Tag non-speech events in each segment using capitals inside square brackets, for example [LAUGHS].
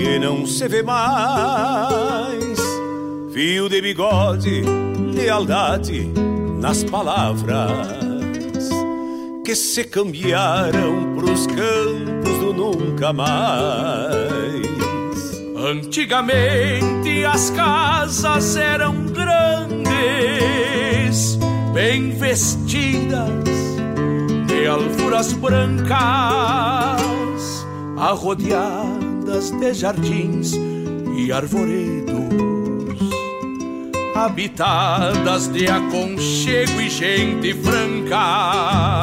que não se vê mais. Fio de bigode, lealdade nas palavras que se cambiaram pros campos do nunca mais. Antigamente as casas eram grandes, bem vestidas de alfuras brancas, de jardins e arvoredos, habitadas de aconchego e gente franca.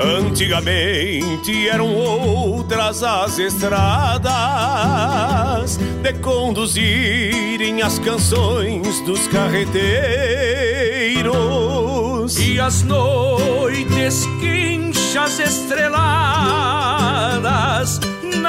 Antigamente eram outras as estradas de conduzirem as canções dos carreteiros e as noites quinchas estreladas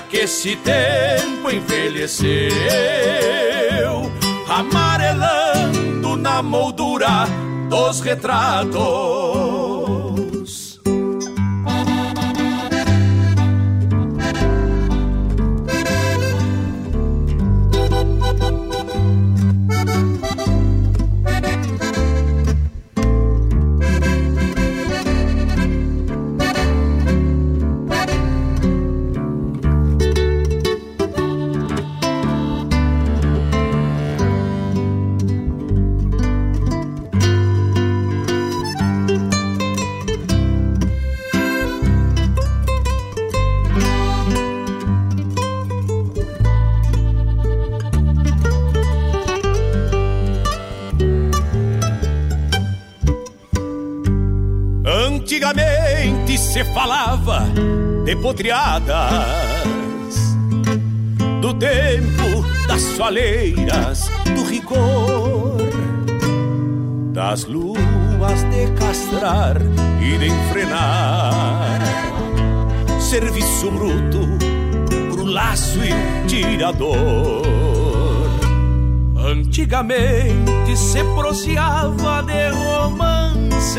Que esse tempo envelheceu, amarelando na moldura dos retratos. Se falava de potreadas do tempo das soleiras, do rigor das luas de castrar e de enfrenar. Serviço bruto pro laço e tirador. Antigamente se proseava de romances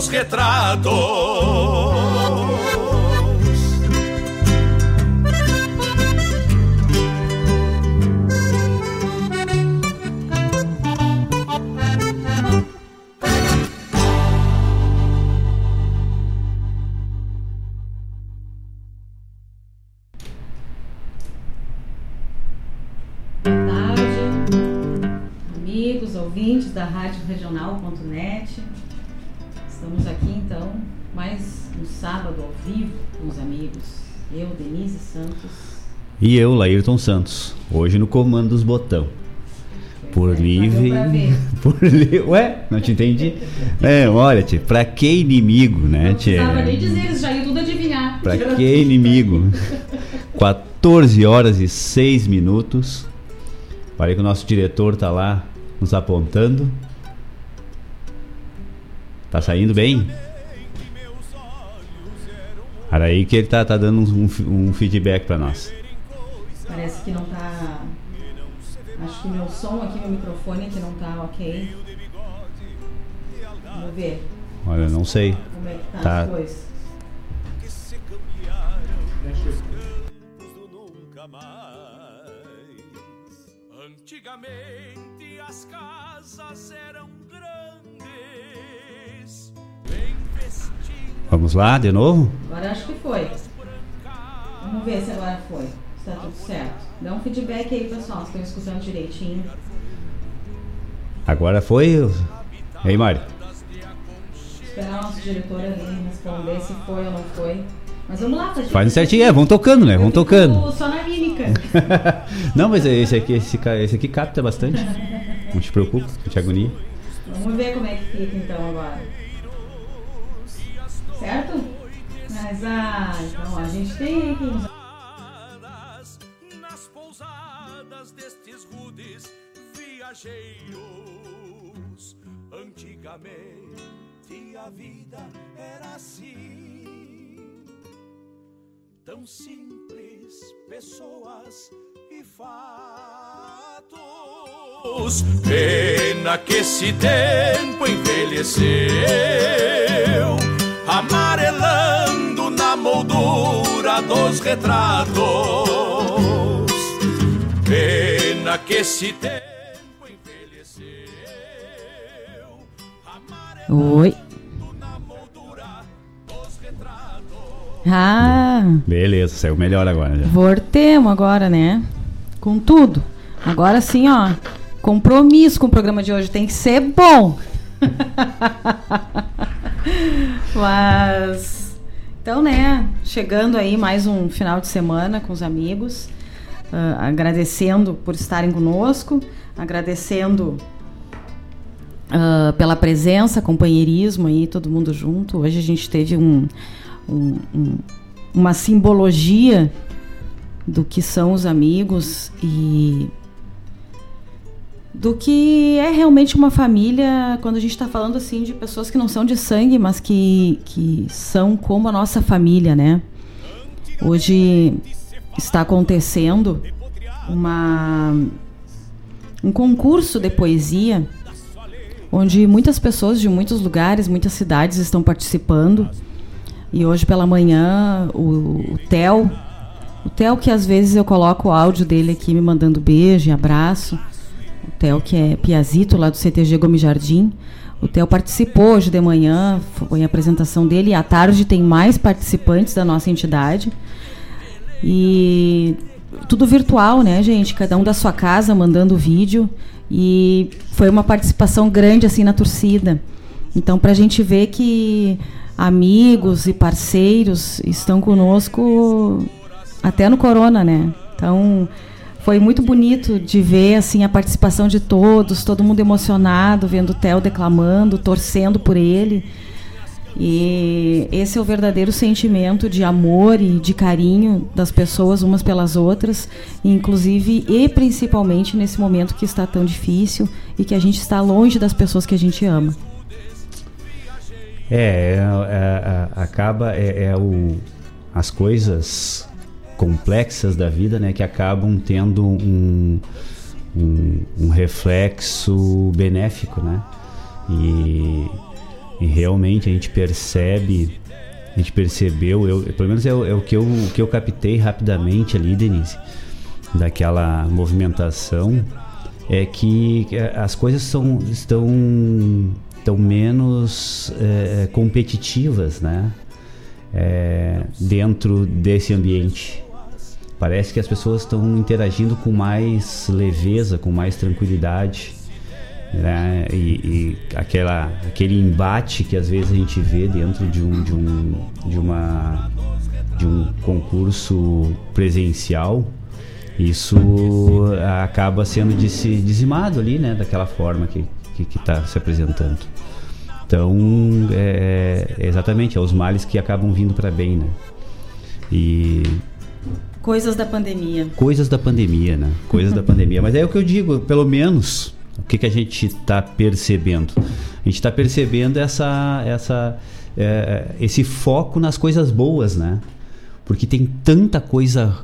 dos retratos. ouvintes da Rádio Regional.net. Estamos aqui então, mais um sábado ao vivo com os amigos. Eu, Denise Santos. E eu, Laírton Santos. Hoje no comando dos botão. Por é, livre. [LAUGHS] Por li... Ué, não te entendi. É, olha, tia, pra que inimigo, né, Não precisava nem dizer, eles já iam tudo adivinhar. Pra que inimigo? 14 horas e 6 minutos. Parei que o nosso diretor tá lá nos apontando. Tá saindo bem? Era aí que ele tá, tá dando um, um feedback para nós. Parece que não tá. Acho que meu som aqui, meu microfone aqui não tá ok. Vamos ver. Olha, não sei. Como é que tá, tá. as coisas. Antigamente as casas eram Vamos lá, de novo? Agora acho que foi. Vamos ver se agora foi. Está tudo certo. Dá um feedback aí, pessoal, se estão escutando direitinho. Agora foi? E aí, Mário? Esperar o nosso diretor ali responder se foi ou não foi. Mas vamos lá, tá Faz certinho, é, vão tocando, né? Vão tocando. Só na mímica. [LAUGHS] não, mas esse aqui, esse, esse aqui capta bastante. Não te preocupa, não te agonia. Vamos ver como é que fica então agora. Mas ah, então a gente tem aqui nas pousadas destes rudes viajeiros. Antigamente a vida era assim tão simples, pessoas e fatos. Pena que esse tempo envelheceu, amarelando na moldura dos retratos. Pena que esse tempo envelheceu. Oi. Ah. Beleza, saiu melhor agora. Já. Voltemos agora, né? Com tudo. Agora sim, ó. Compromisso com o programa de hoje. Tem que ser bom. [LAUGHS] Mas. Então, né? Chegando aí mais um final de semana com os amigos. Uh, agradecendo por estarem conosco. Agradecendo uh, pela presença, companheirismo aí, todo mundo junto. Hoje a gente teve um um, um, uma simbologia do que são os amigos e do que é realmente uma família quando a gente está falando assim de pessoas que não são de sangue, mas que, que são como a nossa família, né? Hoje está acontecendo uma um concurso de poesia onde muitas pessoas de muitos lugares, muitas cidades estão participando. E hoje pela manhã, o, o Theo, o Theo que às vezes eu coloco o áudio dele aqui me mandando beijo e abraço. O Theo que é piazito lá do CTG Gomes Jardim. O Theo participou hoje de manhã, foi a apresentação dele. À tarde tem mais participantes da nossa entidade. E tudo virtual, né, gente? Cada um da sua casa mandando vídeo. E foi uma participação grande assim na torcida. Então, para a gente ver que amigos e parceiros estão conosco até no corona, né? Então foi muito bonito de ver assim a participação de todos, todo mundo emocionado, vendo o Theo declamando, torcendo por ele. E esse é o verdadeiro sentimento de amor e de carinho das pessoas umas pelas outras, inclusive e principalmente nesse momento que está tão difícil e que a gente está longe das pessoas que a gente ama. É, é, é, é acaba é, é, o, as coisas complexas da vida, né, que acabam tendo um, um, um reflexo benéfico, né? E, e, realmente a gente percebe, a gente percebeu, eu, pelo menos é, o, é o que eu, o que eu captei rapidamente ali, Denise, daquela movimentação, é que as coisas são, estão estão menos é, competitivas, né? É, dentro desse ambiente. Parece que as pessoas estão interagindo com mais leveza, com mais tranquilidade. né? E, e, aquela, aquele embate que às vezes a gente vê dentro de um, de um, de uma, de um concurso presencial, isso acaba sendo dizimado ali, né? Daquela forma que está se apresentando. Então, é, é, exatamente, é os males que acabam vindo para bem, né? E coisas da pandemia. Coisas da pandemia, né? Coisas da pandemia. Mas é o que eu digo, pelo menos o que, que a gente está percebendo? A gente está percebendo essa, essa, é, esse foco nas coisas boas, né? Porque tem tanta coisa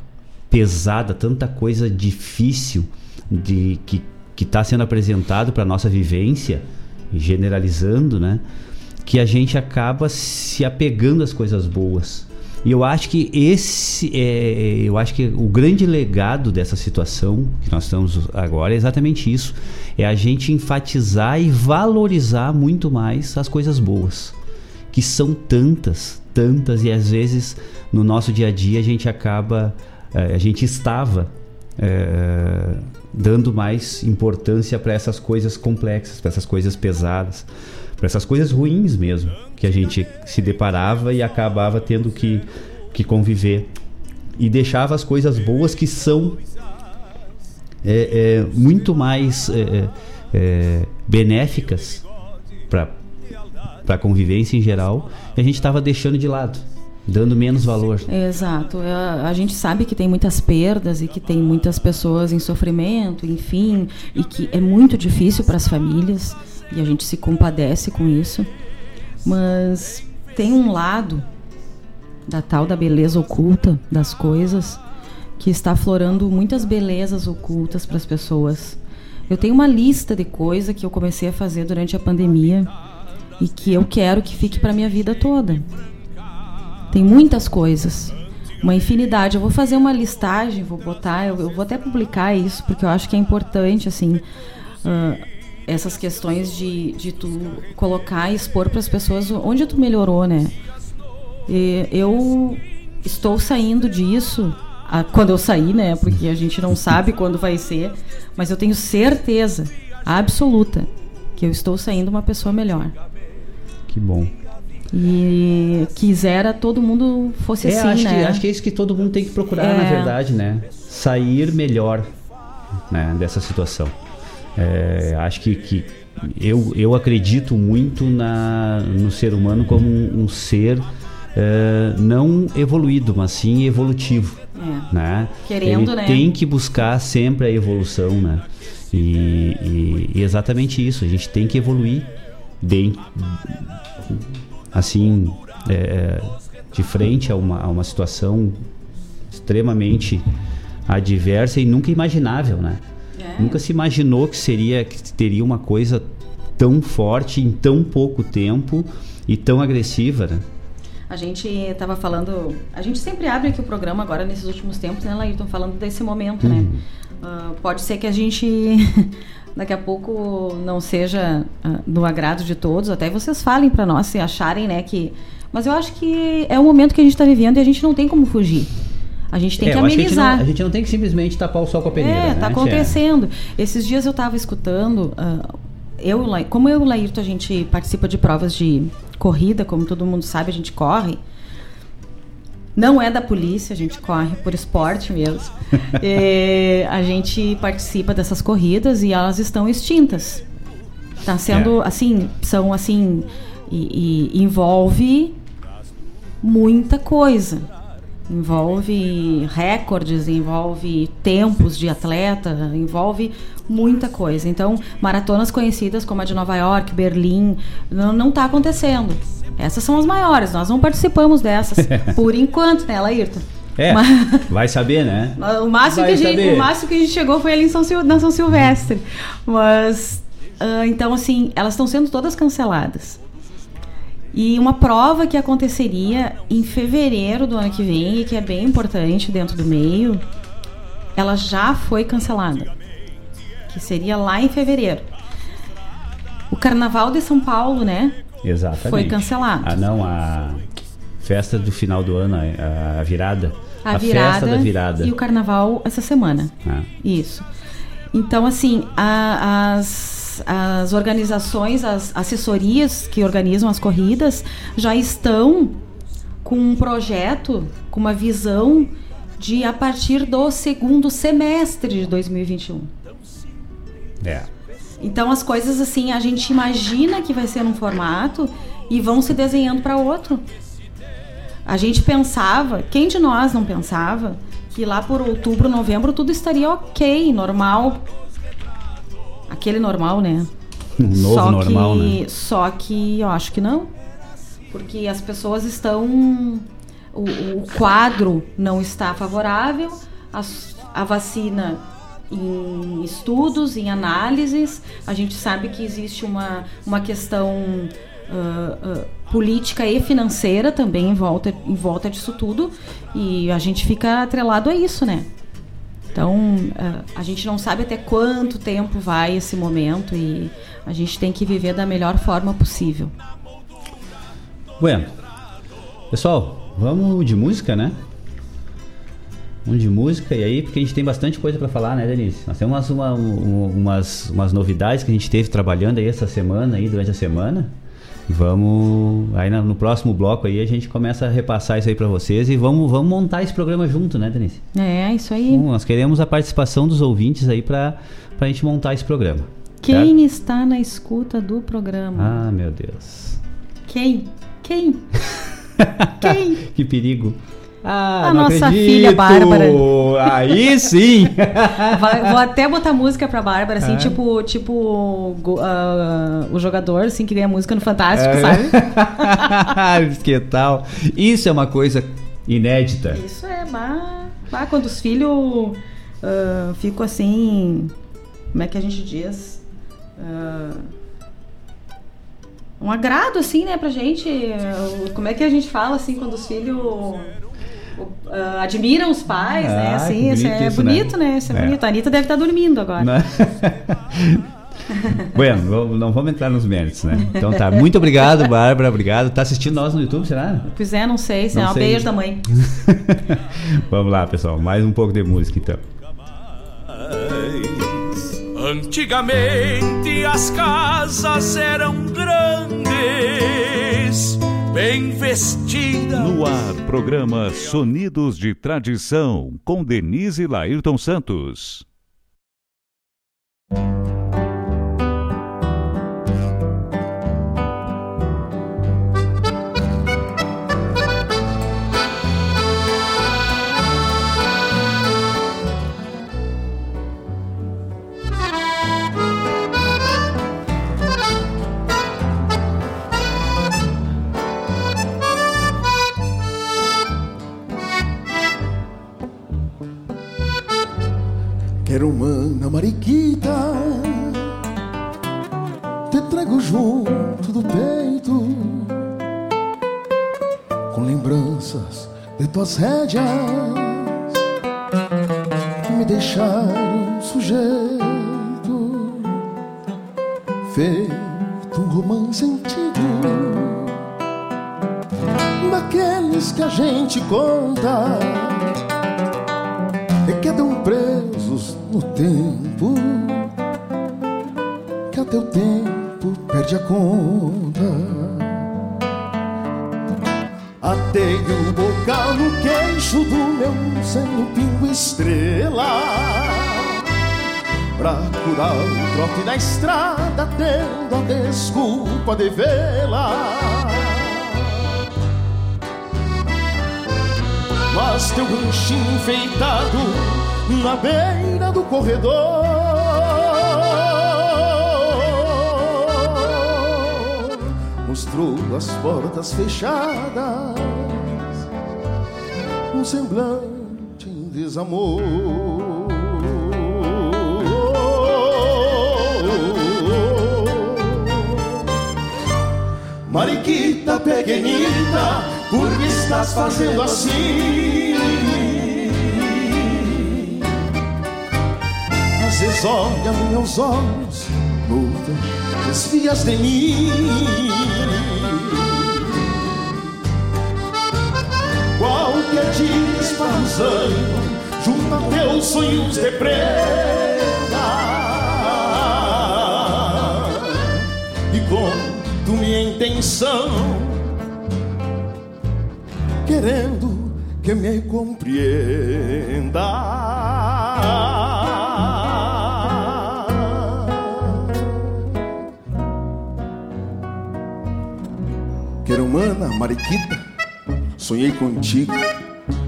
pesada, tanta coisa difícil de que que está sendo apresentado para nossa vivência, generalizando, né? Que a gente acaba se apegando às coisas boas. E eu acho que esse é, eu acho que o grande legado dessa situação que nós estamos agora é exatamente isso, é a gente enfatizar e valorizar muito mais as coisas boas, que são tantas, tantas e às vezes no nosso dia a dia a gente acaba, eh, a gente estava é, dando mais importância para essas coisas complexas, para essas coisas pesadas para essas coisas ruins mesmo que a gente se deparava e acabava tendo que, que conviver e deixava as coisas boas que são é, é, muito mais é, é, é benéficas para a convivência em geral e a gente estava deixando de lado dando menos valor. Exato. A, a, gente sabe que tem muitas perdas e que tem muitas pessoas em sofrimento, enfim, e que é muito difícil para as famílias e a gente se compadece com isso. Mas tem um lado da tal da beleza oculta das coisas que está aflorando muitas belezas ocultas para as pessoas. Eu tenho uma lista de coisas que eu comecei a fazer durante a pandemia e que eu quero que fique para minha vida toda. Tem muitas coisas, uma infinidade. Eu vou fazer uma listagem, vou botar, eu, eu vou até publicar isso porque eu acho que é importante assim. Uh, essas questões de, de tu colocar e expor para as pessoas onde tu melhorou, né? E eu estou saindo disso a, quando eu sair, né? Porque a gente não sabe quando vai ser, mas eu tenho certeza absoluta que eu estou saindo uma pessoa melhor. Que bom. E quisera todo mundo fosse é, assim, acho né? Que, acho que é isso que todo mundo tem que procurar, é. na verdade, né? Sair melhor né, dessa situação. É, acho que, que eu, eu acredito muito na, no ser humano como um, um ser é, não evoluído, mas sim evolutivo. É. Né? Querendo, Ele né? tem que buscar sempre a evolução, né? E, e, e exatamente isso, a gente tem que evoluir bem, assim, é, de frente a uma, a uma situação extremamente adversa e nunca imaginável, né? Nunca se imaginou que seria que teria uma coisa tão forte em tão pouco tempo e tão agressiva, né? A gente estava falando, a gente sempre abre aqui o programa agora nesses últimos tempos, né, Laírton, falando desse momento, né? Uh, pode ser que a gente [LAUGHS] daqui a pouco não seja uh, do agrado de todos, até vocês falem para nós se acharem, né, que mas eu acho que é o momento que a gente está vivendo e a gente não tem como fugir. A gente tem é, que amenizar. A gente, não, a gente, não, tem que simplesmente tapar o sol com a peneira. É, tá né? acontecendo. É. Esses dias eu estava escutando, uh, eu, como eu e o Laírto, a gente participa de provas de corrida, como todo mundo sabe, a gente corre. Não é da polícia, a gente corre por esporte mesmo. [LAUGHS] é, a gente participa dessas corridas e elas estão extintas. Tá sendo, é. assim, são assim, e, e envolve muita coisa envolve recordes, envolve tempos de atleta, envolve muita coisa. Então, maratonas conhecidas como a de Nova York, Berlim, não está acontecendo. Essas são as maiores, nós não participamos dessas, [LAUGHS] por enquanto, né, Laírton? É, Mas, [LAUGHS] vai saber, né? [LAUGHS] O máximo, que a, gente, o máximo que a gente chegou foi ali em São na São Silvestre. Mas, uh, então, assim, elas estão sendo todas canceladas. E uma prova que aconteceria em fevereiro do ano que vem, e que é bem importante dentro do meio, ela já foi cancelada. Que seria lá em fevereiro. O Carnaval de São Paulo, né? Exatamente. Foi cancelado. Ah, não, a festa do final do ano, a virada. A, a virada festa da virada. E o carnaval essa semana. Ah. Isso. Então, assim, a, as as, as organizações, as assessorias que organizam as corridas já estão com um projeto, com uma visão de a partir do segundo semestre de 2021. É. Então as coisas assim, a gente imagina que vai ser num formato e vão se desenhando para outro. A gente pensava, quem de nós não pensava que lá por outubro, novembro tudo estaria ok, normal. Aquele normal, né? [LAUGHS] Um novo só normal, que, né? Só que eu acho que não. Porque as pessoas estão. O, o quadro não está favorável, a, a vacina em estudos, em análises. A gente sabe que existe uma, uma questão ah, ah, política e financeira também em volta, em volta disso tudo. E a gente fica atrelado a isso, né? Então, ah, a gente não sabe até quanto tempo vai esse momento e a gente tem que viver da melhor forma possível. Bueno, pessoal, vamos de música, né? Vamos de música e aí, porque a gente tem bastante coisa para falar, né, Denise? Nós temos umas, uma- um- umas, umas novidades que a gente teve trabalhando aí essa semana, aí durante a semana. Vamos. Aí no próximo bloco aí a gente começa a repassar isso aí para vocês e vamos, vamos montar esse programa junto, né, Denise? É, isso aí. Bom, nós queremos a participação dos ouvintes aí para a gente montar esse programa. Quem está na escuta do programa? Ah, meu Deus. Quem? Quem? [LAUGHS] Quem? Que perigo. Ah, A nossa acredito. filha Bárbara. Aí sim. [LAUGHS] Vai- vou até botar música pra Bárbara, assim, Ah. tipo, tipo ah, o jogador, assim, que ganha música no Fantástico, É. sabe? [LAUGHS] que tal? Isso é uma coisa inédita. Isso é, bah, bah, quando os filhos ah, ficam assim, como é que a gente diz? Ah, um agrado, assim, né, pra gente. Como é que a gente fala, assim, quando os filhos admiram os pais, né? Ah, Assim, que isso é isso, né? bonito, né? Isso é, É. bonito. A Anitta deve estar dormindo agora. Né? [LAUGHS] bueno, não vamos entrar nos méritos, né? Então tá. Muito obrigado, Bárbara. Obrigado. Tá assistindo nós no YouTube, será? Pois é, não sei, se Não é um sei. beijo da mãe. [LAUGHS] vamos lá, pessoal. Mais um pouco de música, então. Antigamente as casas eram grandes, bem vestidas. No ar, programa Sonidos de Tradição, com Denise Laírton Santos. Quero mana mariquita. Te trago junto do peito Com lembranças de tuas rédeas Que me deixaram sujeito Feito um romance antigo Daqueles que a gente conta no tempo que até o tempo perde a conta. Atei o bocal no queixo do meu seno pingo estrela Pra curar o trote na estrada Tendo a desculpa de vê-la Mas teu ranchinho enfeitado na beira do corredor mostrou as portas fechadas, um semblante em desamor. Mariquita pequenita, por que estás fazendo assim? mas olha meus olhos, muda, desvias de mim. Qualquer é dia esparruzando, junta teus sonhos de prenda. E conto minha intenção, querendo que me compreenda. Humana, mariquita, sonhei contigo,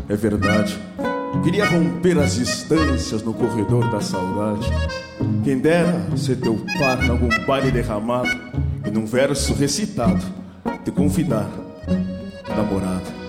é verdade. Queria romper as distâncias no corredor da saudade. Quem dera ser teu par em algum baile derramado e num verso recitado te convidar, namorado.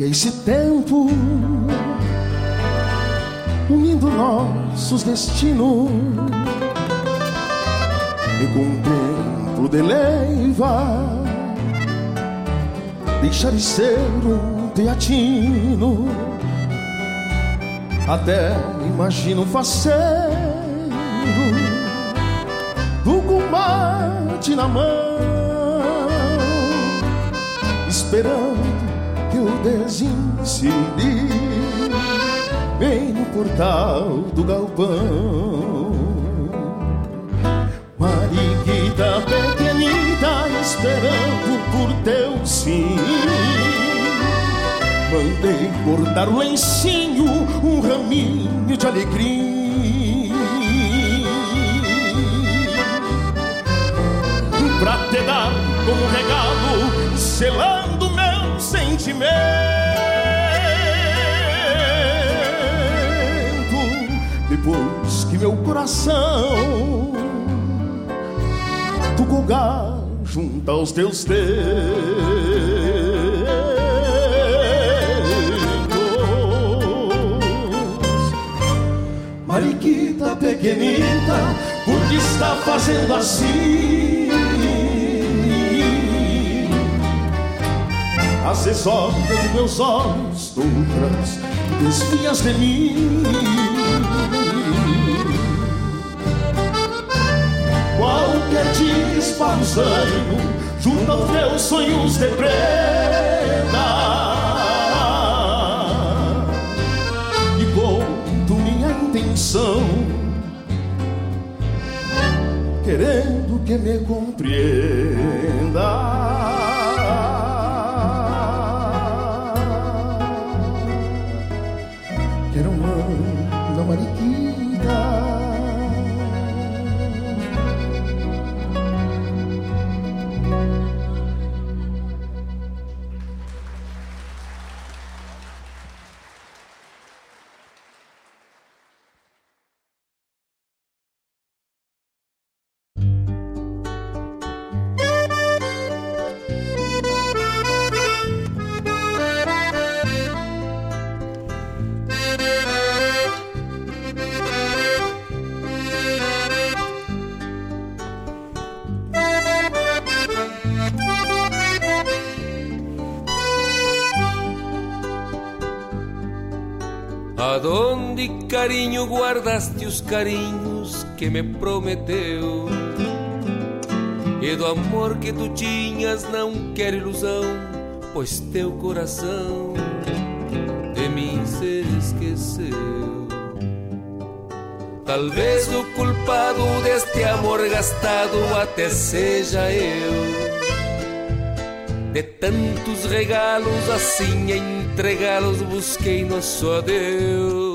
Dia esse tempo unindo nossos destinos e contemplo de leiva deixar de ser um teatino. Até imagino faceiro do combate na mão esperando eu desinseri bem no portal do galpão. Mariquita pequenita esperando por teu sim. Mandei bordar o lencinho, um raminho de alegria. Pra te dar como regalo, selando sentimento. Depois que meu coração tu colgar junto aos teus dedos. Mariquita pequenita, por que está fazendo assim? Às olha de meus olhos, outras desvias de mim. Qualquer despausando junto aos teus sonhos de prenda. E conto minha intenção, querendo que me compreenda. Guardaste os carinhos que me prometeu? E do amor que tu tinhas não quero ilusão, pois teu coração de mim se esqueceu. Talvez o culpado deste amor gastado até seja eu. De tantos regalos assim a entregá-los busquei nosso adeus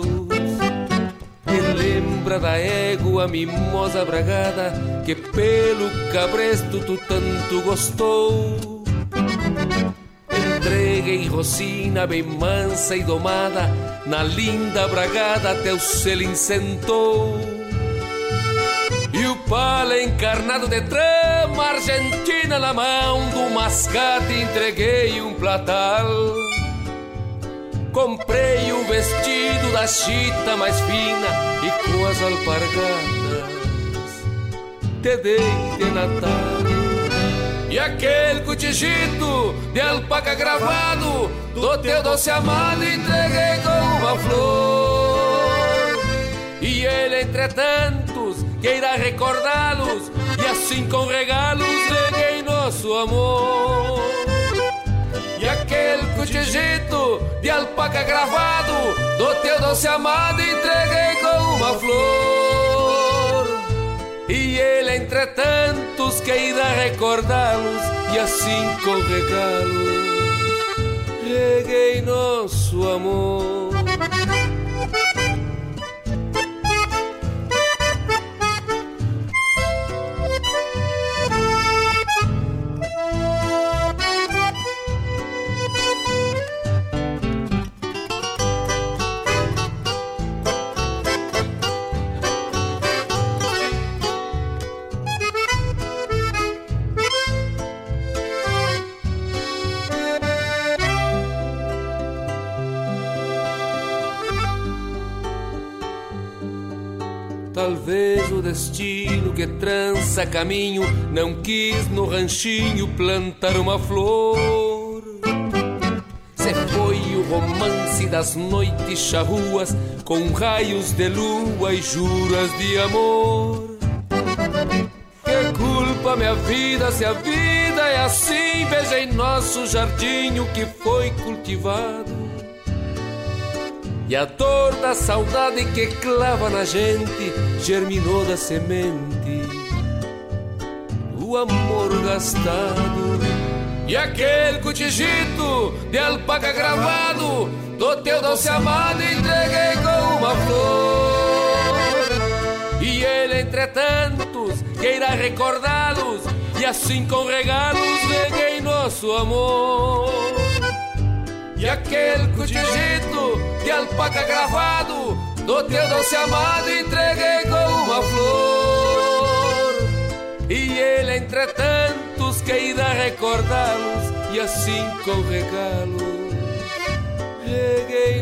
lembra da égua mimosa bragada Que pelo cabresto tu tanto gostou Entreguei Rosina bem mansa e domada Na linda bragada teu selo incentou e o pala encarnado de trama argentina na mão do mascate entreguei um platal. Comprei o vestido da chita mais fina e com as alpargatas te dei de Natal. E aquele cotijito de alpaca gravado do teu doce amado entreguei com uma flor. E ele, entre tantos, queira recordá-los e assim com regalos reguei nosso amor. Aquele cotijito de alpaca gravado do teu doce amado entreguei com uma flor. E ele, entre tantos, queira recordá-los e assim com regalos reguei nosso amor. Trança caminho não quis no ranchinho plantar uma flor. Se foi o romance das noites charruas com raios de lua e juras de amor. Que culpa minha vida se a vida é assim? Veja em nosso jardim o que foi cultivado e a dor da saudade que clava na gente germinou da semente o amor gastado. E aquele cotijito de alpaca gravado do teu doce amado entreguei com uma flor. E ele, entre tantos, queira recordá-los e assim com regalos reguei nosso amor. E aquele cotijito de alpaca gravado Do teu doce amado entreguei com uma flor E ele entre tantos que irá recordá-los E assim com regalos. Reguei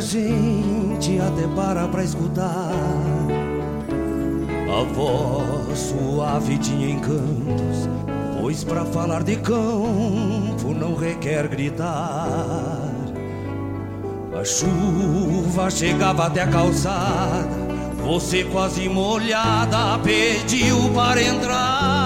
A gente até para pra escutar A voz suave tinha encantos Pois pra falar de campo não requer gritar. A chuva chegava até a calçada Você quase molhada pediu para entrar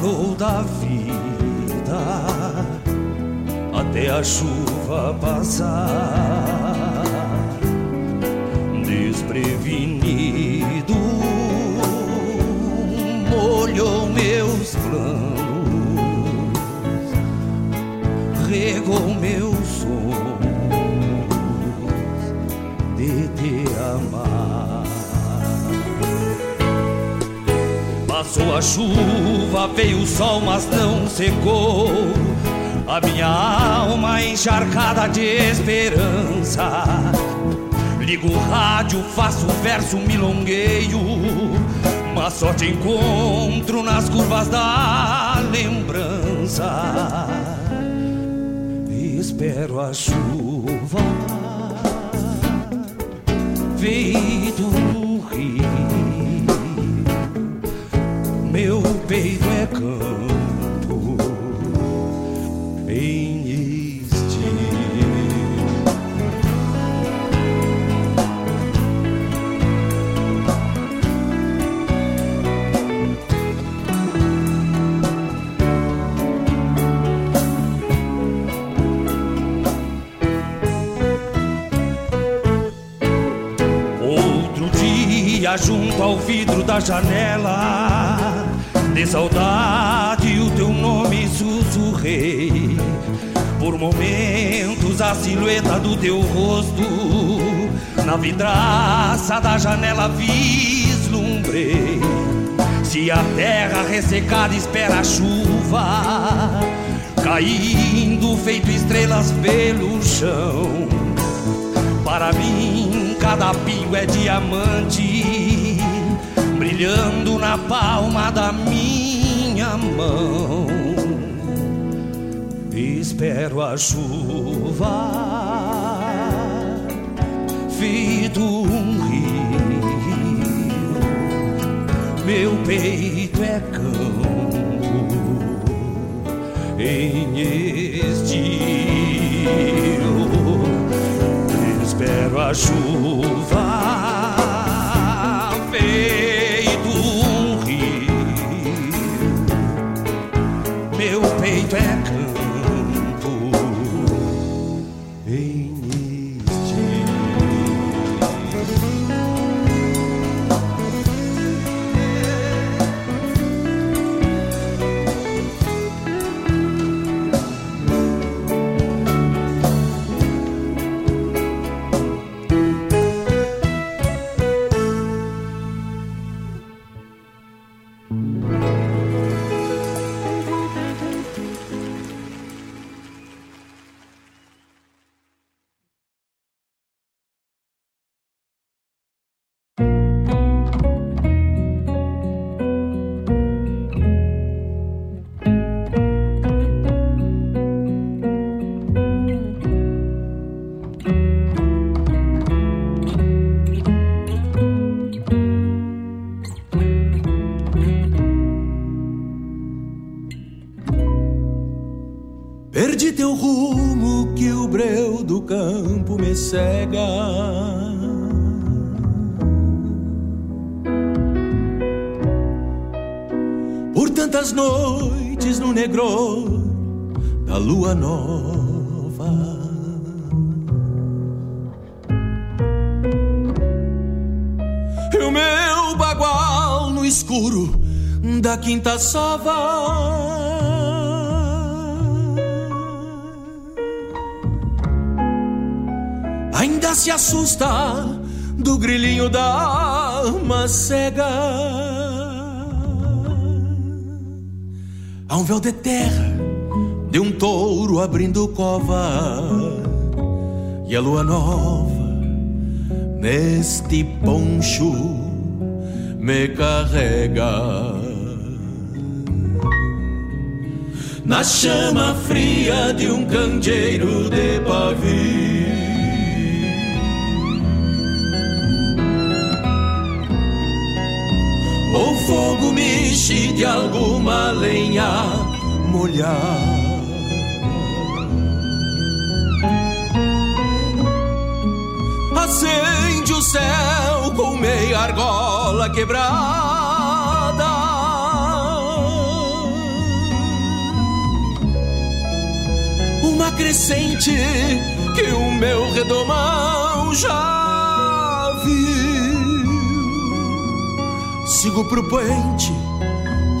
Falou da vida até a chuva passar. Desprevenido Passou a chuva, veio o sol, mas não secou a minha alma encharcada de esperança. Ligo o rádio, faço verso, milongueio, mas só te encontro nas curvas da lembrança espero a chuva feito um rio. Peito é campo em. Outro dia, junto ao vidro da janela, de saudade o teu nome sussurrei. Por momentos, a silhueta do teu rosto, na vidraça da janela vislumbrei. Se a terra ressecada espera a chuva, caindo feito estrelas pelo chão. Para mim, cada pingo é diamante, brilhando na palma da minha mão. Espero a chuva, feito um rio. Meu peito é campo em estio. Espero a chuva do grilinho da alma cega. Há um véu de terra de um touro abrindo cova e a lua nova neste poncho me carrega. Na chama fria de um candeeiro de pavio O fogo mexe de alguma lenha molhada. Acende o céu com meia argola quebrada. Uma crescente que o meu redomão já sigo pro poente,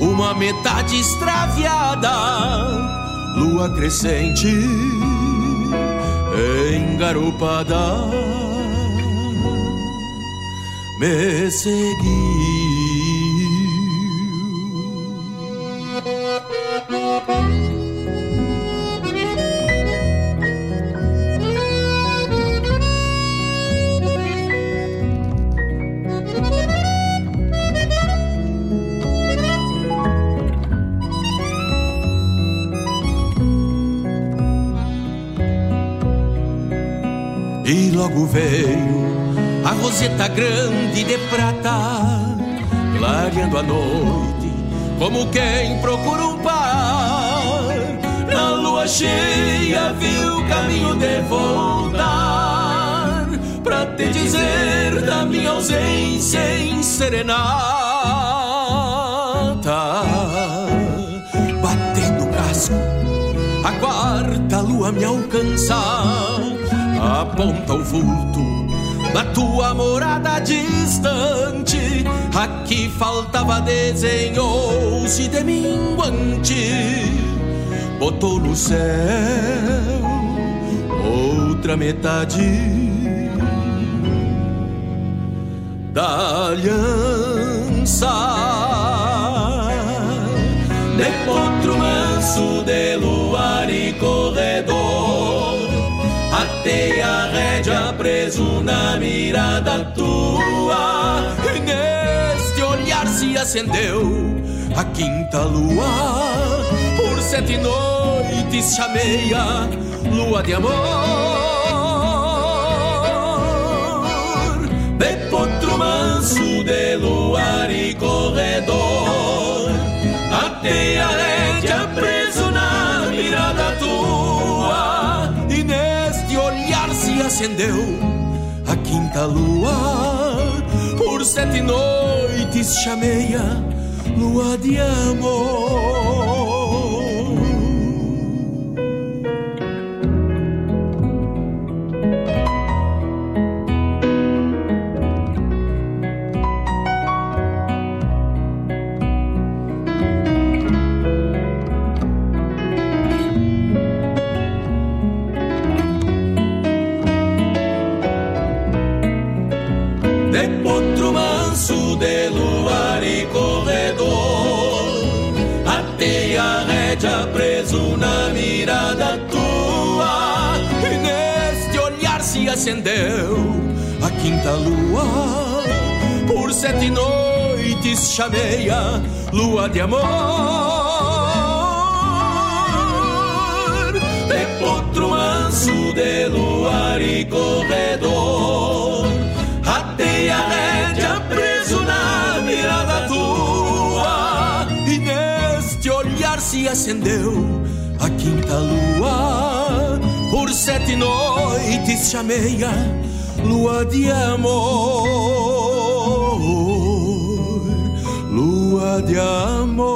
uma metade extraviada, lua crescente, engarupada, me seguir. Logo veio a roseta grande de prata, clareando a noite, como quem procura um par. Na lua cheia viu o caminho de voltar, pra te dizer da minha ausência em serenata. Batendo o casco, a quarta lua me alcançar aponta o vulto da tua morada distante. Aqui faltava desenhou-se de minguante, botou no céu outra metade da aliança. De potro manso de luar e corredor Atei a rédea preso na mirada tua. E neste olhar se acendeu a quinta lua. Por sete noites chamei a lua de amor. De potro manso de luar e corredor. Atei a rédea preso acendeu a quinta lua. Por sete noites chamei a lua de amor. Na mirada tua. E neste olhar se acendeu a quinta lua. Por sete noites chamei-a lua de amor. De potro manso de luar e corredor. Atei a rédea preso na mirada tua. E neste olhar se acendeu a quinta lua. Por sete noites chamei-a lua de amor, lua de amor.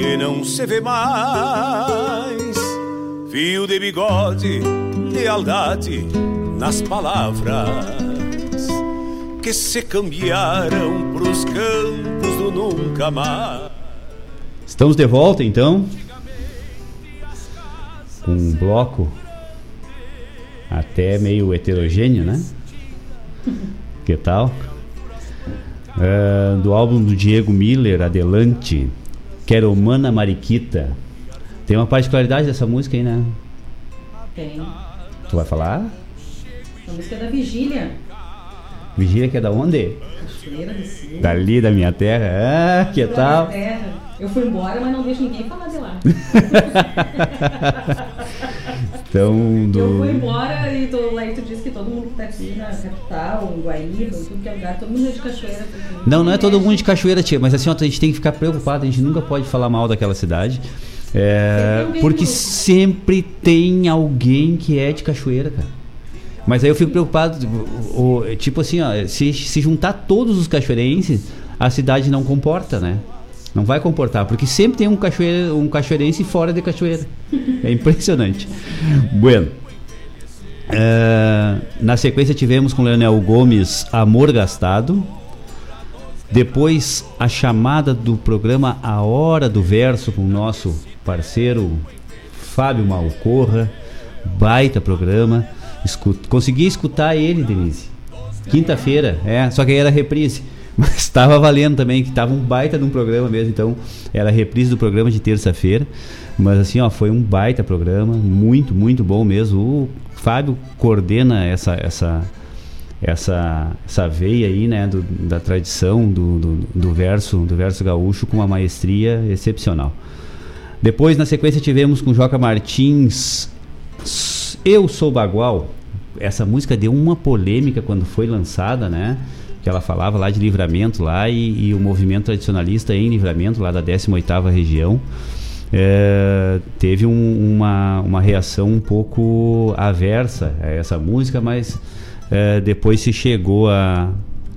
Que não se vê mais. Fio de bigode, lealdade nas palavras que se cambiaram pros campos do nunca mais. Estamos de volta então com um bloco até meio heterogêneo, né? Que tal? Uh, do álbum do Diego Miller, Adelante, Quero Mana Mariquita. Tem uma particularidade dessa música aí, né? Tem. Tu vai falar? A música é da Vigília. Vigília que é da onde? Cachoeira do Sul. Dali da minha terra. Ah, que Da tal? minha terra. Eu fui embora, mas não deixo ninguém falar de lá. [LAUGHS] Então, Eu do. fui embora e tô, aí tu disse que todo mundo que tá aqui na capital, em Guaíba, em tudo que é lugar, todo mundo é de cachoeira. Não, não é todo mundo de cachoeira, tia, mas assim, ó, a gente tem que ficar preocupado, a gente nunca pode falar mal daquela cidade. É, porque que- sempre tem alguém que é de cachoeira, cara. Mas aí eu fico preocupado, tipo assim, ó, se, se juntar todos os cachoeirenses, a cidade não comporta, né? Não vai comportar, porque sempre tem um, cachoeira, um cachoeirense fora de cachoeira. É impressionante. Bueno. É, na sequência tivemos com Leonel Gomes Amor Gastado. Depois a chamada do programa A Hora do Verso com o nosso parceiro Fábio Malcorra. Baita programa. Escu- consegui escutar ele, Denise. Quinta-feira, é, só que aí era reprise. Mas [LAUGHS] estava valendo também, que estava um baita de um programa mesmo, então era reprise do programa de terça-feira. Mas assim, ó, foi um baita programa, muito, muito bom mesmo. O Fábio coordena essa essa essa, essa veia aí, né, do- da tradição do, do, do verso do verso gaúcho com uma maestria excepcional. Depois, na sequência, tivemos com Joca Martins Eu Sou Bagual. Essa música deu uma polêmica quando foi lançada, né? Que ela falava lá de livramento lá e, e o movimento tradicionalista em livramento lá da 18ª região. É, teve um- uma, uma reação um pouco aversa a essa música, mas é, depois se chegou a,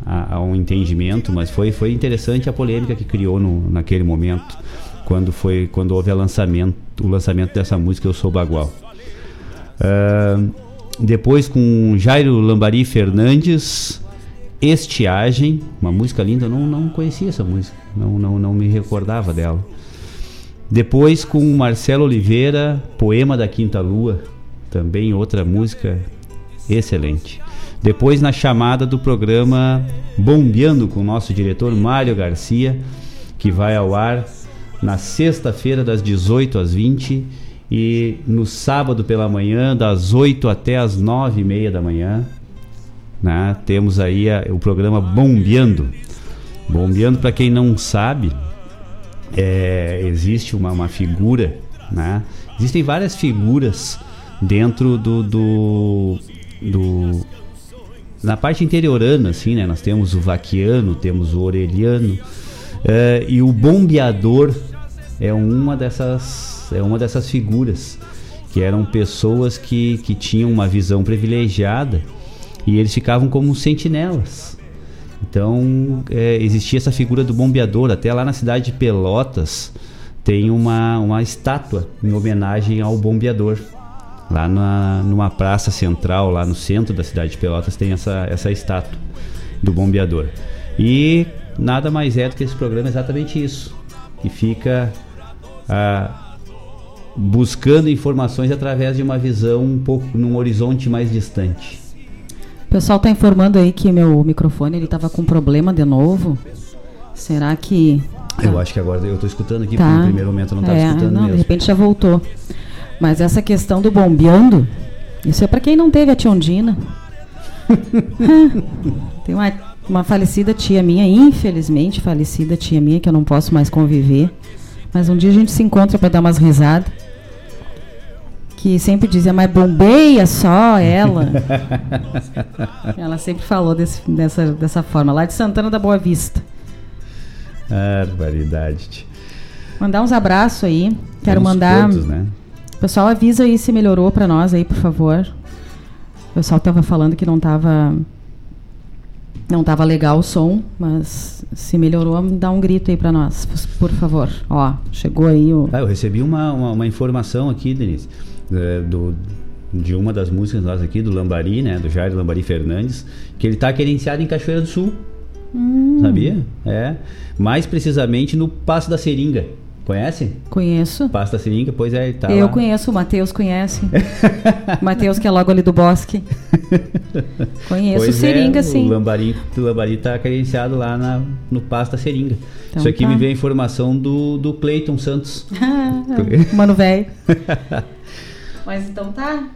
a, a um entendimento, mas foi, foi interessante a polêmica que criou no, naquele momento, quando, foi, quando houve lançamento, o lançamento dessa música Eu Sou Bagual. É, depois com Jairo Lambari Fernandes, Estiagem, uma música linda, eu não, não conhecia essa música, não, não, não me recordava dela. Depois com Marcelo Oliveira, Poema da Quinta Lua, também outra música excelente. Depois na chamada do programa Bombeando com o nosso diretor Mário Garcia, que vai ao ar na sexta-feira das 18 às 20 e no sábado pela manhã das 8 até as 9 e meia da manhã. Né? Temos aí a, o programa Bombeando. Bombeando, para quem não sabe, é, existe uma, uma figura, né? existem várias figuras dentro do, do, do na parte interiorana, assim, né? Nós temos o vaquiano, temos o orelhano uh, e o bombeador é uma dessas é uma dessas figuras que eram pessoas que, que tinham uma visão privilegiada e eles ficavam como sentinelas. Então é, existia essa figura do bombeador até lá na cidade de Pelotas tem uma, uma estátua em homenagem ao bombeador lá na, numa praça central, lá no centro da cidade de Pelotas, tem essa, essa estátua do bombeador. E nada mais é do que esse programa exatamente isso. Que fica ah, buscando informações através de uma visão um pouco num horizonte mais distante. O pessoal está informando aí que meu microfone ele estava com problema de novo. Será que eu acho que agora eu estou escutando aqui, tá. porque no primeiro momento eu não estava é, escutando não, mesmo. De repente já voltou. Mas essa questão do bombeando, isso é para quem não teve a Tiondina. [LAUGHS] Tem uma, uma falecida tia minha, infelizmente falecida tia minha, que eu não posso mais conviver. Mas um dia a gente se encontra para dar umas risadas. Que sempre dizia, mas bombeia só ela. [LAUGHS] ela sempre falou desse, dessa, dessa forma, lá de Santana da Boa Vista. Barbaridade. Mandar uns abraços aí. Quero mandar. Todos, né? Pessoal, avisa aí se melhorou para nós aí, por favor. O pessoal tava falando que não tava não tava legal o som, mas se melhorou, dá um grito aí para nós, por favor. Ó, chegou aí o. Ah, eu recebi uma, uma, uma informação aqui, Denise, é, do, de uma das músicas nossas aqui, do Lambari, né? Do Jair Lambari Fernandes, que ele tá querenciado em Cachoeira do Sul. Hum. Sabia? É. Mais precisamente no Passo da Seringa. Conhece? Conheço. Pasta seringa, pois é, tá Eu lá. conheço, o Matheus conhece. [LAUGHS] Matheus que é logo ali do bosque. [LAUGHS] Conheço pois seringa, é, sim. O lambari, o lambari tá credenciado lá na, no Pasta Seringa. Então, Isso aqui tá. me veio a informação do, do Cleiton Santos. [LAUGHS] Mano velho. Mas então tá.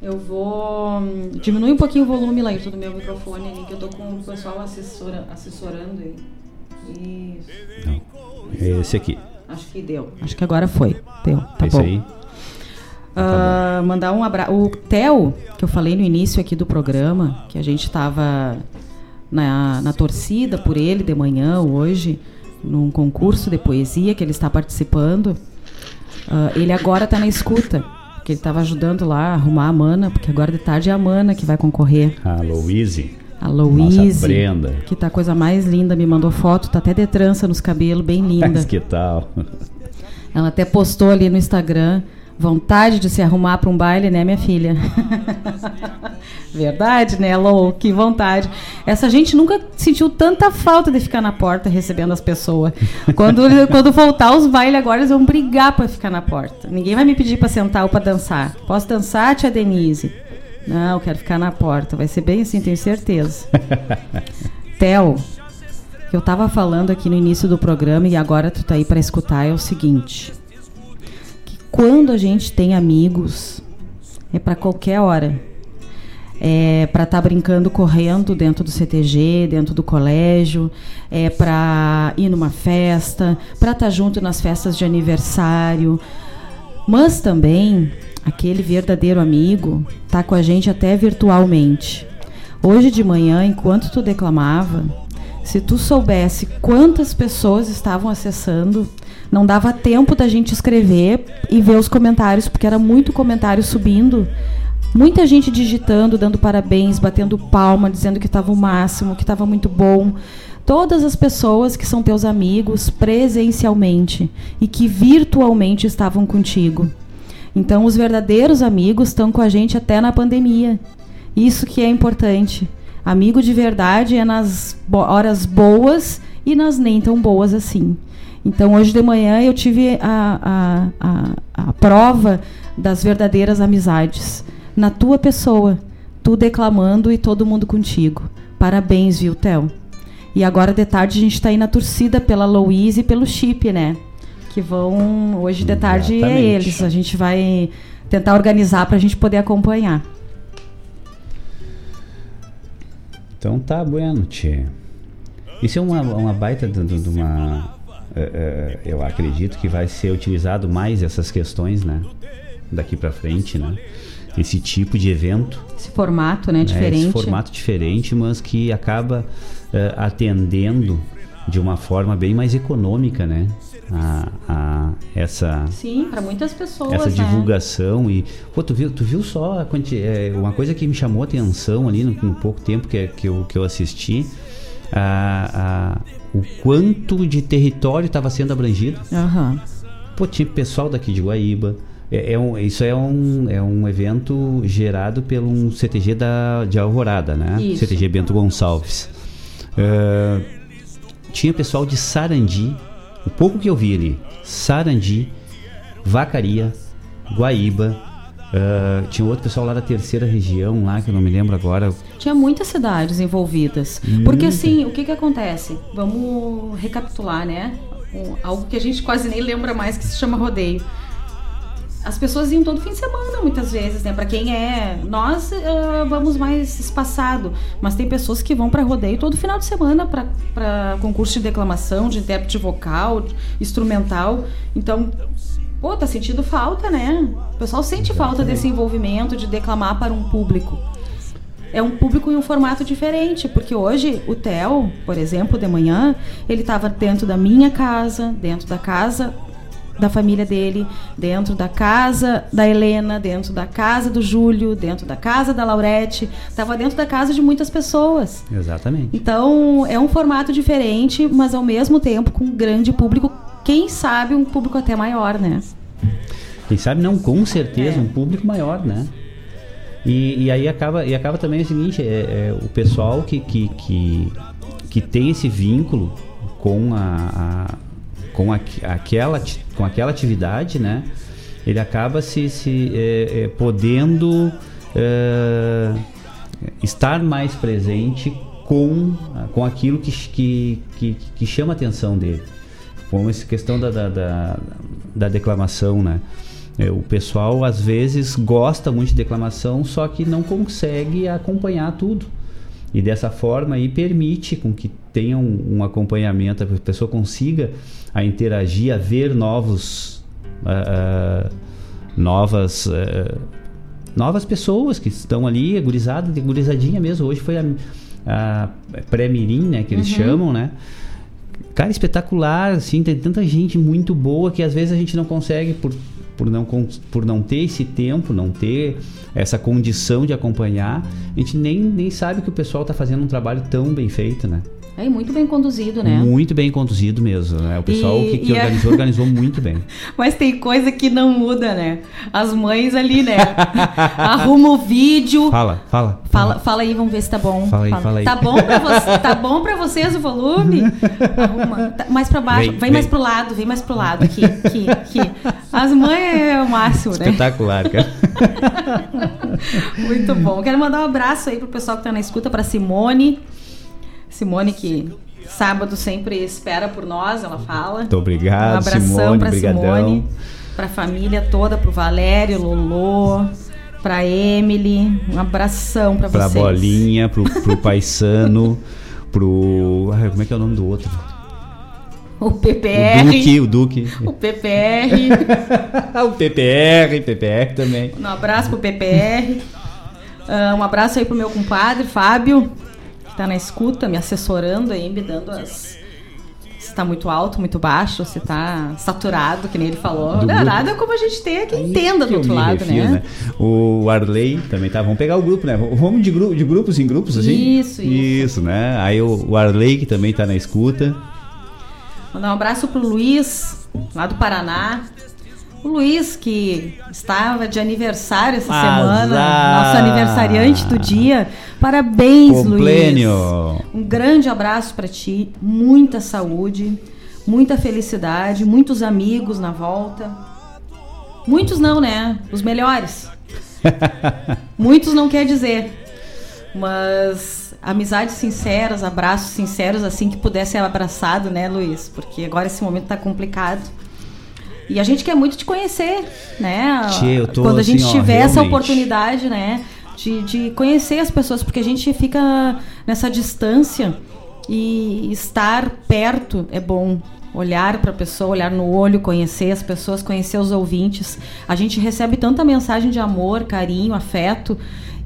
Eu vou hum, diminuir um pouquinho o volume lá do meu microfone ali, que eu tô com o pessoal assessora, assessorando aí. Isso. Não. É esse aqui. Acho que deu. Acho que agora foi. Deu. Tá Esse bom. aí. Uh, mandar um abraço. O Theo, que eu falei no início aqui do programa, que a gente estava na, na torcida por ele de manhã hoje, num concurso de poesia que ele está participando. Uh, ele agora está na escuta, porque ele estava ajudando lá a arrumar a Mana, porque agora de tarde é a Mana que vai concorrer. A Louise. A Louise, que tá a coisa mais linda, me mandou foto, tá até de trança nos cabelos, bem linda. Mas que tal? Ela até postou ali no Instagram, vontade de se arrumar para um baile, né, minha filha? [LAUGHS] Verdade, né, Lou? Que vontade. Essa gente nunca sentiu tanta falta de ficar na porta recebendo as pessoas. Quando, [LAUGHS] quando voltar os bailes agora, eles vão brigar para ficar na porta. Ninguém vai me pedir para sentar ou para dançar. Posso dançar, tia Denise? Não, quero ficar na porta. Vai ser bem assim, tenho certeza. [LAUGHS] Theo, que eu tava falando aqui no início do programa e agora tu tá aí para escutar é o seguinte: quando a gente tem amigos é para qualquer hora. É para estar tá brincando correndo dentro do CTG, dentro do colégio, é para ir numa festa, para estar tá junto nas festas de aniversário, mas também aquele verdadeiro amigo, tá com a gente até virtualmente. Hoje de manhã, enquanto tu declamava, se tu soubesse quantas pessoas estavam acessando, não dava tempo da gente escrever e ver os comentários, porque era muito comentário subindo. Muita gente digitando, dando parabéns, batendo palma, dizendo que estava o máximo, que estava muito bom. Todas as pessoas que são teus amigos presencialmente e que virtualmente estavam contigo. Então, os verdadeiros amigos estão com a gente até na pandemia. Isso que é importante. Amigo de verdade é nas horas boas e nas nem tão boas assim. Então, hoje de manhã eu tive a, a, a, a prova das verdadeiras amizades. Na tua pessoa, tu declamando e todo mundo contigo. Parabéns, viu, Theo? E agora de tarde a gente está aí na torcida pela Louise e pelo Chip, né? Que vão. Hoje de tarde é Exatamente. é eles. A gente vai tentar organizar para a gente poder acompanhar. Então tá bueno, tchê. Isso é uma, uma baita de uma. É, é, eu acredito que vai ser utilizado mais essas questões, né? Daqui pra frente, né? Esse tipo de evento. Esse formato, né? né? Diferente. Esse formato diferente, mas que acaba é, atendendo de uma forma bem mais econômica, né? A, a essa Sim, para muitas pessoas. essa né? divulgação e pô, tu viu, tu viu só a quanti, é, uma coisa que me chamou a atenção ali no, no pouco tempo que, que, eu, que eu assisti a, a, o quanto de território estava sendo abrangido Aham. pô tinha pessoal daqui de Guaíba é, é um, isso é um, é um evento gerado pelo um CTG da, de Alvorada, né? Isso. CTG Bento Gonçalves. É, tinha pessoal de Sarandi, o pouco que eu vi ali, Sarandi, Vacaria, Guaíba, é, tinha outro pessoal lá da terceira região, lá que eu não me lembro agora. Tinha muitas cidades envolvidas. Porque assim, o que que acontece? Vamos recapitular, né? Um- algo que a gente quase nem lembra mais que se chama rodeio. As pessoas iam todo fim de semana, muitas vezes, né? Pra quem é. Nós ah, vamos mais espaçado, mas tem pessoas que vão pra rodeio todo final de semana pra concurso de declamação, de intérprete vocal, de instrumental. Então, pô, tá sentindo falta, né? O pessoal sente falta desse envolvimento de declamar para um público é um público em um formato diferente, porque hoje o Theo, por exemplo, de manhã, ele estava dentro da minha casa, dentro da casa da família dele, dentro da casa da Helena, dentro da casa do Júlio, dentro da casa da Laurete, estava dentro da casa de muitas pessoas. Exatamente. Então, é um formato diferente, mas ao mesmo tempo com um grande público, quem sabe um público até maior, né? Quem sabe não, com certeza, um público maior, né? E, e aí acaba, e acaba também o seguinte, é, é o pessoal que, que, que, que tem esse vínculo com a, a- com, a, aquela, com aquela atividade, né? Ele acaba se, se é, é, podendo é, estar mais presente com, com aquilo que, que, que, que chama a atenção dele. Como essa questão da, da, da, da declamação, né? É, o pessoal às vezes gosta muito de declamação, só que não consegue acompanhar tudo. E dessa forma aí permite com que tenha um, um acompanhamento, a pessoa consiga a interagir, a ver novos ah, ah, novas ah, novas pessoas que estão ali, gurizada, gurizadinha mesmo. Hoje foi a, a pré-mirim, né, que eles Uhum. chamam, né? Cara, espetacular, assim, tem tanta gente muito boa que às vezes a gente não consegue por, por, não, por não ter esse tempo, não ter essa condição de acompanhar, a gente nem, nem sabe que o pessoal está fazendo um trabalho tão bem feito, né? É muito bem conduzido, né? Muito bem conduzido mesmo, né? O pessoal E- que, que e a- organizou, organizou muito bem. [LAUGHS] Mas tem coisa que não muda, né? As mães ali, né? [LAUGHS] Arruma o vídeo. Fala, fala. Fala, fala aí, vamos ver se tá bom. Fala aí, fala aí. Tá bom pra, você, tá bom pra vocês o volume? [LAUGHS] Arruma. Tá mais pra baixo. Vem, Vem, mais vem. pro lado, vem mais pro lado. Aqui, aqui, aqui. As mães é o máximo, né? Espetacular, cara. Muito bom. Quero mandar um abraço aí pro pessoal que tá na escuta, pra Simone. Simone que sábado sempre espera por nós, ela fala. Muito obrigado, Um abração Simone, pra brigadão. Simone, pra família toda, pro Valério, Lolo, pra Emily. Um abração pra, Pra vocês. Bolinha, pro, pro [LAUGHS] Paisano, pro. Ai, como é que é o nome do outro? O O PPR. Duque, o Duque. O PPR. [LAUGHS] o PPR, PPR também. Um abraço pro PPR. Ah, um abraço aí pro meu compadre, Fábio, que tá na escuta, me assessorando aí, me dando as. Se tá muito alto, muito baixo, se tá saturado, que nem ele falou. Do Não, grupo. nada como a gente ter que entenda do Que outro lado, refiro, né? O Arley também tá. Vamos pegar o grupo, né? Vamos de, gru de grupos em grupos, assim? Isso, isso. Isso, né? Aí o, o Arley, que também tá na escuta. Mandar um abraço pro Luiz, lá do Paraná. O Luiz, que estava de aniversário essa Azar. semana, nosso aniversariante do dia. Parabéns, Complênio. Luiz. Um grande abraço para ti, muita saúde, muita felicidade, muitos amigos na volta. Muitos não, né? Os melhores. [LAUGHS] Muitos não quer dizer. Mas amizades sinceras, abraços sinceros, assim que puder ser abraçado, né, Luiz? Porque agora esse momento tá complicado. E a gente quer muito te conhecer, né? Tchê, eu tô Quando a gente assim, ó, tiver essa realmente. oportunidade, né? De, de conhecer as pessoas, porque a gente fica nessa distância e estar perto é bom. Olhar para a pessoa, olhar no olho, conhecer as pessoas, conhecer os ouvintes. A gente recebe tanta mensagem de amor, carinho, afeto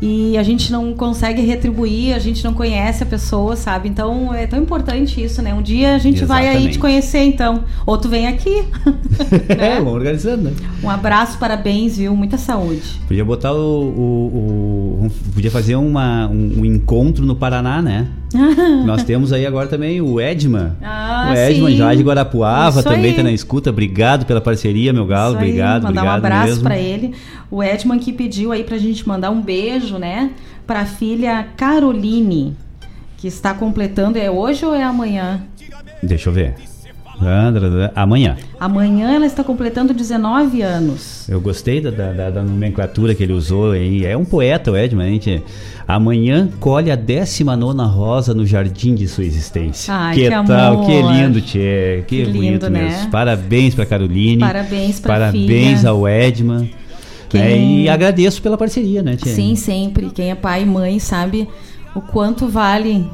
e a gente não consegue retribuir, a gente não conhece a pessoa, sabe? Então é tão importante isso, né? Um dia a gente vai aí Exatamente. te conhecer, então. Ou tu vem aqui. [LAUGHS] É, vamos organizando, né? Um abraço, parabéns, viu? Muita saúde. Podia botar o. o- o- podia fazer uma, um, um encontro no Paraná, né? [LAUGHS] Nós temos aí agora também o Edman. Ah, o Edman sim. já de Guarapuava Isso também aí. tá na escuta. Obrigado pela parceria, meu galo. Isso obrigado, mandar obrigado um abraço pra ele. O Edman que pediu aí pra gente mandar um beijo, né? Pra filha Caroline, que está completando. É hoje ou é amanhã? Deixa eu ver. Andra- Amanhã. Amanhã ela está completando 19 anos. Eu gostei da, da- da- nomenclatura que ele usou aí. É um poeta, o Edman. Gente. Amanhã colhe a 19 rosa no jardim de sua existência. Ai, que que tal? amor. Que lindo, Tchê. Que, Que lindo, bonito né? mesmo. Parabéns pra Caroline. Parabéns pra Parabéns filha. ao Edman. Quem- né? E agradeço pela parceria, né, Tchê? Sim, sempre. Quem é pai e mãe sabe o quanto vale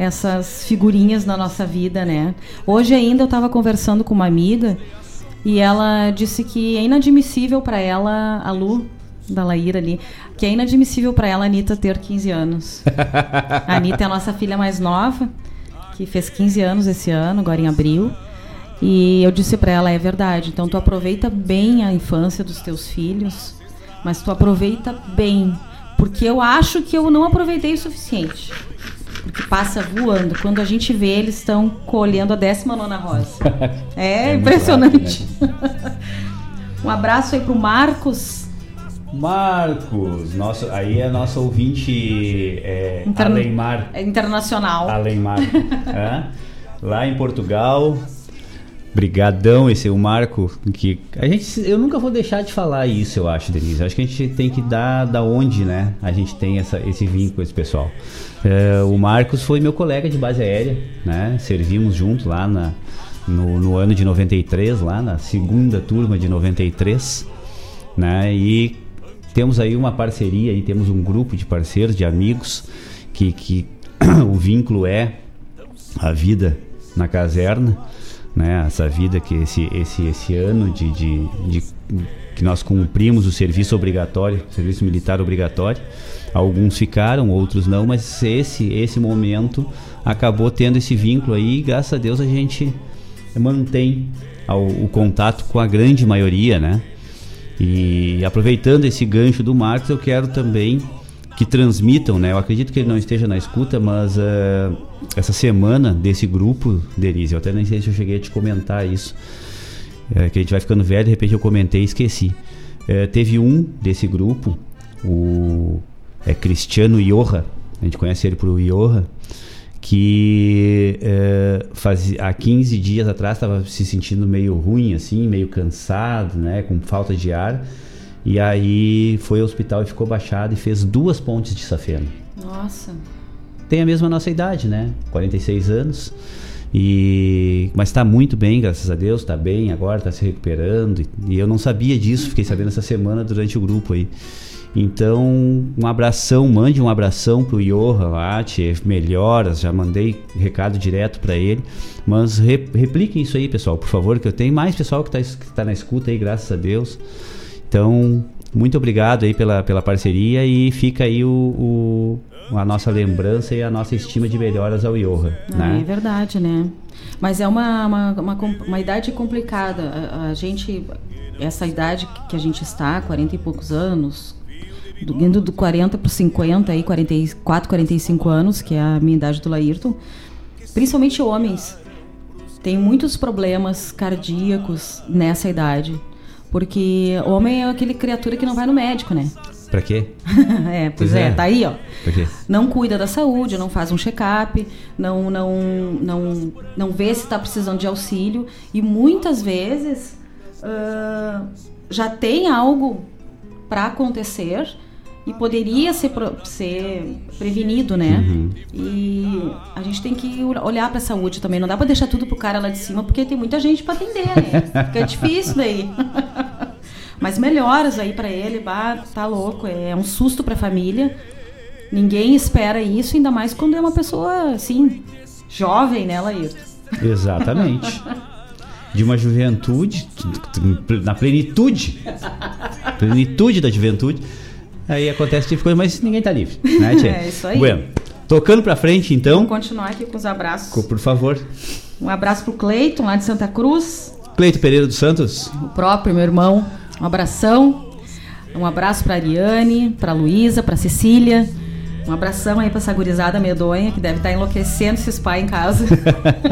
essas figurinhas na nossa vida, né? Hoje ainda eu estava conversando com uma amiga e ela disse que é inadmissível para ela, a Lu, da Laíra ali, que é inadmissível para ela a Anitta ter 15 anos. A Anitta é a nossa filha mais nova, que fez 15 anos esse ano, agora em abril. E eu disse pra ela, é verdade. Então tu aproveita bem a infância dos teus filhos, mas tu aproveita bem, porque eu acho que eu não aproveitei o suficiente. Porque passa voando. Quando a gente vê, eles estão colhendo a 19 rosa. [LAUGHS] É, É impressionante. [LAUGHS] um abraço aí pro Marcos. Marcos, nosso, aí é nosso ouvinte é, Interna- Aleimar. é internacional. Aleimar. [LAUGHS] Lá em Portugal. Brigadão, esse é o Marco, que a gente, eu nunca vou deixar de falar isso, eu acho, Denise. Acho que a gente tem que dar da onde, né? A gente tem essa, esse vínculo esse pessoal. É, o Marcos foi meu colega de base aérea, né? Servimos junto lá na, no, no ano de 93, lá na segunda turma de 93, né? E temos aí uma parceria, aí temos um grupo de parceiros, de amigos, que, que [CLEARS THROAT] o vínculo é a vida na caserna, né? Essa vida que esse, esse, esse ano de, de, de- que nós cumprimos o serviço obrigatório, serviço militar obrigatório. Alguns ficaram, outros não, mas esse esse momento acabou tendo esse vínculo aí. E, graças a Deus a gente mantém ao- o contato com a grande maioria, né? E aproveitando esse gancho do Marcos, eu quero também que transmitam, né? Eu acredito que ele não esteja na escuta, mas eh, essa semana desse grupo, Denise, eu até nem sei se eu cheguei a te comentar isso, eh, que a gente vai ficando velho, de repente eu comentei e esqueci. Eh, teve um desse grupo, o é Cristiano Iorra, a gente conhece ele por Iorra, que eh, fazia, há 15 dias atrás estava se sentindo meio ruim, assim, meio cansado, né, com falta de ar. E aí foi ao hospital e ficou baixado e fez duas pontes de safena. Nossa. Tem a mesma nossa idade, né? 46 anos. E mas está muito bem, graças a Deus, está bem agora, está se recuperando. E, e eu não sabia disso, fiquei sabendo essa semana durante o grupo aí. Então, um abração, mande um abração pro Johan lá, melhoras, já mandei recado direto para ele. Mas re- repliquem isso aí, pessoal, por favor, que eu tenho mais pessoal que está que tá na escuta aí, graças a Deus. Então, muito obrigado aí pela, pela parceria e fica aí o, o- a nossa lembrança e a nossa estima de melhoras ao Johan, Ah, né? É verdade, né? Mas é uma, uma, uma, uma idade complicada. A, a gente, essa idade que a gente está, 40 e poucos anos, do, indo do 40 para 50, aí, 44, 45 anos, que é a minha idade do Laírton, principalmente homens, tem muitos problemas cardíacos nessa idade. Porque homem é aquele criatura que não vai no médico, né? Pra quê? [LAUGHS] é, pois Pois é, é. tá aí, ó Pra quê? não cuida da saúde, não faz um check-up, não, não, não, não vê se está precisando de auxílio e muitas vezes ah, já tem algo para acontecer e poderia ser, ser prevenido, né? Uhum. E a gente tem que olhar para a saúde também. Não dá para deixar tudo pro cara lá de cima, porque tem muita gente para atender, né? Fica [LAUGHS] difícil daí. Mas melhoras aí para ele, bah, tá louco. É um susto para a família. Ninguém espera isso, ainda mais quando é uma pessoa assim, jovem, né, Laírton? Exatamente. De uma juventude, na plenitude, [LAUGHS] plenitude da juventude Aí acontece tipo de coisa, mas ninguém tá livre, né, [LAUGHS] tia? é isso aí. Bueno, tocando pra frente, então. Vamos continuar aqui com os abraços. Por favor. Um abraço pro Cleiton, lá de Santa Cruz. Cleito Pereira dos Santos. O próprio, meu irmão. Um abração. Um abraço pra Ariane, pra Luísa, pra Cecília. Um abração aí pra essa gurizada medonha que deve estar tá enlouquecendo esses pais em casa.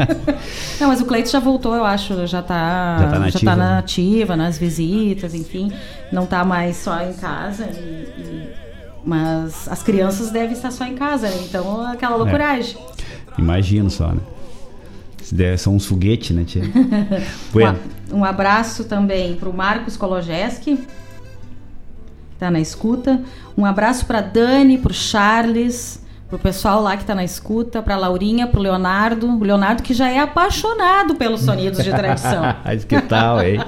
[LAUGHS] Não, mas o Cleito já voltou, eu acho, já tá, já tá, já tá nativa, nas visitas, enfim. Não tá mais só em casa. E, e, mas as crianças devem estar só em casa, né? Então aquela é. loucuragem. É. Imagino só, né? São uns foguetes, né, tia? [LAUGHS] bueno. um, um abraço também pro Marcos Kologeski tá na escuta. Um abraço para Dani, para Charles, para o pessoal lá que está na escuta, para Laurinha, para o Leonardo. O Leonardo que já é apaixonado pelos sonidos de tradição. [LAUGHS] que tal, hein?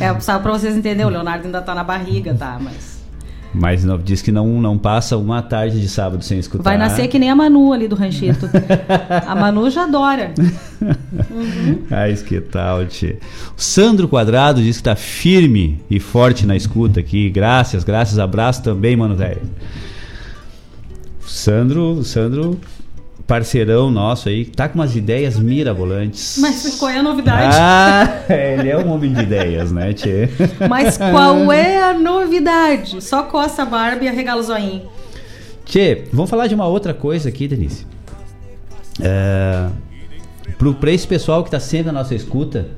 é, só para vocês entenderem, o Leonardo ainda está na barriga, tá? Mas mas não, diz que não, não passa uma tarde de sábado sem escutar. Vai nascer que nem a Manu ali do Ranchito. a Manu já adora. [LAUGHS] Uhum. Ai, que tal, tchê. Sandro Quadrado diz que está firme e forte na escuta aqui. Graças, graças. Abraço também, mano, velho. Sandro, Sandro parceirão nosso aí, tá com umas ideias mirabolantes. Mas qual é a novidade? Ah, [LAUGHS] ele é um homem de ideias, né, Tchê? Mas [LAUGHS] qual é a novidade? Só coça a barba e arregala o zoinho. Tchê, vamos falar de uma outra coisa aqui, Denise. É, pro, pra esse pessoal que tá sempre na nossa escuta,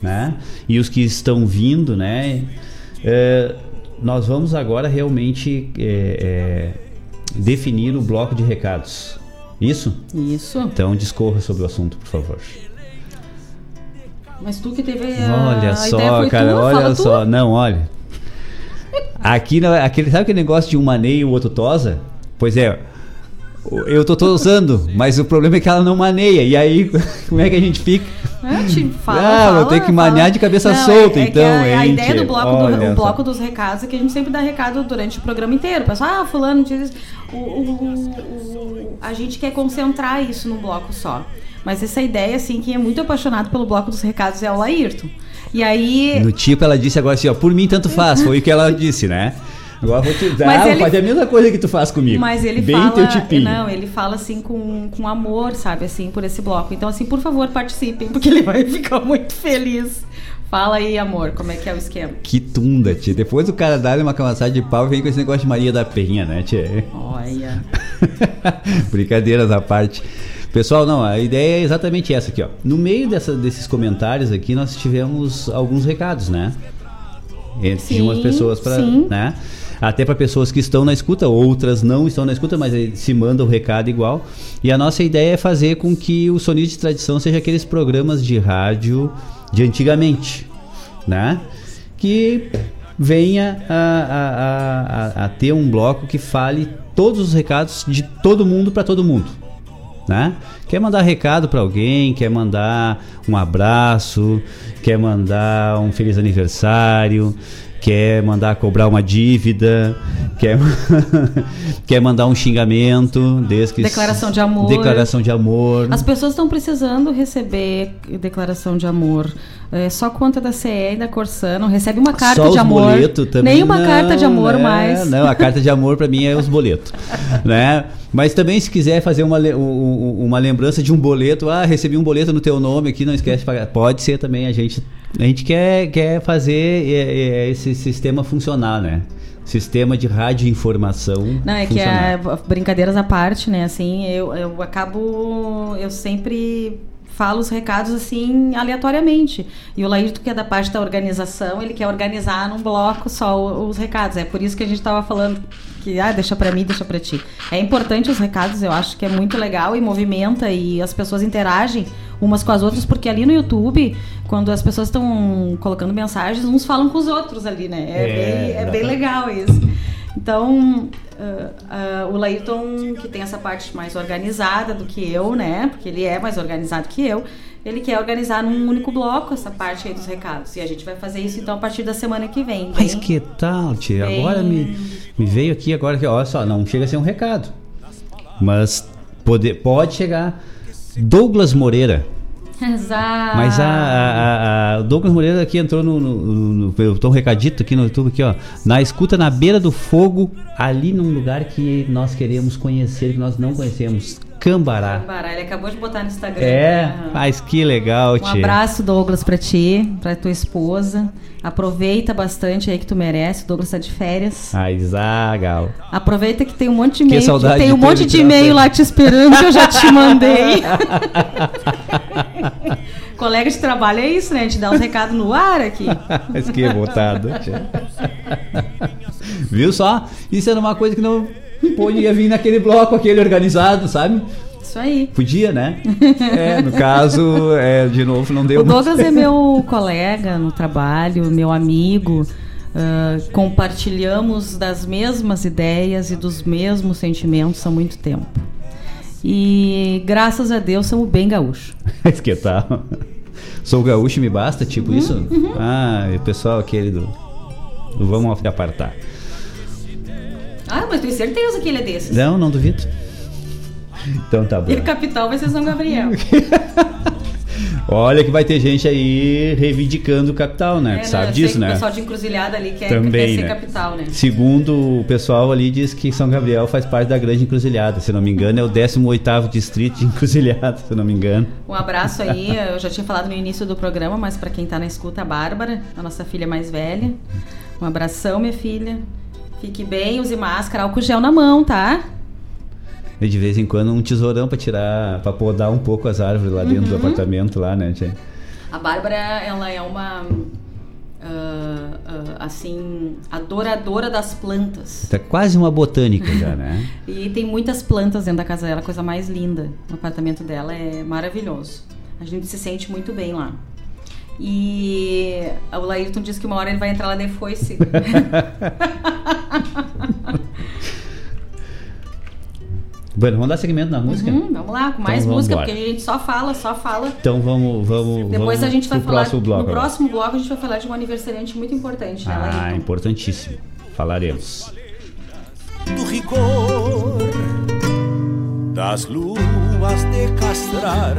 né? E os que estão vindo, né? É, nós vamos agora realmente é, é definir o bloco de recados. Isso? Isso. Então discorra sobre o assunto, por favor. Mas tu que teve a Olha só, cara, tu? olha só. Tu? Não, olha. [LAUGHS] Aqui, aquele, sabe aquele negócio de um maneio e o outro tosa? Pois é, eu tô tosando, mas o problema é que ela não maneia. E aí, [LAUGHS] como é que a gente fica? É, te fala, ah, fala, eu tenho que manear de cabeça não, solta, é, é então, a, a, ideia do bloco, do, o bloco dos recados é que a gente sempre dá recado durante o programa inteiro. O pessoal, ah, fulano diz... O, o, o, a gente quer concentrar isso num bloco só. Mas essa ideia, assim, quem é muito apaixonado pelo bloco dos recados é o Laírton. E aí... No tipo, ela disse agora assim, ó, por mim tanto faz. Foi o que ela disse, né? Agora vou te dar, mas ele, fazer a mesma coisa que tu faz comigo. Mas ele Bem fala, teu tipinho. não, ele fala assim com, com amor, sabe, assim, por esse bloco. Então assim, por favor, participem, porque ele vai ficar muito feliz. Fala aí, amor, como é que é o esquema? Que tunda, tia. Depois o cara dá uma camaçada de pau e vem com esse negócio de Maria da Penha, né, tia? Olha. [LAUGHS] Brincadeiras à parte. Pessoal, não, a ideia é exatamente essa aqui, ó. No meio dessa, desses comentários aqui, nós tivemos alguns recados, né? Entre sim, umas pessoas para, né? Até para pessoas que estão na escuta, outras não estão na escuta, mas se manda o recado igual. E a nossa ideia é fazer com que o Sonido de Tradição seja aqueles programas de rádio de antigamente, né? Que venha a, a, a, a ter um bloco que fale todos os recados de todo mundo para todo mundo. Né? Quer mandar recado para alguém, quer mandar um abraço, quer mandar um feliz aniversário, quer mandar cobrar uma dívida, quer, [LAUGHS] quer mandar um xingamento, desde que declaração de amor. Declaração de amor. As pessoas estão precisando receber declaração de amor. É, só conta da CE e da Corsã, não recebe uma carta só de amor. Boleto também. Nem uma não, carta de amor né? mais. Não, a carta de amor para mim é os boletos, [LAUGHS] né? Mas também se quiser fazer uma, uma lembrança de um boleto, ah, recebi um boleto no teu nome aqui, não esquece de pagar. Pode ser também, a gente a gente quer, quer fazer é, é, esse sistema funcionar, né? Sistema de radioinformação. Não, é funcionar. que é, brincadeiras à parte, né? Assim, eu, eu acabo. Eu sempre falo os recados assim aleatoriamente. E o Laírto, que é da parte da organização, ele quer organizar num bloco só os recados. É por isso que a gente estava falando que ah, deixa para mim, deixa para ti. É importante os recados, eu acho que é muito legal e movimenta e as pessoas interagem umas com as outras, porque ali no YouTube, quando as pessoas estão colocando mensagens, uns falam com os outros ali, né? É, É, bem, é bem legal isso. Então, uh, uh, o Laírton, que tem essa parte mais organizada do que eu, né? Porque ele é mais organizado que eu. Ele quer organizar num único bloco essa parte aí dos recados. E a gente vai fazer isso então a partir da semana que vem. Mas bem? que tal, tia? Bem- Agora me, me veio aqui agora que, olha só, não chega a ser um recado. Mas pode, pode chegar. Douglas Moreira. Exato. Mas a, a- a- Douglas Moreira aqui entrou no. no, no, no um recadito aqui no YouTube aqui, ó. Na escuta na beira do fogo, ali num lugar que nós queremos conhecer, que nós não conhecemos. Cambará. Cambará, ele acabou de botar no Instagram. É, Aham. mas que legal, Um tia. abraço, Douglas, pra ti, pra tua esposa. Aproveita bastante aí que tu merece. O Douglas tá de férias. Ai, Zagal. Aproveita que tem um monte de Que e-mail. saudade Tem um monte de e-mail lá te esperando que eu já te mandei. [LAUGHS] Colega de trabalho é isso, né? A gente dá os recados no ar aqui. [LAUGHS] Mas que botado, tia. Viu só? Isso era uma coisa que não podia vir naquele bloco, aquele organizado, sabe? Isso aí. Podia, né? [LAUGHS] É, no caso, é, de novo, não deu O Douglas é meu colega no trabalho, meu amigo. ah, compartilhamos das mesmas ideias e dos mesmos sentimentos há muito tempo. E graças a Deus somos bem gaúchos. [LAUGHS] Mas que tal? Sou gaúcho e me basta, tipo Uhum, isso? Ah, e o pessoal aquele do Vamos Apartar. Ah, mas tenho certeza que ele é desses. Não, não duvido. Então tá bom. E a capital vai ser São Gabriel. [LAUGHS] Olha que vai ter gente aí reivindicando o capital, né? É, Tu sabe disso, né? O pessoal de encruzilhada ali quer, Também, quer ser né? capital, né? Segundo o pessoal ali diz que São Gabriel faz parte da grande encruzilhada. Se não me engano, é o 18º distrito de encruzilhada, se não me engano. Um abraço aí, eu já tinha falado no início do programa, mas pra quem tá na escuta, a Bárbara, a nossa filha mais velha. Um abração, minha filha. Fique bem, use máscara, álcool gel na mão, tá? E de vez em quando um tesourão pra tirar, pra podar um pouco as árvores lá dentro do Uhum. apartamento lá, né, tia? A Bárbara, ela é uma ah, ah, assim, adoradora das plantas. Tá quase uma botânica já, né? [LAUGHS] E tem muitas plantas dentro da casa dela, a coisa mais linda. O apartamento dela é maravilhoso. A gente se sente muito bem lá. E o Laírton disse que uma hora ele vai entrar lá de foice. [LAUGHS] Bueno, vamos dar segmento na música? Hum, vamos lá, com mais Então música, embora. porque a gente só fala, só fala. Então vamos, vamos. Depois vamos a gente vai falar. próximo bloco. no agora. próximo bloco a gente vai falar de um aniversariante muito importante, né, Ah, Laírton? importantíssimo. Falaremos. do rigor das luvas de castrar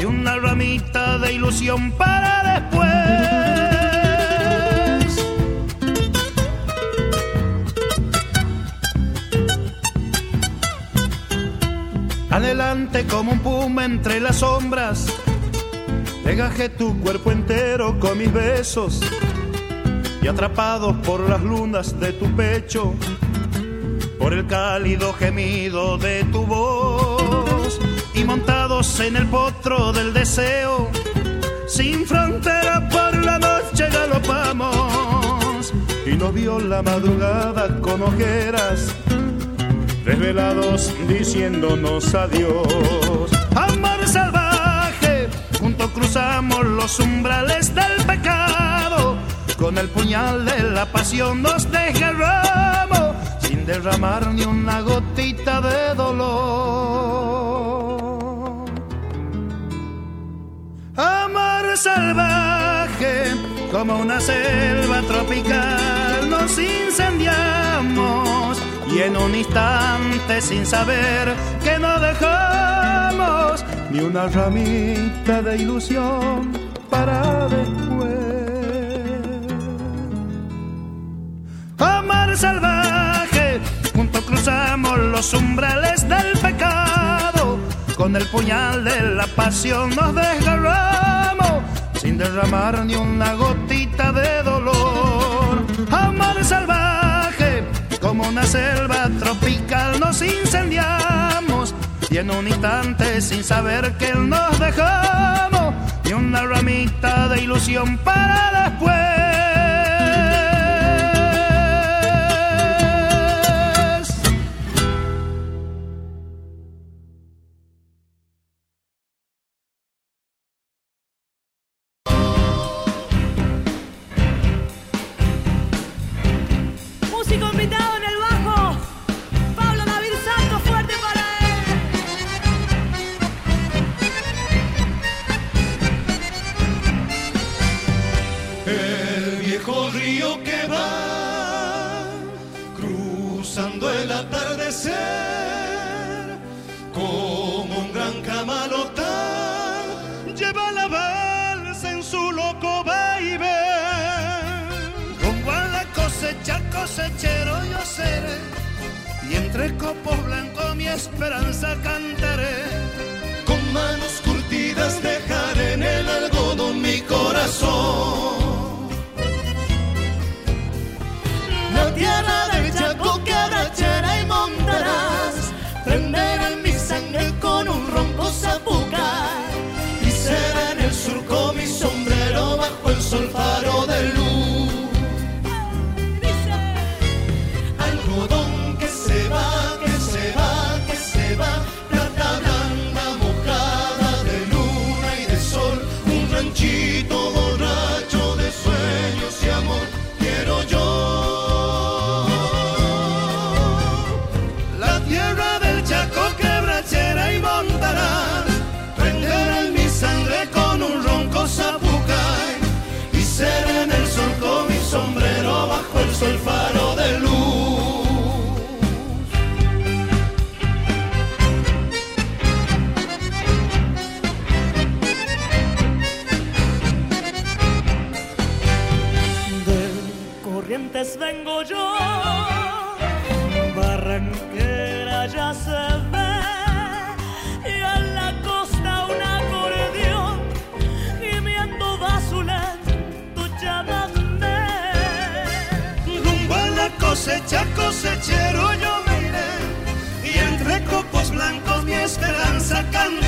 y una ramita de ilusión para después. Adelante como un puma entre las sombras, Degajé tu cuerpo entero con mis besos. Y atrapados por las lunas de tu pecho, por el cálido gemido de tu voz montados en el potro del deseo, sin frontera por la noche galopamos y nos vio la madrugada con ojeras, desvelados diciéndonos adiós. Amor salvaje, juntos cruzamos los umbrales del pecado. Con el puñal de la pasión nos desgarramos sin derramar ni una gotita de dolor. Salvaje, como una selva tropical, nos incendiamos y en un instante sin saber que no dejamos ni una ramita de ilusión para después. Amar salvaje, junto cruzamos los umbrales del pecado, con el puñal de la pasión nos desgarramos sin derramar ni una gotita de dolor. Amar salvaje, como una selva tropical nos incendiamos y en un instante sin saber que nos dejamos ni una ramita de ilusión para después. Copos blancos mi esperanza cantaré. Con manos curtidas dejaré en el algodón mi corazón. La tierra del Chaco que abrachera y montarás. Prender en mi sangre con un ronco zapucar. Y será en el surco mi sombrero bajo el sol faro de cosecha, cosechero yo me iré. Y entre copos blancos mi esperanza cantaré.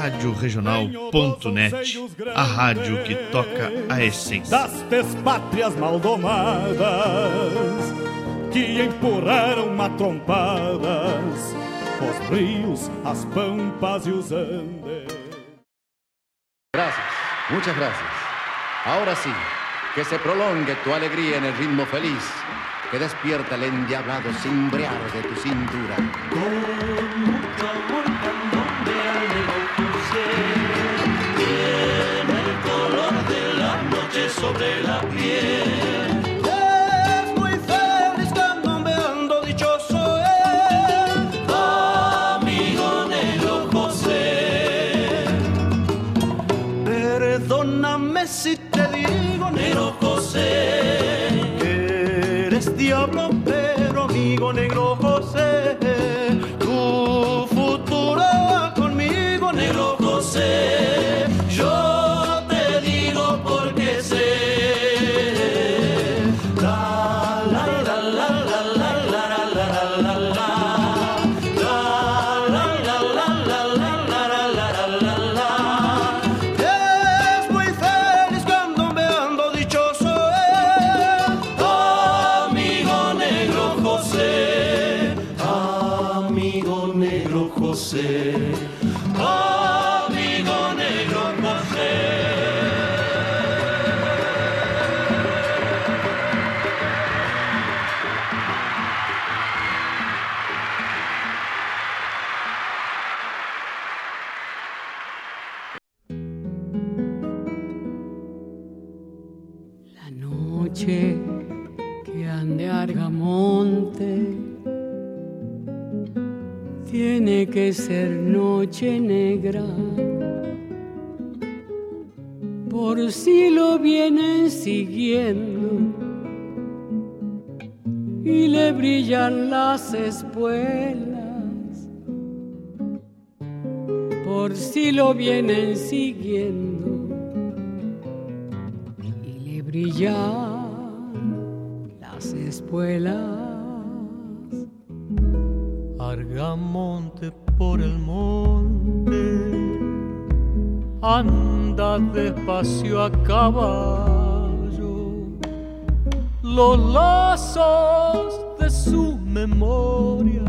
Rádio Regional.net, a rádio que toca a essência. Das despátrias maldomadas que empurraram matrompadas os rios, as pampas e os andes. Gracias, muchas gracias. Ahora sí, que se prolongue tu alegría en el ritmo feliz que despierta el endiablado cimbrear de tu cintura. Sobre la las espuelas. Por si lo vienen siguiendo y le brillan las espuelas. Argamonte por el monte, anda despacio a caballo, los lazos de su memoria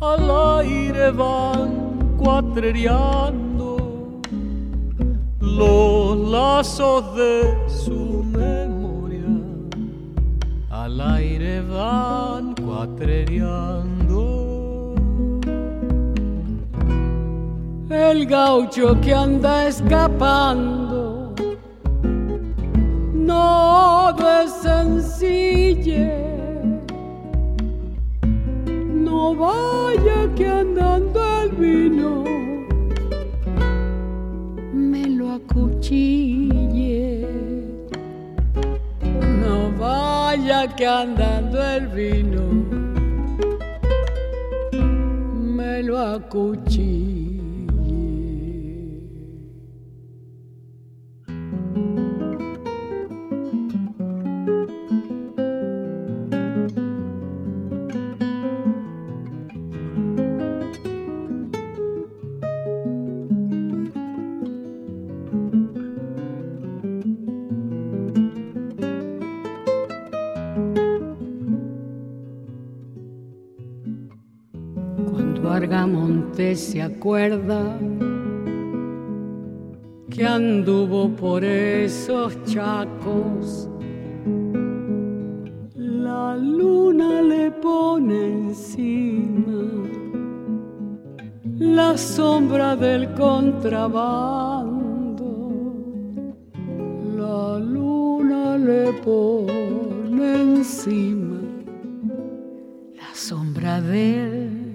al aire van cuatrereando, los lazos de su memoria al aire van cuatrereando. El gaucho que anda escapando no es sencillo. No vaya que andando el vino me lo acuchille. No vaya que andando el vino me lo acuchille. Argamonte se acuerda que anduvo por esos chacos, la luna le pone encima la sombra del contrabando. La luna le pone encima la sombra del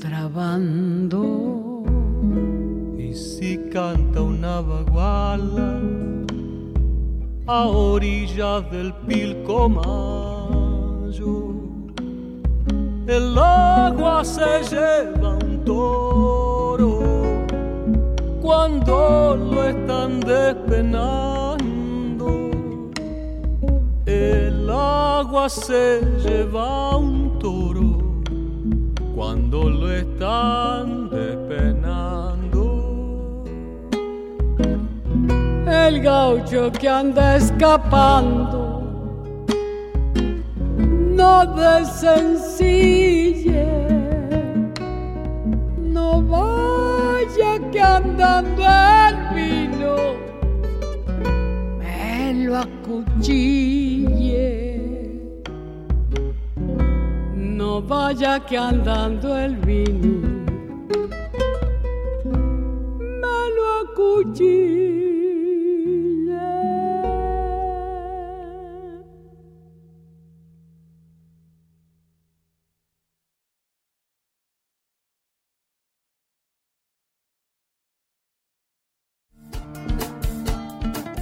contrabando. Y si canta una baguala a orillas del Pilcomayo, el agua se lleva un toro cuando lo están despenando. El agua se lleva un toro cuando lo están despenando. El gaucho que anda escapando no desencille, no vaya que andando el vino me lo acuchille. Vaya que andando el vino me lo acuchille.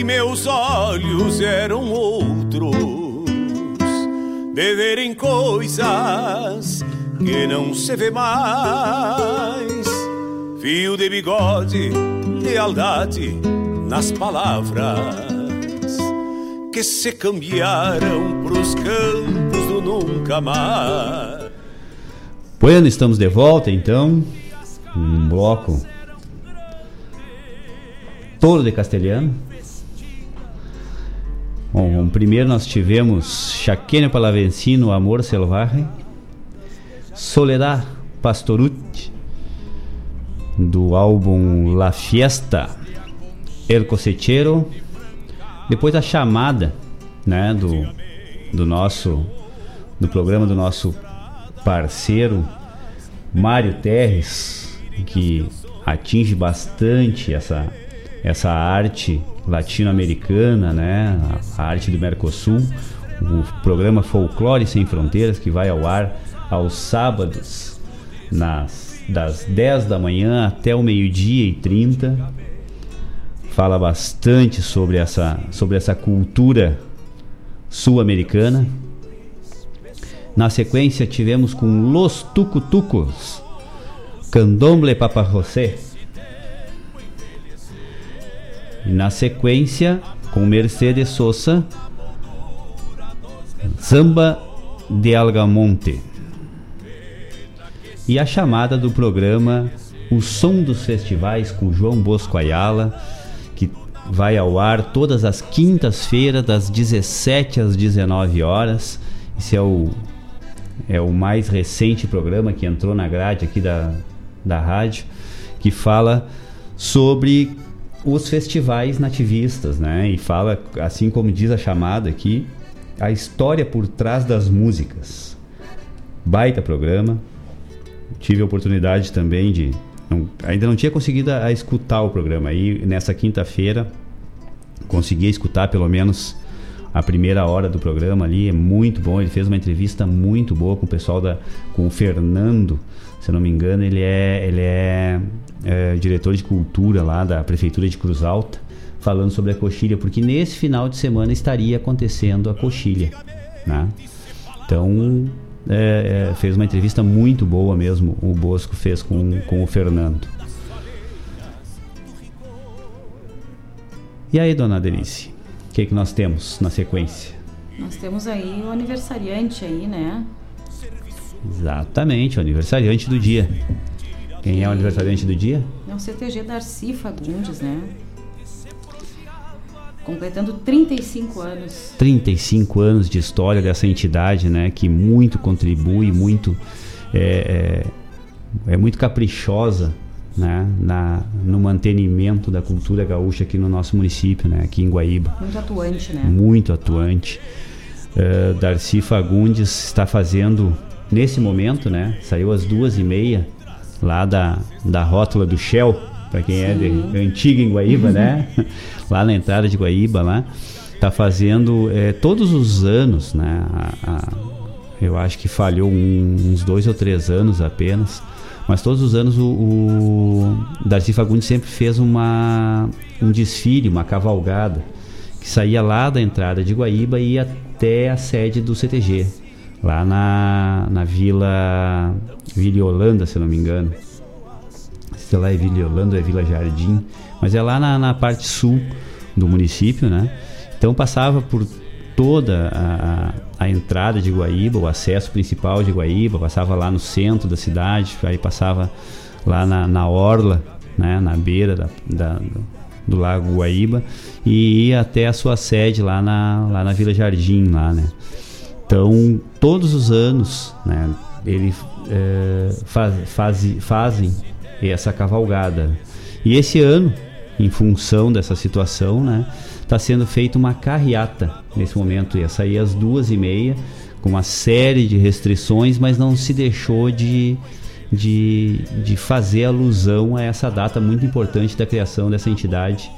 Antigamente meus olhos eram outros, de verem coisas que não se vê mais. Fio de bigode, lealdade nas palavras que se cambiaram pros campos do nunca mais. Bueno, estamos de volta então. Um bloco todo de castelhano. Primeiro nós tivemos Chaqueño Palavencino, Amor Selvagem, Soledad Pastorucci, do álbum La Fiesta, El Cosechero, depois a chamada, né, do, do nosso, do programa do nosso parceiro Mário Terres, que atinge bastante essa essa arte latino-americana, né? A arte do Mercosul, o programa Folclore Sem Fronteiras, que vai ao ar aos sábados, nas, das 10 da manhã até o meio-dia e 30. Fala bastante sobre essa, sobre essa cultura sul-americana. Na sequência, tivemos com Los Tucutucos, Candomble Papa José na sequência, com Mercedes Sosa, Samba de Algamonte. E a chamada do programa O Som dos Festivais com João Bosco Ayala, que vai ao ar todas as quintas-feiras, das 17 às 19 horas. Esse é o, é o mais recente programa que entrou na grade aqui da, da rádio, que fala sobre os festivais nativistas, né? E fala, assim como diz a chamada aqui, a história por trás das músicas. Baita programa. Tive a oportunidade também de. Não, ainda não tinha conseguido a, a escutar o programa. Aí nessa quinta-feira consegui escutar pelo menos a primeira hora do programa ali. É muito bom. Ele fez uma entrevista muito boa com o pessoal da. com o Fernando. Se eu não me engano, ele é, ele é é, diretor de cultura lá da Prefeitura de Cruz Alta, falando sobre a coxilha, porque nesse final de semana estaria acontecendo a coxilha. Né? Então, é, é, fez uma entrevista muito boa mesmo, o Bosco fez com, com o Fernando. E aí, dona Denise, o que, que nós temos na sequência? Nós temos aí o aniversariante aí, né? Exatamente, o aniversariante do dia. Quem é o aniversariante do dia? É o CTG Darcy Fagundes, né? Completando 35 anos. 35 anos de história dessa entidade, né? Que muito contribui, muito é, é, é muito caprichosa né, na, no mantenimento da cultura gaúcha aqui no nosso município, né, aqui em Guaíba. Muito atuante, né? Muito atuante. Uh, Darcy Fagundes está fazendo, nesse momento, né, saiu às duas e meia, lá da, da rótula do Shell, para quem Sim. é de, antiga em Guaíba, né, [LAUGHS] lá na entrada de Guaíba, lá, está fazendo é, todos os anos, né, a, a, eu acho que falhou um, uns dois ou três anos apenas, mas todos os anos o, o Darcy Fagundes sempre fez uma, um desfile, uma cavalgada, que saía lá da entrada de Guaíba e ia até a sede do CTG, lá na, na Vila, Vila Holanda, se não me engano. Se lá é Vila Holanda ou é Vila Jardim, mas é lá na, na parte sul do município, né? Então passava por toda a, a, entrada de Guaíba, o acesso principal de Guaíba, passava lá no centro da cidade, aí passava lá na, na orla, né, na beira da, da, do Lago Guaíba e ia até a sua sede lá na, lá na Vila Jardim, lá, né? Então, todos os anos, né, ele é, faz, faz, fazem essa cavalgada. E esse ano, em função dessa situação, né, está sendo feita uma carreata nesse momento. Ia sair às duas e meia, com uma série de restrições, mas não se deixou de, de, de fazer alusão a essa data muito importante da criação dessa entidade,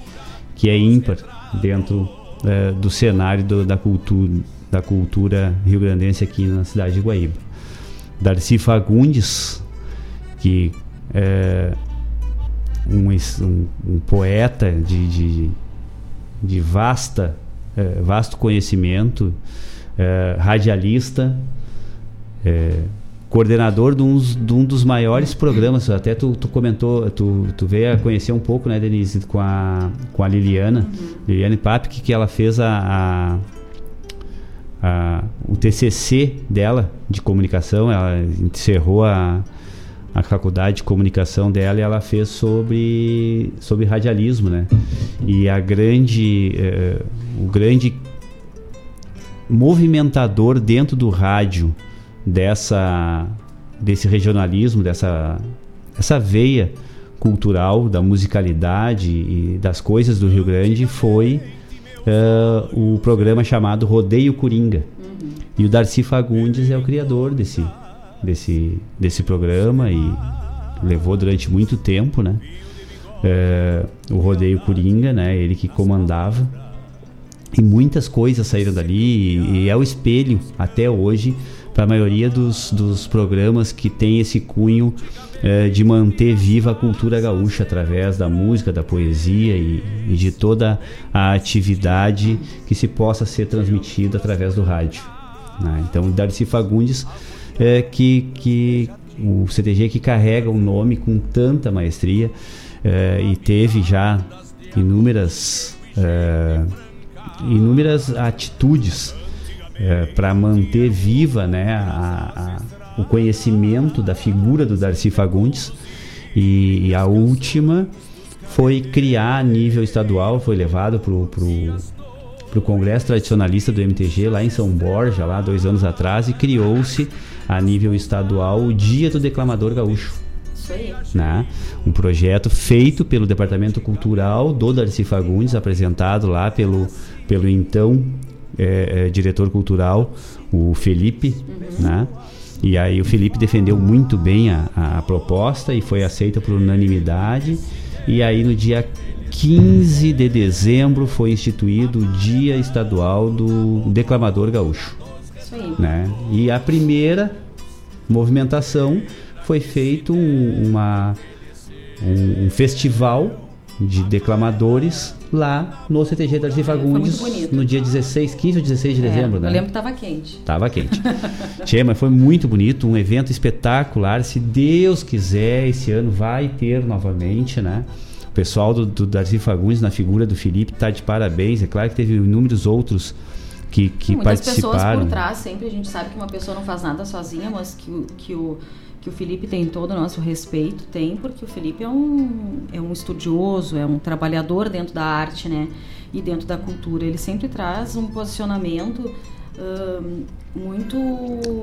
que é ímpar dentro é, do cenário do, da, cultura, da cultura rio-grandense aqui na cidade de Guaíba. Darcy Fagundes, que é um, um, um poeta de, de de vasta, é, vasto conhecimento, é, radialista, é, coordenador de, uns, de, um dos maiores programas. Até tu, tu, comentou, tu, tu veio a conhecer um pouco, né, Denise, com a, com a Liliana, uhum. Liliane Papik, que ela fez a, a, a, o TCC dela de comunicação. Ela encerrou a a faculdade de comunicação dela e ela fez sobre, sobre radialismo, né? E a grande, eh, o grande movimentador dentro do rádio dessa, desse regionalismo, dessa essa veia cultural da musicalidade e das coisas do Rio Grande foi uh, o programa chamado Rodeio Coringa. Uhum. E o Darcy Fagundes é o criador desse, desse, desse programa e levou durante muito tempo, né? É, o rodeio Coringa, né? Ele que comandava e muitas coisas saíram dali e, e é o espelho até hoje para a maioria dos, dos programas que tem esse cunho é, de manter viva a cultura gaúcha através da música, da poesia e, e de toda a atividade que se possa ser transmitida através do rádio. Né? Então, Darcy Fagundes é, que, que o CTG que carrega o nome com tanta maestria é, e teve já inúmeras é, inúmeras atitudes é, para manter viva né, a, a, o conhecimento da figura do Darcy Fagundes e, e, a última foi criar a nível estadual foi levado para o Congresso Tradicionalista do MTG lá em São Borja, lá dois anos atrás, e criou-se a nível estadual o Dia do Declamador Gaúcho. Né? Um projeto feito pelo Departamento Cultural do Darcy Fagundes, apresentado lá pelo, pelo então é, é, diretor cultural, o Felipe, uhum. né? E aí o Felipe defendeu muito bem a, a proposta e foi aceita por unanimidade. E aí no dia 15 de dezembro foi instituído o Dia Estadual do Declamador Gaúcho. Isso aí. Né? E a primeira movimentação foi feito um, uma, um, um, festival de declamadores lá no CTG Darcy Fagundes no dia 16, 15 ou 16 de é, dezembro, né? Eu lembro que estava quente. Tava quente. [LAUGHS] Tchê, mas foi muito bonito, um evento espetacular. Se Deus quiser, esse ano vai ter novamente, né? O pessoal do, do Darcy Fagundes, na figura do Felipe, está de parabéns. É claro que teve inúmeros outros que, que Muitas participaram. pessoas por trás, sempre a gente sabe que uma pessoa não faz nada sozinha, mas que, que, o, que o Felipe tem todo o nosso respeito, tem, porque o Felipe é um, é um estudioso, é um trabalhador dentro da arte, né? E dentro da cultura. Ele sempre traz um posicionamento ahn, muito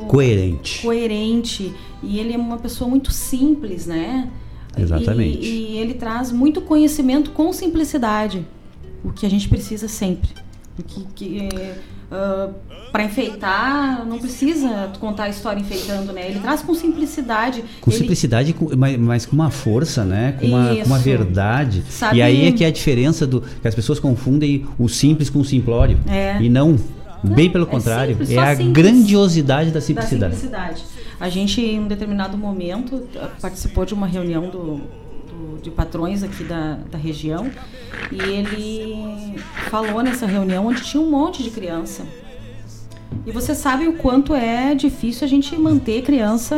Coerente. coerente. E ele é uma pessoa muito simples, né? Exatamente. E, e ele traz muito conhecimento com simplicidade, o que a gente precisa sempre. O que, que para enfeitar, não precisa contar a história enfeitando, né? Ele traz com simplicidade. Com ele, simplicidade, mas, mas com uma força, né? Com uma, com uma verdade. Sabe- E aí é que é a diferença do. que as pessoas confundem o simples com o simplório. É. E não. Bem pelo é contrário. simples, é a simples. grandiosidade da da simplicidade. simplicidade. A gente, em um determinado momento, participou de uma reunião do, de patrões aqui da, da região e ele falou nessa reunião onde tinha um monte de criança. E você sabe o quanto é difícil a gente manter criança,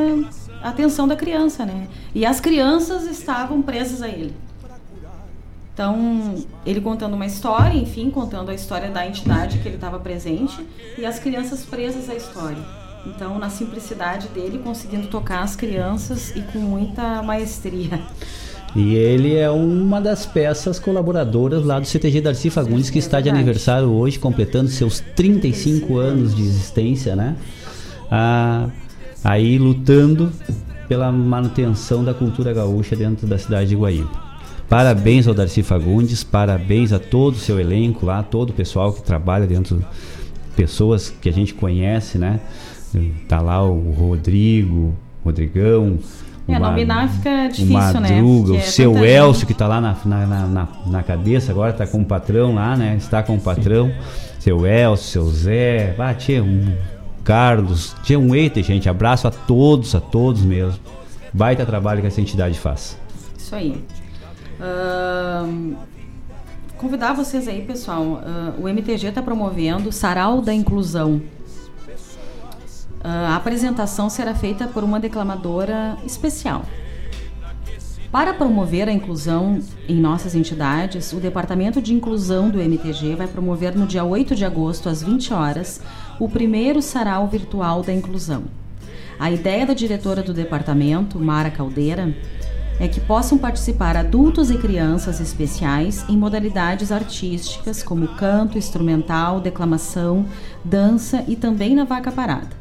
a atenção da criança, né? E as crianças estavam presas a ele. Então, ele contando uma história, enfim, contando a história da entidade que ele estava presente e as crianças presas à história. Então, na simplicidade dele, conseguindo tocar as crianças e com muita maestria. E ele é uma das peças colaboradoras lá do CTG Darcy Fagundes, que está de aniversário hoje, completando seus 35 anos de existência, né? Ah, aí lutando pela manutenção da cultura gaúcha dentro da cidade de Guaíba. Parabéns ao Darcy Fagundes, parabéns a todo o seu elenco lá, todo o pessoal que trabalha dentro, pessoas que a gente conhece, né? Tá lá o Rodrigo, Rodrigão. É, o Ma- nominar fica difícil, né? Madruga, Porque o é seu tanta Elcio que está lá na, na, na, na- cabeça, agora está com o patrão lá, né? Está com o patrão. Seu Elcio, seu Zé, ah, tinha um Carlos, tinha um eita, gente. Abraço a todos, a todos mesmo. Baita trabalho que essa entidade faz. Isso aí. Ahn, convidar vocês aí, pessoal. ah, o MTG está promovendo Sarau da Inclusão. Ah, a apresentação será feita por uma declamadora especial. Para promover a inclusão em nossas entidades, o Departamento de Inclusão do MTG vai promover no dia 8 de agosto, às 20 horas, o primeiro sarau virtual da inclusão. A ideia da diretora do departamento, Mara Caldeira, é que possam participar adultos e crianças especiais em modalidades artísticas como canto, instrumental, declamação, dança e também na vaca parada.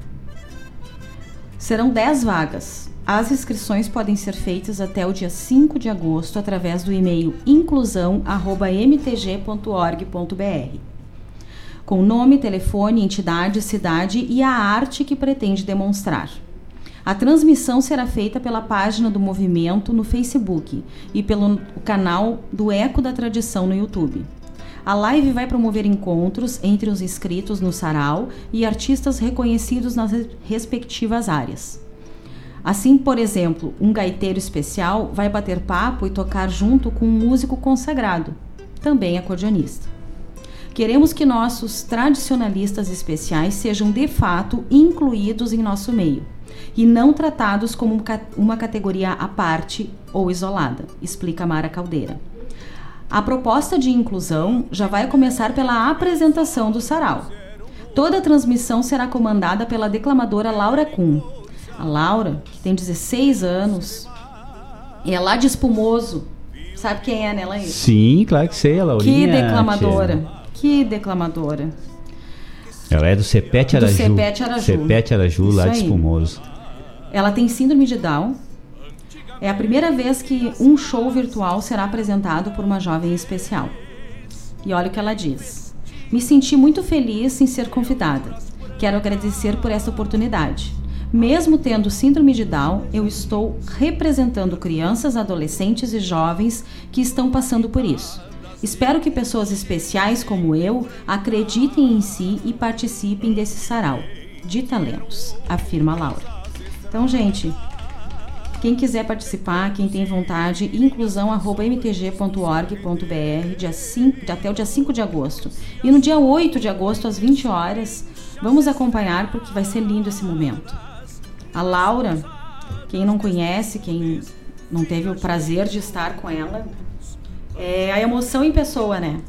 Serão 10 vagas. As inscrições podem ser feitas até o dia 5 de agosto através do e-mail inclusão@mtg.org.br. Com nome, telefone, entidade, cidade e a arte que pretende demonstrar. A transmissão será feita pela página do movimento no Facebook e pelo canal do Eco da Tradição no YouTube. A live vai promover encontros entre os inscritos no sarau e artistas reconhecidos nas re- respectivas áreas. Assim, por exemplo, um gaiteiro especial vai bater papo e tocar junto com um músico consagrado, também acordeonista. Queremos que nossos tradicionalistas especiais sejam de fato incluídos em nosso meio e não tratados como um uma categoria à parte ou isolada, explica Mara Caldeira. A proposta de inclusão já vai começar pela apresentação do sarau. Toda a transmissão será comandada pela declamadora Laura Kuhn. A Laura, que tem 16 anos, é lá de Espumoso. Sabe quem é, né, Laís? Sim, claro que sei, a Laurinha. Que declamadora. tia. Que declamadora. Ela é do Cepete Do Araju. Cepete Araju. Cepete Araju, lá Isso de aí. Espumoso. Ela tem síndrome de Down. É a primeira vez que um show virtual será apresentado por uma jovem especial. E olha o que ela diz. Me senti muito feliz em ser convidada. Quero agradecer por essa oportunidade. Mesmo tendo síndrome de Down, eu estou representando crianças, adolescentes e jovens que estão passando por isso. Espero que pessoas especiais como eu acreditem em si e participem desse sarau de talentos, afirma Laura. Então, gente, quem quiser participar, quem tem vontade, inclusão.mtg.org.br dia 5, até o dia 5 de agosto. E no dia 8 de agosto, às 20 horas, vamos acompanhar porque vai ser lindo esse momento. A Laura, quem não conhece, quem não teve o prazer de estar com ela, É a emoção em pessoa, né?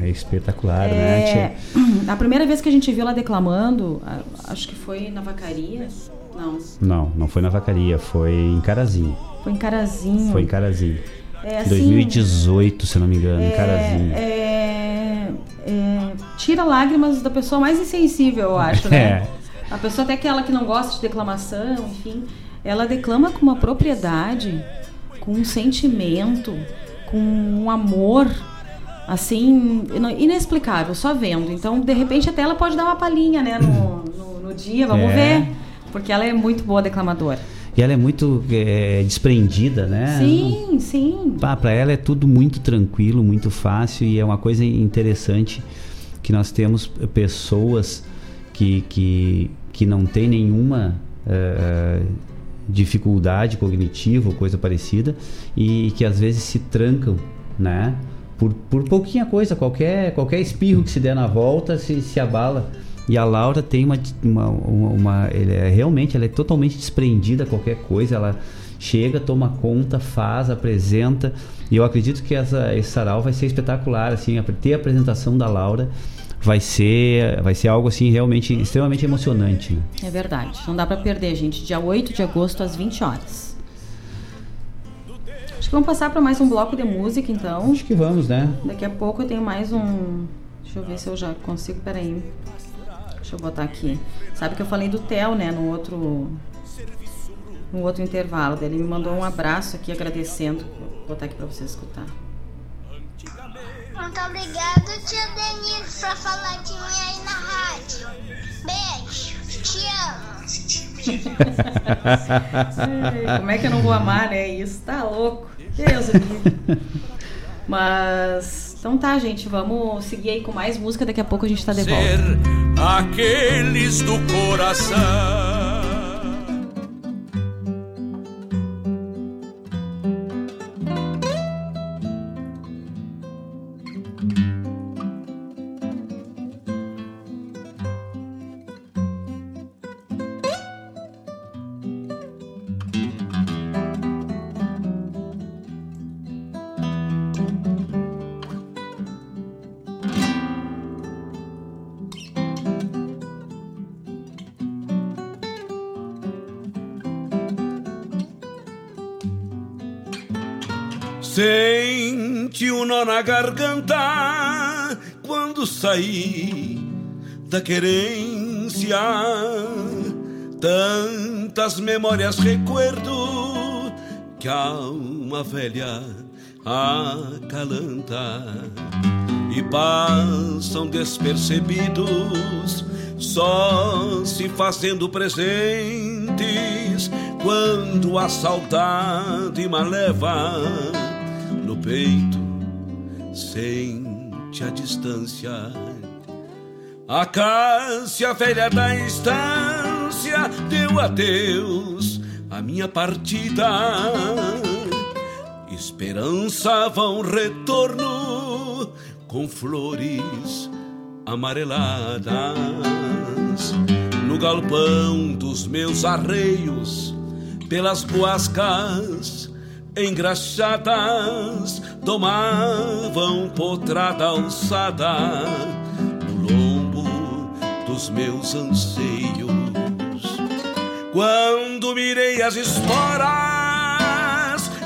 É espetacular, É, né? tia? [CLEARS THROAT] a primeira vez que a gente viu ela declamando, acho que foi na vacaria. Não, Não, não foi na vacaria, foi em Carazinho. foi em Carazinho. Foi em Carazinho. É, assim, 2018, se não me engano, em Carazinho. É, é, tira lágrimas da pessoa mais insensível, eu acho, né? [LAUGHS] É. A pessoa até aquela que não gosta de declamação, enfim, ela declama com uma propriedade, com um sentimento, com um amor, assim, inexplicável, só vendo. Então, de repente, até ela pode dar uma palhinha, né, no, no, no dia, vamos É. ver. Porque ela é muito boa declamadora. E ela é muito é, desprendida, né? Sim, sim. Para ela é tudo muito tranquilo, muito fácil e é uma coisa interessante que nós temos pessoas que, que, que não tem nenhuma eh, dificuldade cognitiva ou coisa parecida e que às vezes se trancam, né? Por, por pouquinha coisa, qualquer, qualquer espirro que se der na volta se, se abala. E a Laura tem uma, uma, uma, uma- ele é, realmente ela é totalmente desprendida a qualquer coisa, ela chega, toma conta, faz, apresenta. E eu acredito que essa, esse sarau vai ser espetacular, assim, ter a apresentação da Laura vai ser, vai ser algo assim realmente extremamente emocionante. Né? É verdade. Não dá pra perder, gente. Dia 8 de agosto, às 20 horas. Acho que vamos passar pra mais um bloco de música, então. Acho que vamos, né? Daqui a pouco eu tenho mais um. Deixa eu ver se eu já consigo. Peraí. Deixa eu botar aqui. Sabe que eu falei do Theo, né? No outro. No outro intervalo. Ele me mandou um abraço aqui agradecendo. Vou botar aqui pra você escutar. Muito obrigada, tia Denise, por falar de mim aí na rádio. Beijo, te amo. [LAUGHS] Como é que eu não vou amar, né? Isso tá louco. Deus. [LAUGHS] Mas. Então tá, gente. Vamos seguir aí com mais música. Daqui a pouco a gente tá de volta. ser aqueles do coração. Na garganta quando saí da querência. Tantas memórias recuerdo que a alma velha acalanta e passam despercebidos, só se fazendo presentes quando a saudade me leva no peito, sente a distância. A Cássia velha da estância deu adeus à minha partida. Esperançava um retorno com flores amareladas no galpão dos meus arreios, pelas boascas engraxadas tomavam potrada alçada no lombo dos meus anseios. Quando mirei as esporas,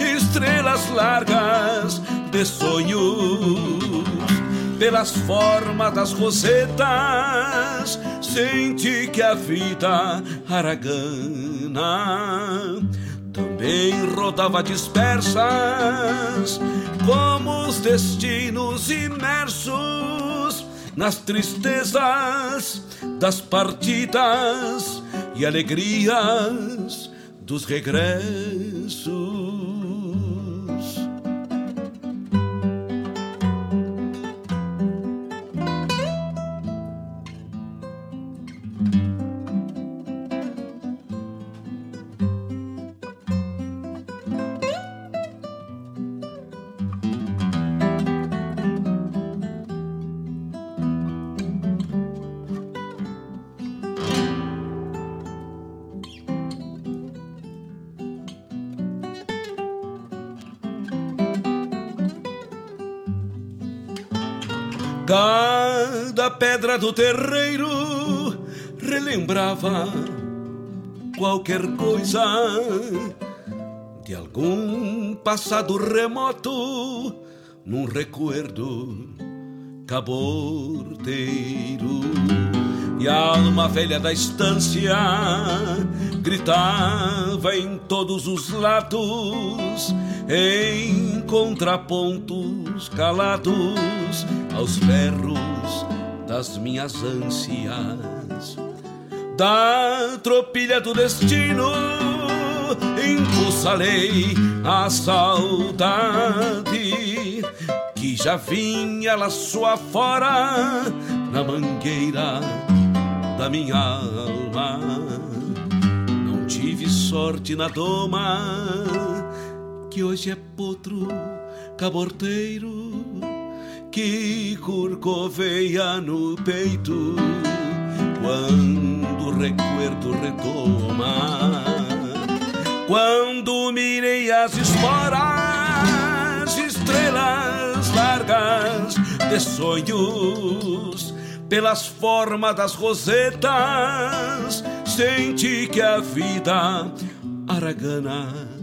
estrelas largas de sonhos, pelas formas das rosetas, senti que a vida aragana também rodava dispersas, como os destinos imersos nas tristezas das partidas e alegrias dos regressos. Pedra do terreiro relembrava qualquer coisa de algum passado remoto num recuerdo caborteiro. E a alma velha da estância gritava em todos os lados, em contrapontos calados aos berros das minhas ânsias. Da tropilha do destino impulsarei a saudade que já vinha lá sua fora na mangueira da minha alma. Não tive sorte na doma, que hoje é potro caborteiro, que curcoveia no peito quando o recuerdo retoma. Quando mirei as esporas, estrelas largas de sonhos pelas formas das rosetas, senti que a vida aragana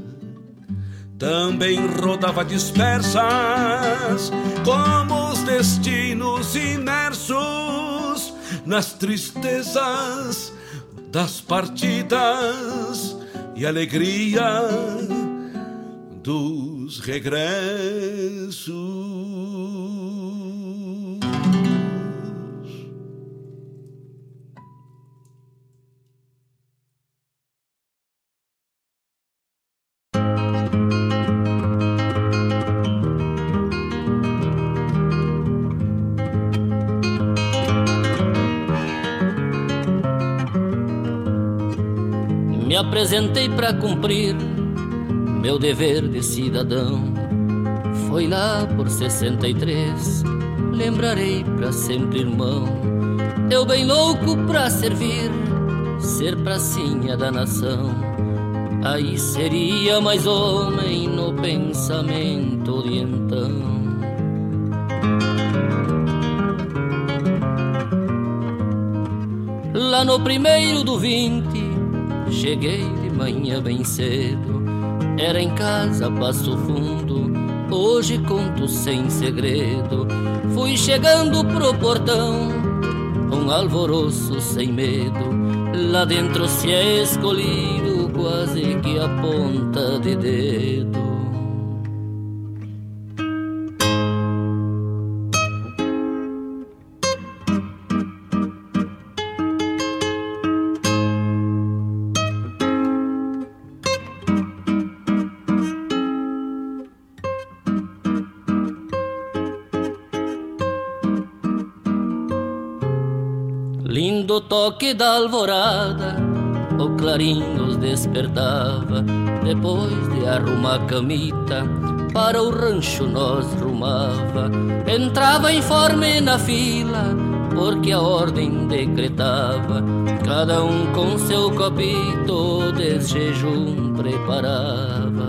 também rodava dispersas, como os destinos imersos nas tristezas das partidas e alegria dos regressos. Apresentei para cumprir meu dever de cidadão. Foi lá por 63, lembrarei para sempre irmão. Eu bem louco pra servir, ser pracinha da nação. Aí seria mais homem no pensamento de então. Lá no primeiro do vinte Cheguei de manhã bem cedo, era em casa Passo Fundo. Hoje conto sem segredo. Fui chegando pro portão, um alvoroço sem medo. Lá dentro se é escolhido quase que a ponta de dedo. Toque da alvorada, o clarim nos despertava. Depois de arrumar a camita, para o rancho nós rumava. Entrava informe na fila, porque a ordem decretava. Cada um com seu copito de jejum preparava.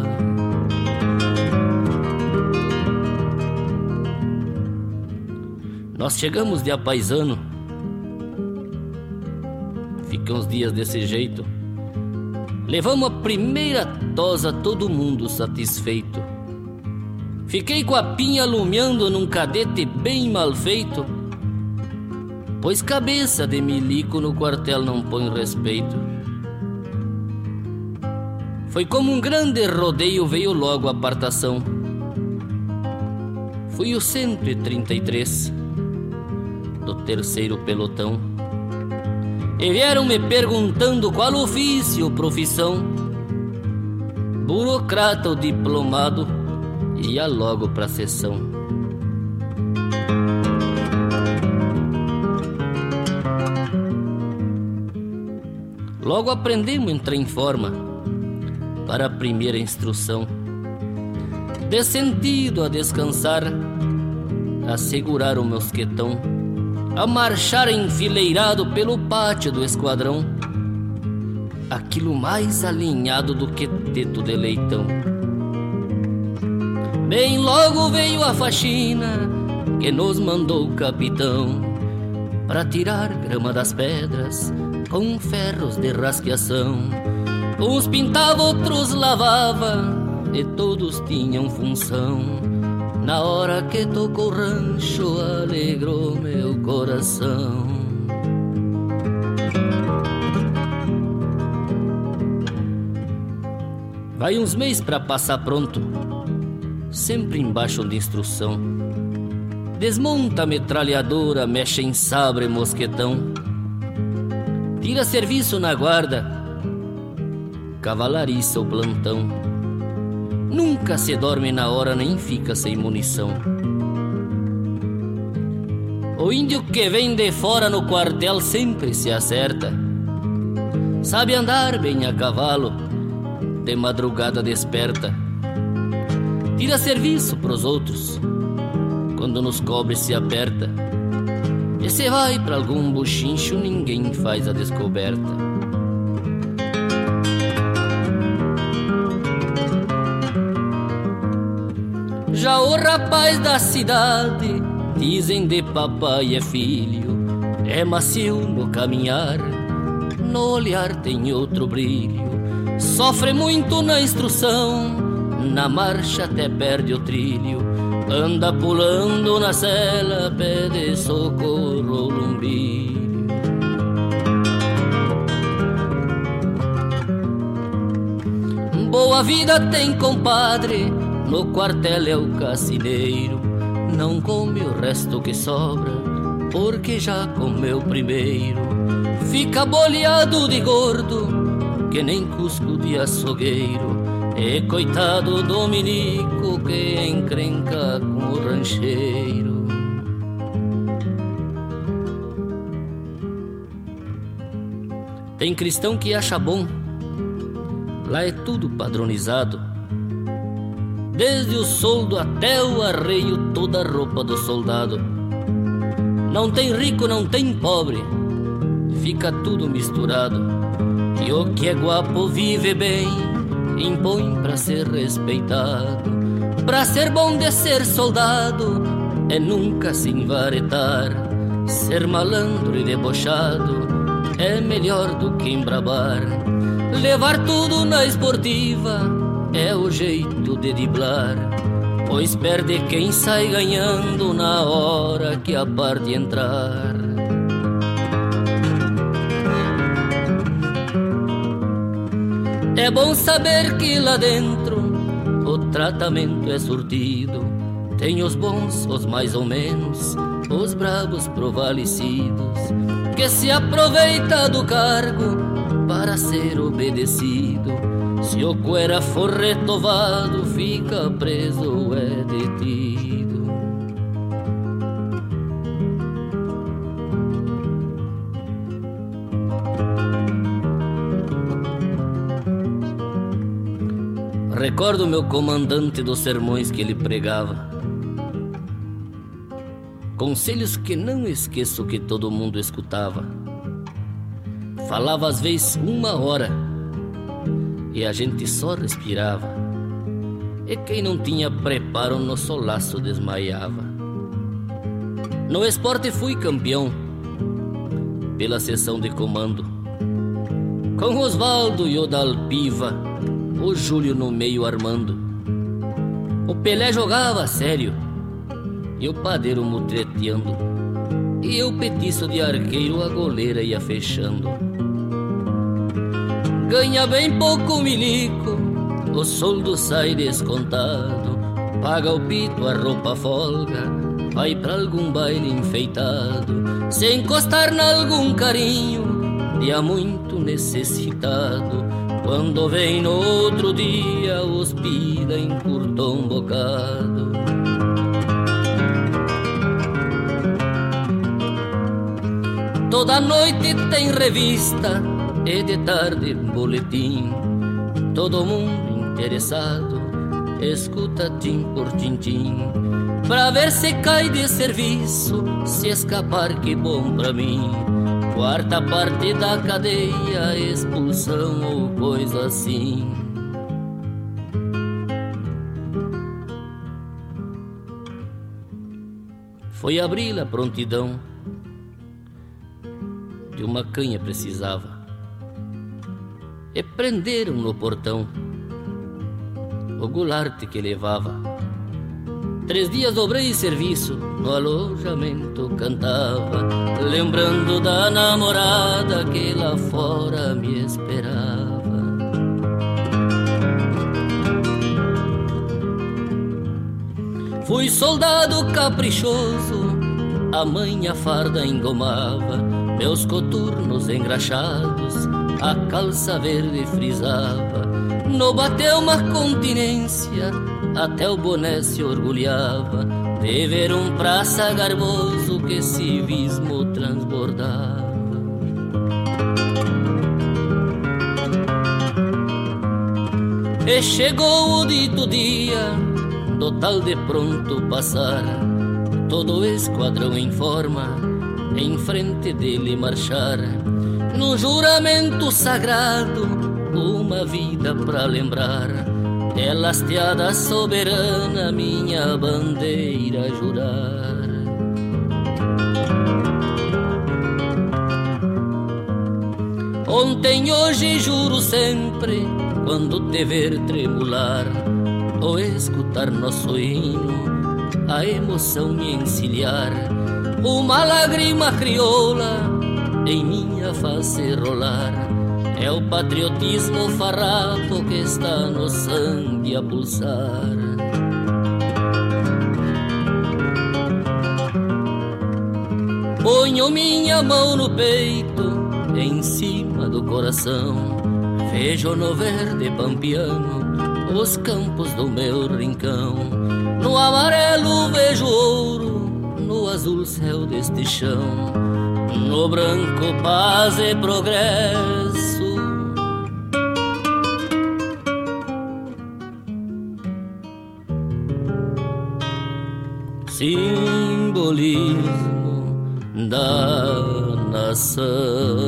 Nós chegamos de apaisano Fica uns dias desse jeito. Levamos a primeira tosa, todo mundo satisfeito. Fiquei com a pinha alumiando num cadete bem mal feito. Pois cabeça de milico no quartel não põe respeito. Foi como um grande rodeio, veio logo a apartação. Fui o 133 do terceiro pelotão. E vieram me perguntando qual ofício, profissão. Burocrata ou diplomado, ia logo pra sessão. Logo aprendemos entrar em forma para a primeira instrução. De sentido a descansar, a segurar o mosquetão a marchar enfileirado pelo pátio do esquadrão. Aquilo mais alinhado do que teto de leitão. Bem logo veio a faxina, que nos mandou o capitão para tirar grama das pedras com ferros de rasqueação. Uns pintava, outros lavava e todos tinham função. Na hora que tocou o rancho, alegrou meu coração. Vai uns meses para passar pronto, sempre embaixo de instrução. Desmonta a metralhadora, mexe em sabre e mosquetão. Tira serviço na guarda, cavalariça o plantão. Nunca se dorme na hora, nem fica sem munição. O índio que vem de fora no quartel sempre se acerta. Sabe andar bem a cavalo, de madrugada desperta. Tira serviço pros outros, quando nos cobre se aperta. E se vai pra algum buchincho, ninguém faz a descoberta. Já o rapaz da cidade, dizem de papai é filho, é macio no caminhar, no olhar tem outro brilho. Sofre muito na instrução, na marcha até perde o trilho. Anda pulando na cela, pede socorro ao lumbilho. Boa vida tem compadre, no quartel é o cassineiro. Não come o resto que sobra, porque já comeu primeiro. Fica boleado de gordo, que nem cusco de açougueiro. E coitado Dominico que encrenca com o rancheiro. Tem cristão que acha bom, lá é tudo padronizado. Desde o soldo até o arreio, toda a roupa do soldado. Não tem rico, não tem pobre, fica tudo misturado. E o que é guapo vive bem, impõe pra ser respeitado. Pra ser bom de ser soldado, é nunca se envaretar. Ser malandro e debochado é melhor do que embrabar. Levar tudo na esportiva é o jeito de driblar. Pois perde quem sai ganhando na hora que a parte entrar. É bom saber que lá dentro o tratamento é surtido. Tem os bons, os mais ou menos, os bravos provalecidos, que se aproveita do cargo para ser obedecido. Se o cuera for retovado, fica preso é detido. Recordo meu comandante dos sermões que ele pregava. Conselhos que não esqueço que todo mundo escutava. Falava às vezes uma hora e a gente só respirava. E quem não tinha preparo no solaço desmaiava. No esporte fui campeão pela sessão de comando. Com Osvaldo e o Dalpiva, o Júlio no meio armando. O Pelé jogava sério e o padeiro mutreteando. E eu petiço de arqueiro, a goleira ia fechando. Ganha bem pouco milico, o soldo sai descontado. Paga o pito, a roupa folga, vai pra algum baile enfeitado. Se encostar em algum carinho, dia muito necessitado. Quando vem no outro dia, hospida encurtou um bocado. Toda noite tem revista e de tarde boletim. Todo mundo interessado escuta tim por tintim. Pra ver se cai de serviço, se escapar que bom pra mim. Quarta parte da cadeia, expulsão ou coisa assim. foi abrir a prontidão de uma canha precisava. E prenderam no portão o gularte que levava. Três dias dobrei serviço, no alojamento cantava, lembrando da namorada que lá fora me esperava. Fui soldado caprichoso, a mãe a farda engomava, meus coturnos engraxados, a calça verde frisava. No bateu uma continência, até o boné se orgulhava de ver um praça garboso que civismo transbordava. E chegou o dito dia do tal de pronto passar, todo o esquadrão em forma, em frente dele marchar, no juramento sagrado, uma vida para lembrar, é lasteada soberana minha bandeira jurar. Ontem, hoje, juro sempre, quando te ver tremular ou escutar nosso hino, a emoção me encilhar, uma lágrima crioula em minha face rolar. É o patriotismo farrapo que está no sangue a pulsar. Ponho minha mão no peito, em cima do coração. Vejo no verde pampiano os campos do meu rincão. No amarelo vejo ouro, no azul céu deste chão, no branco paz e progresso. Simbolismo da nação.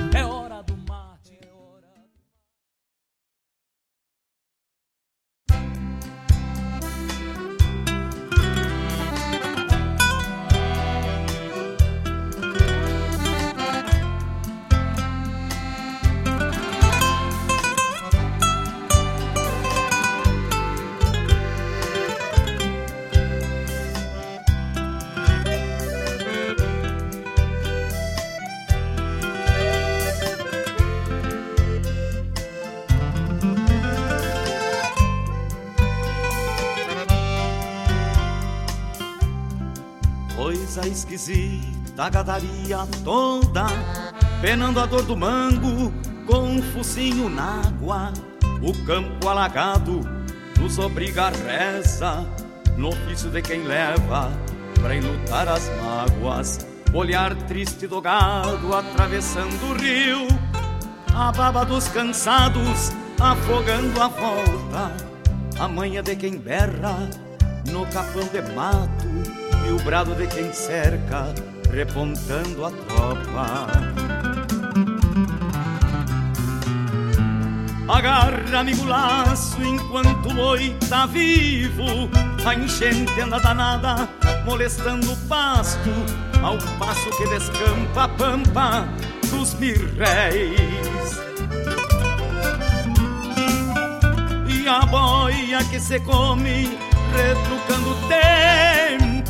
Esquisita, gadaria toda, penando a dor do mango, com um focinho na água. O campo alagado nos obriga a reza, no ofício de quem leva pra enlutar as mágoas. Olhar triste do gado atravessando o rio, a baba dos cansados afogando a volta, a manha de quem berra no capão de mato o brado de quem cerca repontando a tropa. Agarra amigo laço enquanto o boi tá vivo A enchente anda danada molestando o pasto Ao passo que descampa a pampa dos mirréis E a boia que se come, retrucando o tempo,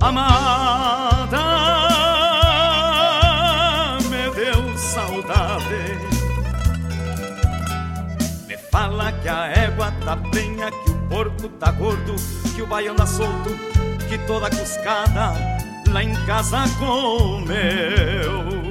Amada, me deu saudade. Me fala que a égua tá penha, que o porco tá gordo, que o baiano anda solto, que toda cuscada lá em casa comeu.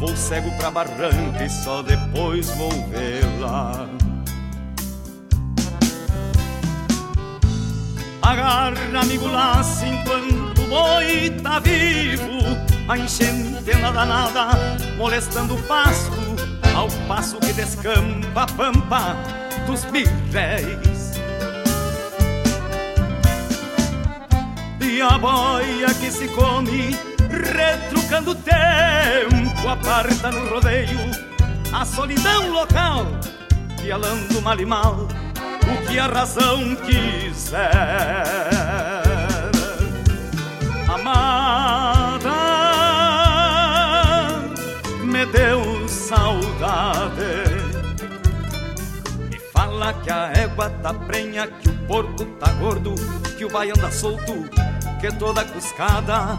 vou cego pra barranca e só depois vou vê-la. Agarra, amigo, laço enquanto o boi tá vivo. A enchente anda danada, molestando o pasto, ao passo que descampa a pampa dos birréis. E a boia que se come, retrucando o tempo, aparta no rodeio a solidão local, pialando mal e mal o que a razão quiser. Amada, me deu saudade. Me fala que a égua tá prenha, que o porco tá gordo, que o baiano anda solto, que toda cuscada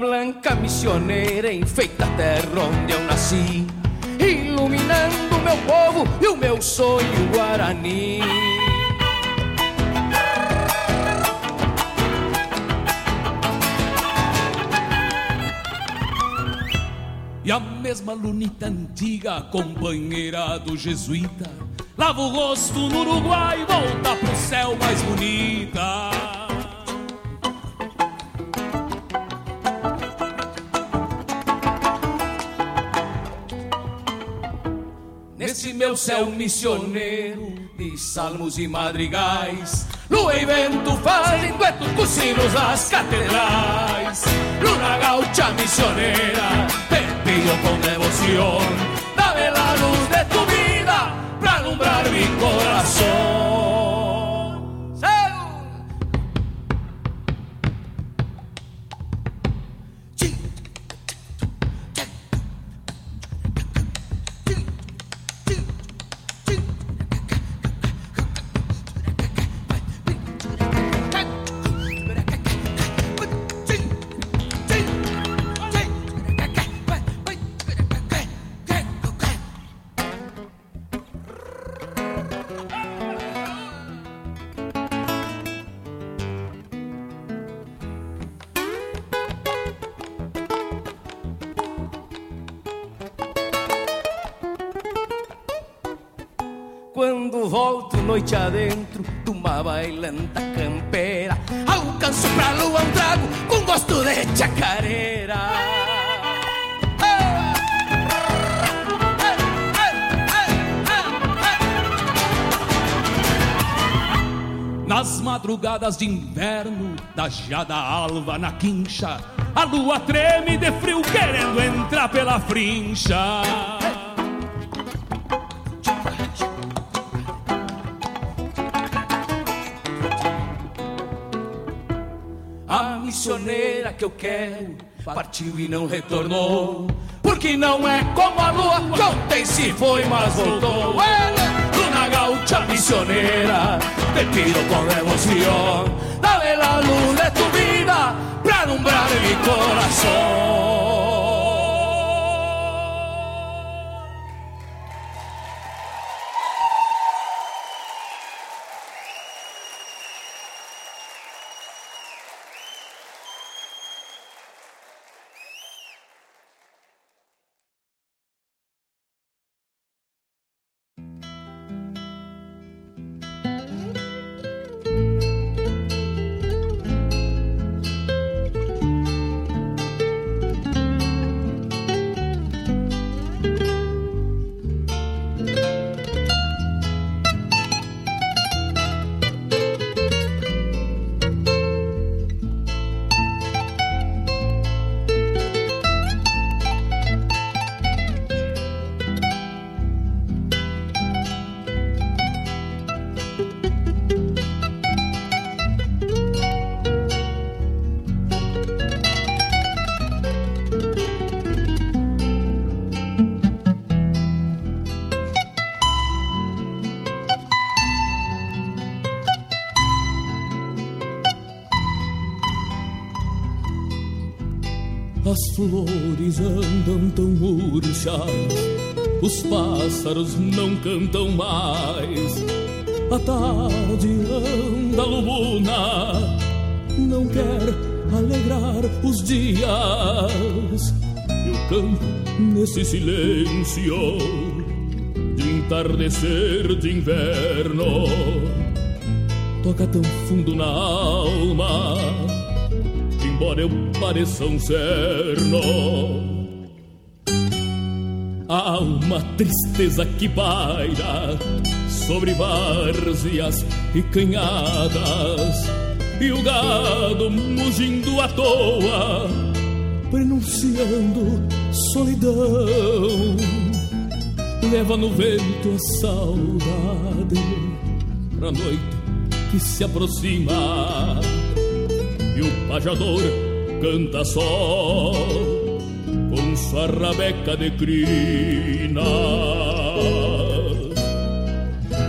Blanca missioneira enfeita a terra onde eu nasci, iluminando meu povo e o meu sonho guarani. E a mesma lunita antiga, companheira do jesuíta, lava o rosto no Uruguai e volta pro céu mais bonita. Meu céu missioneiro de salmos e madrigais. Lua e vento fazem duetos com sinos das catedrais. Luna gaucha missioneira, te pido con devoción, dame la luz de tu vida para alumbrar mi corazón. Uma bailanta campeira, alcanço pra lua um trago com gosto de chacareira. Nas madrugadas de inverno, da jada alva na quincha, a lua treme de frio querendo entrar pela frincha. Que eu quero partiu e não retornou. Porque não é como a lua que ontem se foi, mas voltou. Ela, Luna Gaucha missioneira, te pido con devoción. Dame la luz de tu vida para alumbrar mi corazón. Pássaros não cantam mais. A tarde anda lubuna, não quer alegrar os dias. E o campo nesse silêncio de entardecer de inverno toca tão fundo na alma embora eu pareça um cerno. Tristeza que paira sobre várzeas e canhadas, e o gado mugindo à toa, prenunciando solidão. Leva no vento a saudade pra noite que se aproxima e o pajador canta só sua rabeca de crina.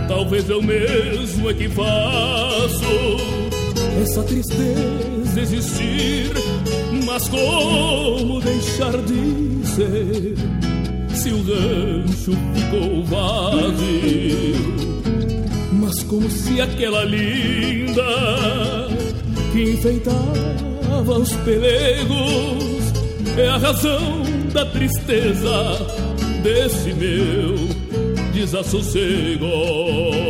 Talvez eu mesmo é que faço essa tristeza existir, mas como deixar de ser se o rancho ficou vazio? Mas como se aquela linda que enfeitava os pelegos é a razão da tristeza desse meu desassossego.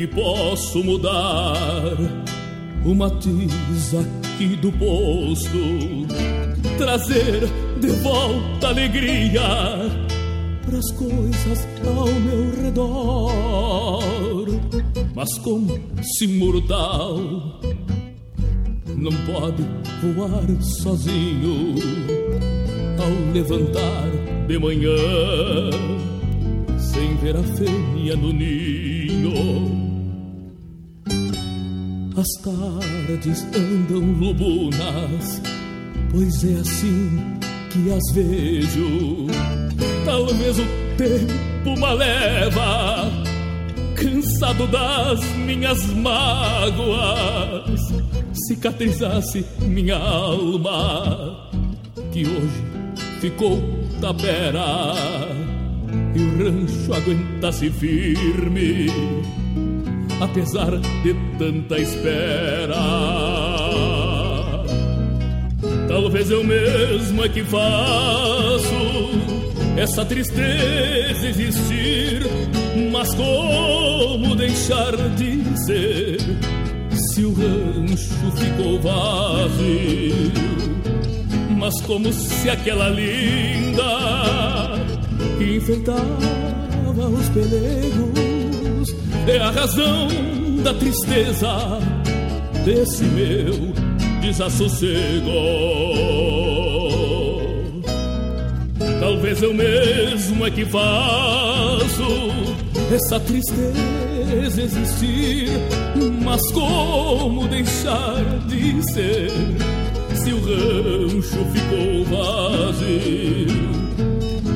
Que posso mudar o matiz aqui do posto, trazer de volta alegria pras coisas ao meu redor. Mas como se mortal não pode voar sozinho ao levantar de manhã sem ver a fêmea no ninho. As tardes andam lubunas, pois é assim que as vejo. Talvez o tempo me leva, cansado das minhas mágoas, cicatrizasse minha alma, que hoje ficou tapera e o rancho aguenta-se firme, apesar de tanta espera. Talvez eu mesmo é que faço essa tristeza existir, mas como deixar de ser se o rancho ficou vazio? Mas como se aquela linda que enfeitava os pelegos é a razão da tristeza desse meu desassossego. Talvez eu mesmo é que faço essa tristeza existir, mas como deixar de ser se o rancho ficou vazio?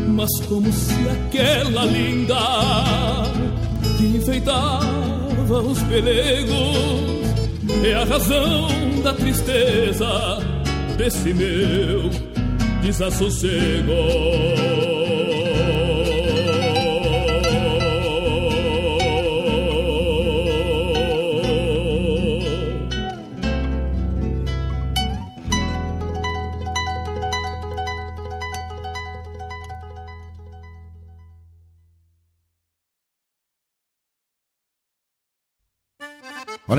Mas como se aquela linda que enfeitava os pelegos é a razão da tristeza desse meu desassossego.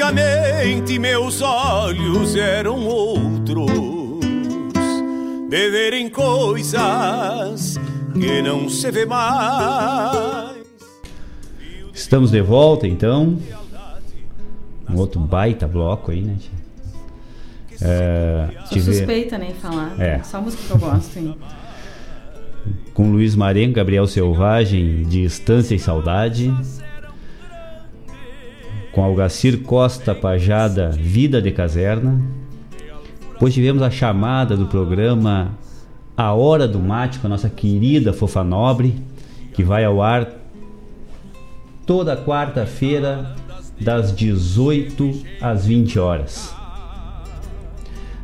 Antigamente meus olhos eram outros, de verem coisas que não se vê mais. Estamos de volta então. Um outro baita bloco aí, né? É, Sou tive- suspeita, né, em falar. É. Só música que eu gosto, hein? com Luiz Marengo, Gabriel Selvagem, Distância e Saudade. Com Algacir Costa Pajada, Vida de Caserna. Depois tivemos a chamada do programa A Hora do Mate com a nossa querida Fofa Nobre, que vai ao ar toda quarta-feira, das 18 às 20 horas.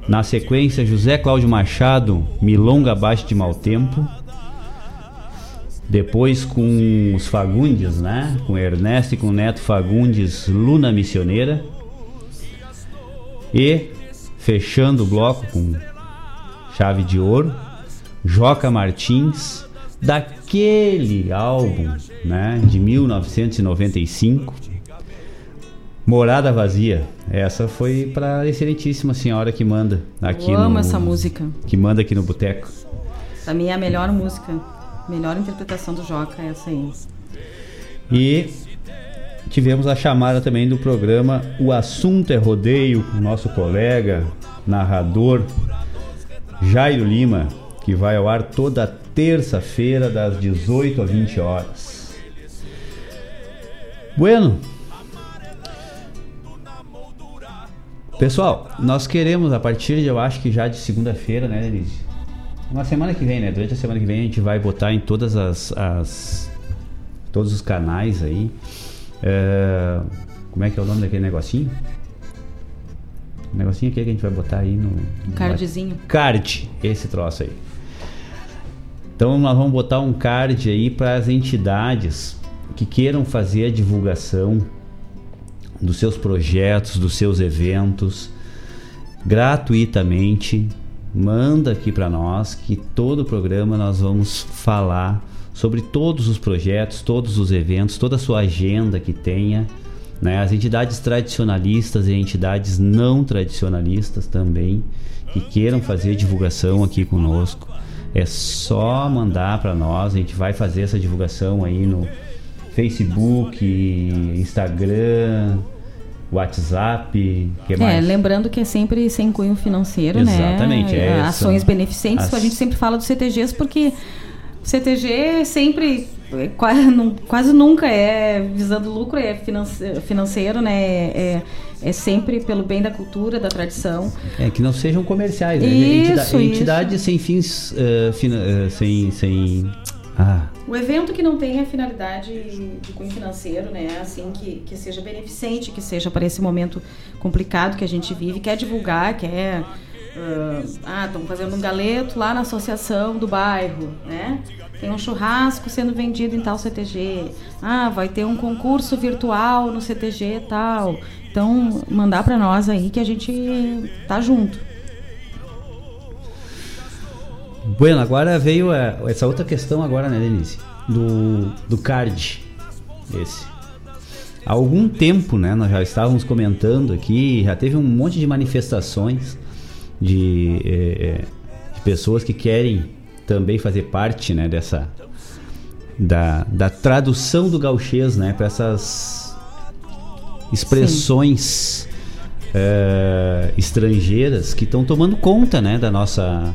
Na sequência, José Cláudio Machado, Milonga Abaixo de Mau Tempo. Depois com os Fagundes, né? Com Ernesto e com o Neto Fagundes, Luna Missioneira. E fechando o bloco com chave de ouro, Joca Martins, daquele álbum, né? De 1995. Morada Vazia. Essa foi para a excelentíssima senhora que manda aqui Eu amo no, essa música. Que manda aqui no boteco. Pra mim é a melhor música. Melhor interpretação do Joca é essa aí. E tivemos a chamada também do programa O Assunto é Rodeio, com o nosso colega, narrador Jairo Lima, que vai ao ar toda terça-feira, das 18 às 20 horas. Bueno. Pessoal, nós queremos a partir de eu acho que já de segunda-feira, né, Denise? Uma semana que vem, né? Durante a semana que vem a gente vai botar em todas as, as todos os canais aí. É, como é que é o nome daquele negocinho? O negocinho aquele que a gente vai botar aí no. Um cardzinho. Card, esse troço aí. Então nós vamos botar um card aí para as entidades que queiram fazer a divulgação dos seus projetos, dos seus eventos, gratuitamente. Manda aqui para nós que todo o programa nós vamos falar sobre todos os projetos, todos os eventos, toda a sua agenda que tenha. Né? As entidades tradicionalistas e entidades não tradicionalistas também que queiram fazer divulgação aqui conosco. É só mandar para nós, a gente vai fazer essa divulgação aí no Facebook, Instagram, WhatsApp, que É, mais? lembrando que é sempre sem cunho financeiro, Exatamente, né? é, Ações beneficentes, as- a gente sempre fala dos CTGs porque o CTG sempre é, quase, nu- quase nunca é visando lucro, é finance- financeiro, né? É, é sempre pelo bem da cultura, da tradição. É, que não sejam comerciais, né? Isso, Entida- isso. Entidades sem fins, eh, fina- eh, sem, sem... Ah, O evento que não tenha finalidade de cunho financeiro, né? Assim, que, que seja beneficente, que seja para esse momento complicado que a gente vive, quer divulgar, quer. ah, estão fazendo um galeto lá na associação do bairro, né? Tem um churrasco sendo vendido em tal CTG. Ah, vai ter um concurso virtual no CTG tal. Então, mandar para nós aí que a gente tá junto. Bueno, agora veio eh, essa outra questão agora, né, Denise? Do, do card. Esse. Há algum tempo, né, nós já estávamos comentando aqui, já teve um monte de manifestações de, eh, eh, de pessoas que querem também fazer parte, né, dessa da, da tradução do gauchês, né, para essas expressões eh, estrangeiras que estão tomando conta, né, da nossa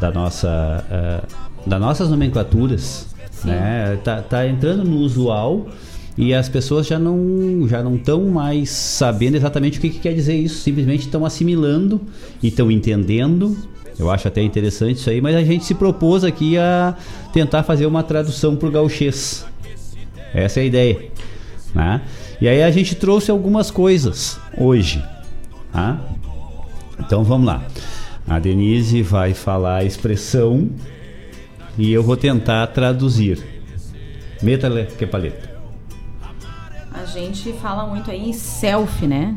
da nossa eh, das nossas nomenclaturas, né? Tá, tá entrando no usual e as pessoas já não já não estão mais sabendo exatamente o que, que quer dizer isso, simplesmente estão assimilando e estão entendendo. Eu acho até interessante isso aí, mas a gente se propôs aqui a tentar fazer uma tradução para o gauchês. Essa é a ideia. Né? E aí a gente trouxe algumas coisas hoje. Tá? Então vamos lá. A Denise vai falar a expressão e eu vou tentar traduzir. Meta que paleta. A gente fala muito aí em selfie, né?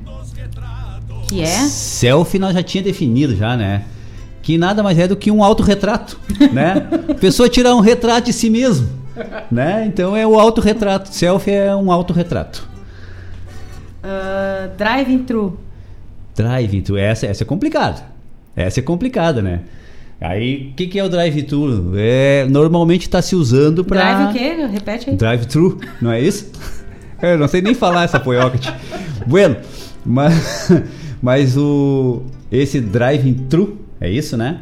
Que é. Selfie nós já tinha definido já, né? Que nada mais é do que um autorretrato, [LAUGHS] né? A pessoa tirar um retrato de si mesmo, né? Então é o autorretrato. Selfie é um autorretrato. ah, drive-thru. Drive-thru, essa, essa é complicada. Essa é complicada, né? Aí, o que, que é o drive-thru? É, normalmente está se usando para Drive o quê? Repete aí. Drive-thru, não é isso? [LAUGHS] Eu não sei nem falar essa poiocate. bueno, mas, [LAUGHS] mas o esse drive-thru, é isso, né?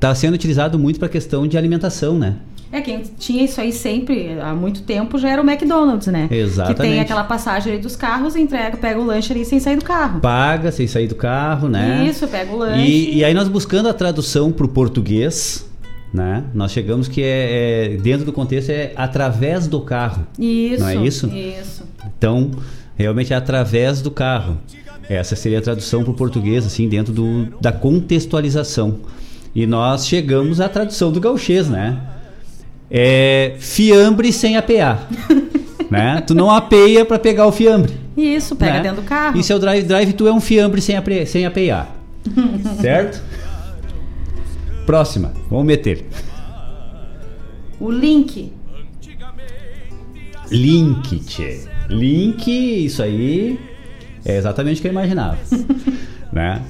Tá sendo utilizado muito para questão de alimentação, né? É, quem tinha isso aí sempre, há muito tempo, já era o McDonald's, né? Exatamente. Que tem aquela passagem dos carros, entrega, pega o lanche ali sem sair do carro. Paga sem sair do carro, né? Isso, pega o lanche. E, e aí nós buscando a tradução para o português, né? Nós chegamos que é, é- dentro do contexto é através do carro. Isso. Não é isso? Isso. Então, realmente é através do carro. Essa seria a tradução para o português, assim, dentro do, da contextualização. E nós chegamos à tradução do gauchês, né? É fiambre sem apear. [LAUGHS] né? Tu não apeia para pegar o fiambre. Isso, pega né? dentro do carro. E seu drive, drive tu é um fiambre sem, apre, sem apear. certo? Próxima, vamos meter. O link. Link, tchê. Link, isso aí. É exatamente o que eu imaginava. [LAUGHS] né?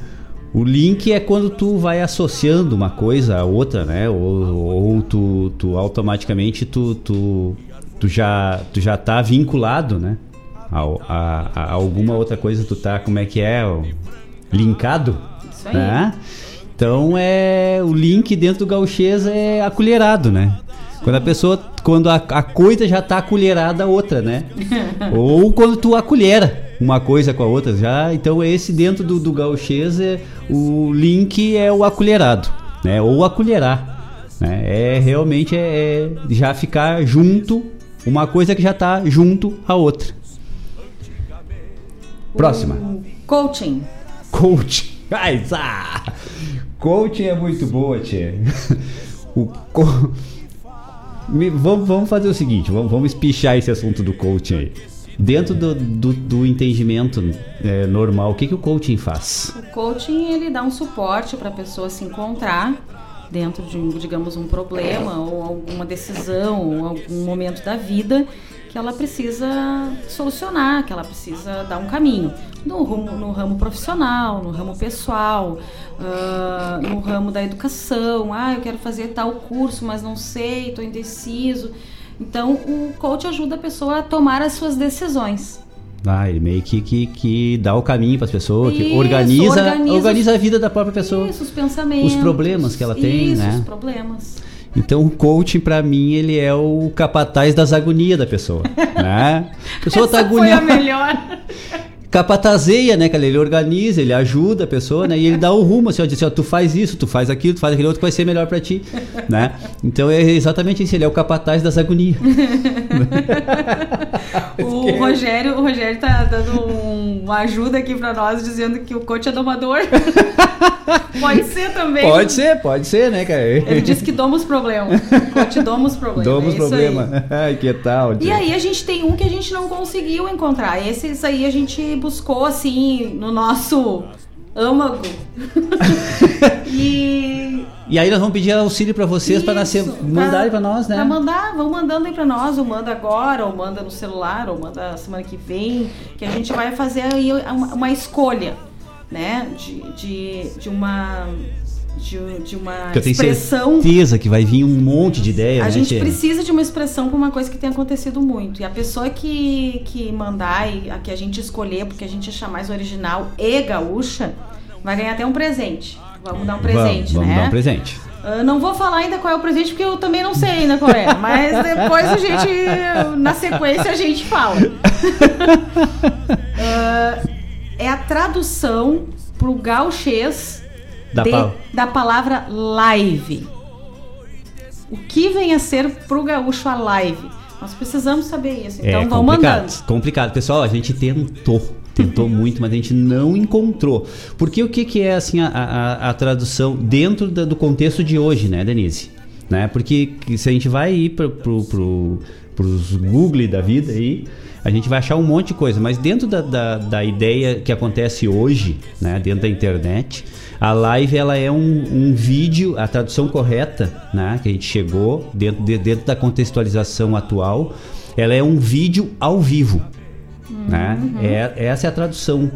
O link é quando tu vai associando uma coisa a outra, né? Ou, ou tu, tu automaticamente tu, tu, tu, já, tu já tá vinculado, né? A, a, a alguma outra coisa tu tá, como é que é? Linkado, Isso aí. né? Então é o link dentro do gauchês é acolherado, né? Quando a pessoa, quando a, a coisa já tá acolherada a outra, né? [LAUGHS] Ou quando tu acolhera uma coisa com a outra já. Então esse dentro do, do gauchês é o link é o acolherado, né? Ou acolherar, né? É realmente é, é já ficar junto uma coisa que já tá junto a outra. Próxima. Coaching. Coaching. [LAUGHS] Ai, ah! Coaching é muito boa, tia. [LAUGHS] O co... [LAUGHS] Me- vamos, vamos fazer o seguinte, vamos, vamos espichar esse assunto do coaching aí. Dentro do, do, do entendimento é, normal, o que, que o coaching faz? O coaching ele dá um suporte para a pessoa se encontrar dentro de, digamos, um problema ou alguma decisão ou algum momento da vida que ela precisa solucionar, que ela precisa dar um caminho no ramo, no ramo profissional, no ramo pessoal, ah, no ramo da educação. Ah, eu quero fazer tal curso, mas não sei, estou indeciso. Então, o coach ajuda a pessoa a tomar as suas decisões. Ah, ele meio que, que, que dá o caminho para as pessoas, que organiza, organiza organiza, a vida da própria pessoa. Isso, os pensamentos. Os problemas que ela tem, isso, né? os problemas. Então o coaching pra mim ele é o capataz das agonias da pessoa, [LAUGHS] né? A pessoa tá Essa foi a agoniada. melhor. [LAUGHS] capatazeia, né, cara? Ele organiza, ele ajuda a pessoa, né? E ele dá o rumo, assim, ó, diz assim, ó, tu faz isso, tu faz aquilo, tu faz aquele outro que vai ser melhor pra ti, né? Então é exatamente isso, ele é o capataz das agonias. [LAUGHS] O Rogério, o Rogério tá dando um- uma ajuda aqui pra nós, dizendo que o coach é domador. [LAUGHS] pode ser também. Pode ser, pode ser, né, cara? Ele disse que doma os problemas. Coach doma os problemas. Damos é isso problema. aí. [LAUGHS] Ai, que tal? E tia? aí a gente tem um que a gente não conseguiu encontrar. Esses aí a gente buscou assim no nosso âmago. [LAUGHS] e E aí nós vamos pedir auxílio pra vocês pra nascer, mandarem pra nós, né? Pra mandar, vão mandando aí pra nós, ou manda agora, ou manda no celular, ou manda semana que vem, que a gente vai fazer aí uma, uma escolha, né? De, de, de uma. De, de uma eu tenho expressão. certeza que vai vir um monte de ideia, A né, gente tia? precisa de uma expressão para uma coisa que tem acontecido muito. E a pessoa que, que mandar e a que a gente escolher, porque a gente achar mais original e gaúcha, vai ganhar até um presente. Vamos dar um presente, vamos, vamos né? dar um presente. Eu não vou falar ainda qual é o presente, porque eu também não sei ainda qual é. Mas depois a gente, na sequência, a gente fala. [LAUGHS] Ah, é a tradução pro gauchês Da de- da palavra live. O que vem a ser pro gaúcho a live? Nós precisamos saber isso. Então é vão complicado, mandando. complicado. Pessoal, a gente tentou, tentou [LAUGHS] muito, mas a gente não encontrou. Porque o que, que é assim a, a- a tradução dentro da- do contexto de hoje, né, Denise? Né? Porque que se a gente vai ir para pro, pro, pros Google da vida aí, a gente vai achar um monte de coisa. Mas dentro da, da, da ideia que acontece hoje, né, dentro da internet, a live ela é um, um vídeo, a tradução correta, né, que a gente chegou dentro, de- dentro da contextualização atual, ela é um vídeo ao vivo, né? É, essa é a tradução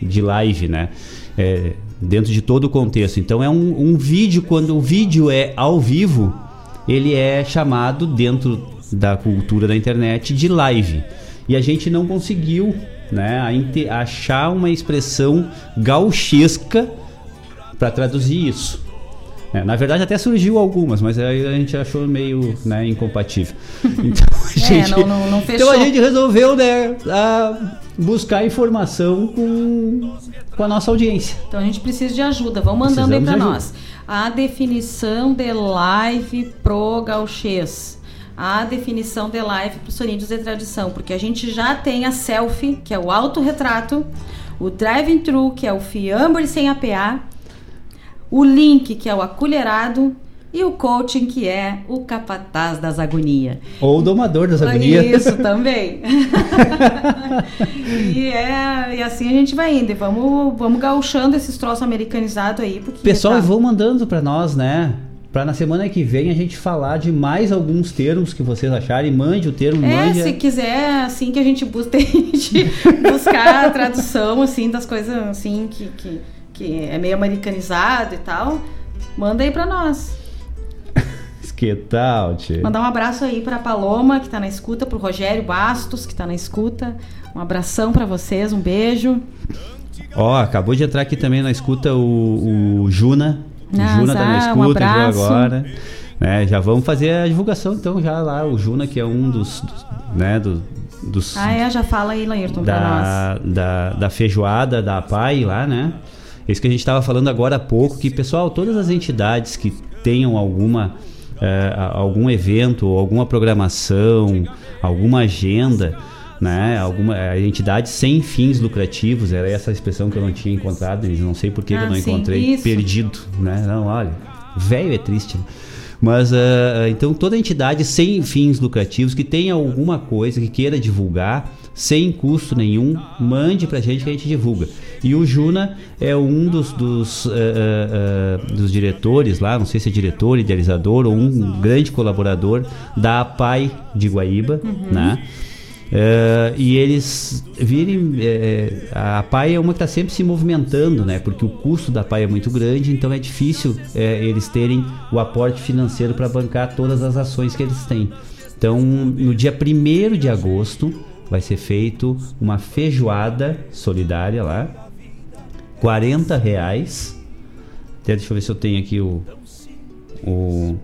de live, né? É, dentro de todo o contexto. Então é um, um vídeo quando o vídeo é ao vivo, ele é chamado dentro da cultura da internet de live. E a gente não conseguiu, né, achar uma expressão gauchesca para traduzir isso. É, na verdade até surgiu algumas, mas aí a gente achou meio né, incompatível. [LAUGHS] Então a, gente, não- não- não então a gente resolveu né, buscar informação com, com a nossa audiência. Então a gente precisa de ajuda. Vão mandando aí Precisamos pra de ajuda. nós. A definição de live pro gauchês. A definição de live pro soninhos de tradição. Porque a gente já tem a selfie, que é o autorretrato. O driving thru, que é o fiambre sem APA. O link, que é o acolherado. E o coaching, que é o capataz das agonias. Ou o domador das agonias. [LAUGHS] Isso também. [LAUGHS] e, é, e assim a gente vai indo. E vamos, vamos gauchando esses troços americanizados aí. Porque Pessoal, tá- vão mandando para nós, né? Para na semana que vem a gente falar de mais alguns termos que vocês acharem. Mande o termo, É, mande. se quiser, assim, que a gente busque [LAUGHS] tente buscar a tradução, assim, das coisas, assim, que, que, que é meio americanizado e tal, manda aí pra nós. [LAUGHS] Que tal, tchê? Mandar um abraço aí pra Paloma, que tá na escuta, pro Rogério Bastos, que tá na escuta. Um abração pra vocês, um beijo. Ó, acabou de entrar aqui também na escuta o, o Juna. Ah, Juna tá na um escuta, abraço. agora. Né, já vamos fazer a divulgação então já lá. O Juna, que é um dos, dos, né, do- dos Ah, é? Já fala aí, Laírton, pra nós. da, da, da feijoada da PAI lá, né? Isso que a gente estava falando agora há pouco, que pessoal, todas as entidades que tenham alguma a- algum evento, alguma programação, alguma agenda, né? Alguma a entidade sem fins lucrativos, era essa a expressão que eu não tinha encontrado, não sei por que, que Ah, eu não sim, encontrei, isso. perdido, né? Não, olha, velho é triste. né? Mas ah, então toda entidade sem fins lucrativos que tenha alguma coisa que queira divulgar sem custo nenhum, mande pra gente que a gente divulga. E o Juna é um dos, dos, ah, ah, ah, dos diretores lá, não sei se é diretor, idealizador ou um grande colaborador da APAI de Guaíba, né? Eh, e eles virem. eh, a PAI é uma que está sempre se movimentando, né? Porque o custo da PAI é muito grande, então é difícil eh, eles terem o aporte financeiro para bancar todas as ações que eles têm. Então, no dia 1 de agosto, vai ser feito uma feijoada solidária lá. 40 reais. Até deixa eu ver se eu tenho aqui o. o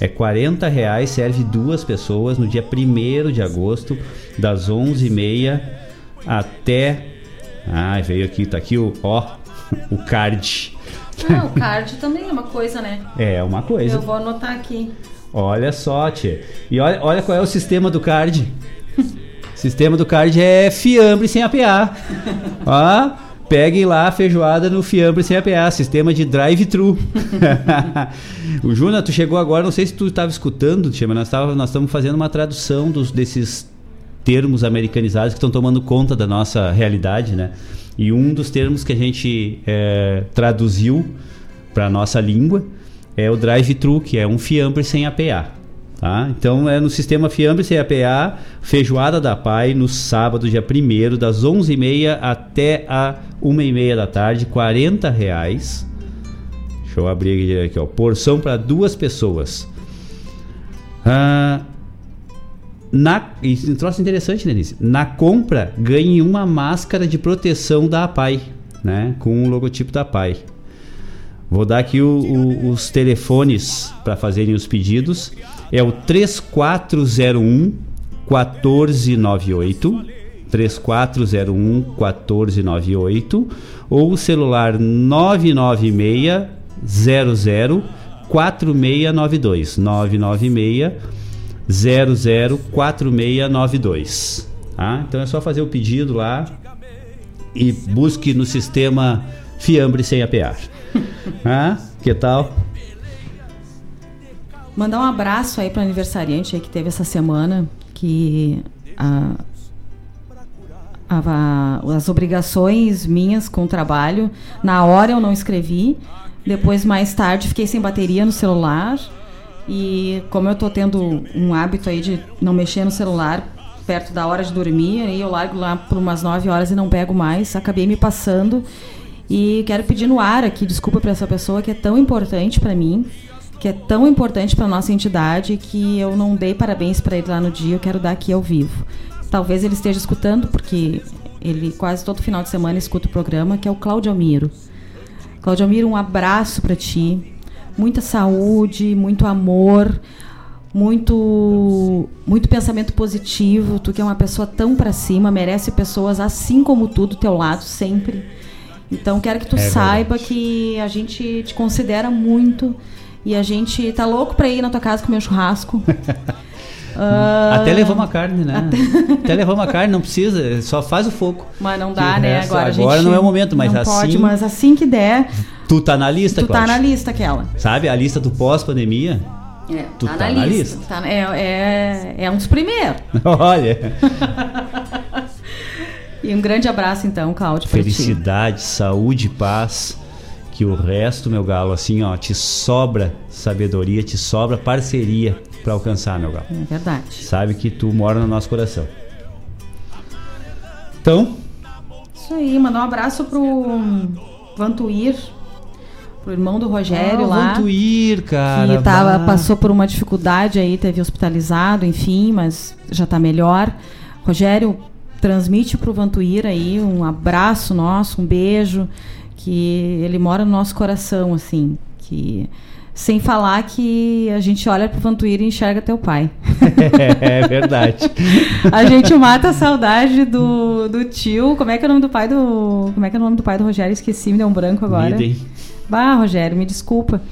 é 40 reais, serve duas pessoas no dia 1 de agosto, das 11h30 até. Ah, veio aqui, tá aqui o. Ó, [LAUGHS] o card. Ah, o card também é uma coisa, né? [LAUGHS] É uma coisa. Eu vou anotar aqui. Olha só, tia. E olha, olha qual é o sistema do card. o [LAUGHS] sistema do card é fiambre sem APA. Ó, peguem lá a feijoada no fiambre sem APA, sistema de drive-thru. [LAUGHS] o Juna, tu chegou agora, não sei se tu estava escutando, tia, mas nós estamos fazendo uma tradução dos, desses termos americanizados que estão tomando conta da nossa realidade, né? E um dos termos que a gente eh, traduziu para nossa língua é o drive-thru, que é um fiambre sem APA. Tá? Então é no sistema fiambre sem APA, feijoada da PAI, no sábado, dia 1 das 11h30 até a 1h30 da tarde, 40 reais. Deixa eu abrir aqui, ó. Porção para duas pessoas. Ah, na, isso é um troço interessante, Denise. Na compra, ganhe uma máscara de proteção da APAI, né? Com o logotipo da APAI. Vou dar aqui o- o- os telefones para fazerem os pedidos. É o 3401 1498. 3401 1498 ou o celular 996 00 4692 996 004692. Tá? Então é só fazer o pedido lá e busque no sistema Fiambre sem apear. ah, [LAUGHS] que tal? Mandar um abraço aí para aniversariante aí que teve essa semana, que a, a- as obrigações minhas com o trabalho, na hora eu não escrevi, depois mais tarde fiquei sem bateria no celular. E como eu tô tendo um hábito aí de não mexer no celular perto da hora de dormir, aí eu largo lá por umas 9 horas e não pego mais, acabei me passando. E quero pedir no ar aqui desculpa para essa pessoa que é tão importante para mim, que é tão importante para nossa entidade que eu não dei parabéns para ele lá no dia, eu quero dar aqui ao vivo. Talvez ele esteja escutando porque ele quase todo final de semana escuta o programa, que é o Claudio Almiro. Claudio Almiro, um abraço para ti. Muita saúde, muito amor, muito muito pensamento positivo. Tu que é uma pessoa tão para cima, merece pessoas assim como tu do teu lado sempre. Então quero que tu É saiba que a gente te considera muito e a gente tá louco para ir na tua casa comer um churrasco. [LAUGHS] Ah, Até levamos a carne, né? até- Até, levamos a carne, não precisa, só faz o fogo. Mas não dá, né? resto- Agora, agora não é o momento, mas não assim- pode, mas assim que der, Tu tá na lista, tu tá Cláudio? na lista aquela. Sabe, a lista do pós-pandemia? É, Tu tá, tá na, na lista. lista. Tá- é, é, é um dos primeiros. [LAUGHS] Olha, [LAUGHS] E um grande abraço, então, Cláudio, pra felicidade, saúde, paz. Que o resto, meu galo, assim, ó, te sobra sabedoria, te sobra parceria para alcançar, meu galo. É verdade. Sabe que tu mora no nosso coração. Então, Isso aí, mandar um abraço pro Vantuir, pro irmão do Rogério Ah, lá. Vantuir, cara, Que tava, passou por uma dificuldade aí, teve hospitalizado, enfim, mas já tá melhor. Rogério, transmite pro Vantuir aí um abraço nosso, um beijo, que ele mora no nosso coração, assim, que... Sem falar que a gente olha pro Vantuir e enxerga teu pai. [LAUGHS] é verdade. A gente mata a saudade do, do tio. Como é que é o nome do pai do. Como é que é o nome do pai do Rogério? Esqueci, me deu um branco agora. Idem. Bah, Rogério, me desculpa.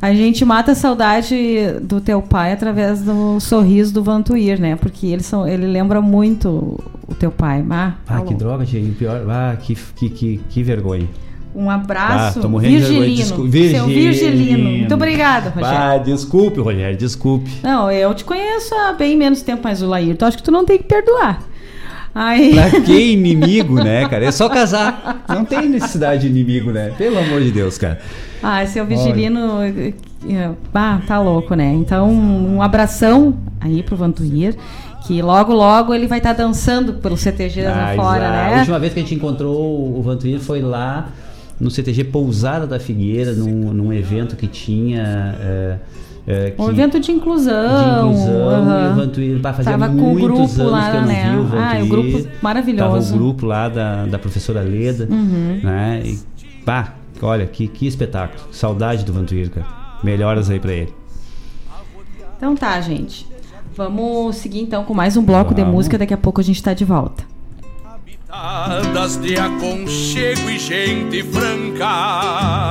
A gente mata a saudade do teu pai através do sorriso do Vantuir, né? Porque ele, são, ele lembra muito o teu pai. Ah, tá Ah, que louco. droga, gente. Pior. Ah, que, que, que, que vergonha. Um abraço. Ah. Virgilino. Desculpa. Seu Virgilino. Muito obrigada, Rogério. Ah, desculpe, Rogério, desculpe. Não, eu te conheço há bem menos tempo, mas o Laírton, então acho que tu não tem que perdoar. Aí... Pra [LAUGHS] que inimigo, né, cara? É só casar. Não tem necessidade de inimigo, né? Pelo amor de Deus, cara. Ah, seu Vigilino. eh, Ah, tá louco, né? Então, um abração aí pro Vantuir. Que logo, logo ele vai estar dançando pelo CTG lá Ah, fora, exato. A né? última vez que a gente encontrou o Vantuir foi lá no CTG Pousada da Figueira, num, num evento que tinha. é, é, Um que- evento de inclusão. de inclusão e o Vantuir bah, fazia Tava com o muitos grupo anos lá, que eu não né? vi o. Ah, o grupo maravilhoso. Tava o grupo lá da, da professora Leda, Uhum. né? E, pá, olha, que, que espetáculo. Saudade do Vantuir, cara. Melhoras aí pra ele. Então tá, gente. Vamos seguir então com mais um bloco de Vamos. música. Daqui a pouco a gente tá de volta. Piadas de aconchego e gente franca.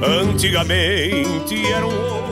Antigamente eram meu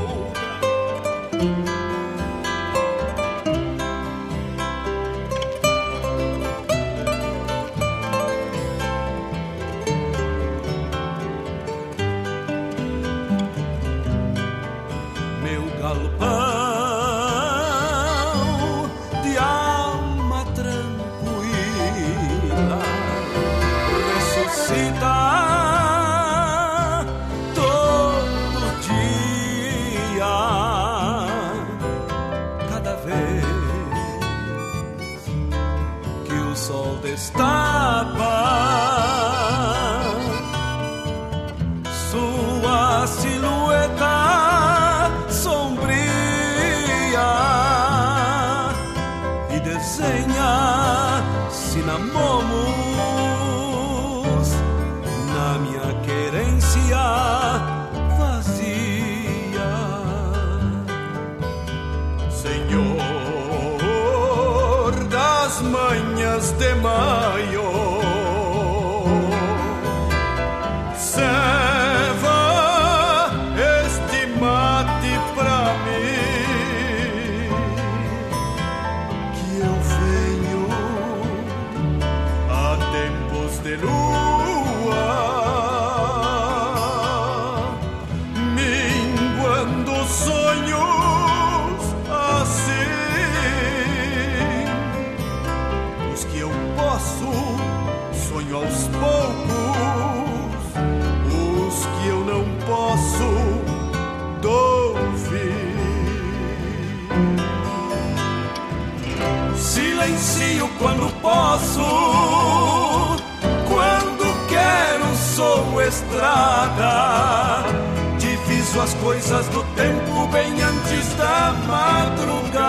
coisas do tempo bem antes da madrugada.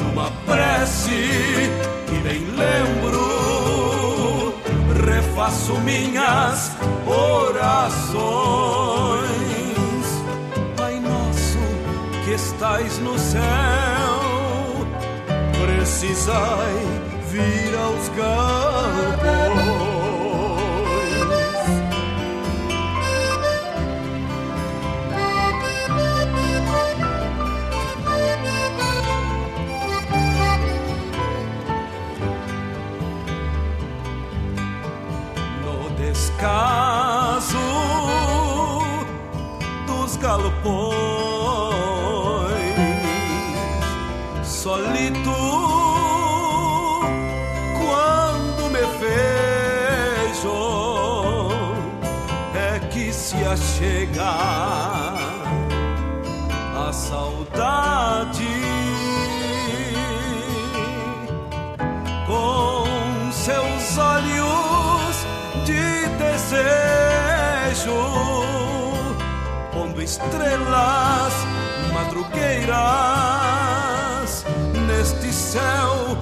Numa prece que bem lembro, refaço minhas orações. Pai nosso que estais no céu, precisai vir aos galpões. Se achega a saudade. Com seus olhos de desejo, pondo estrelas madrugueiras neste céu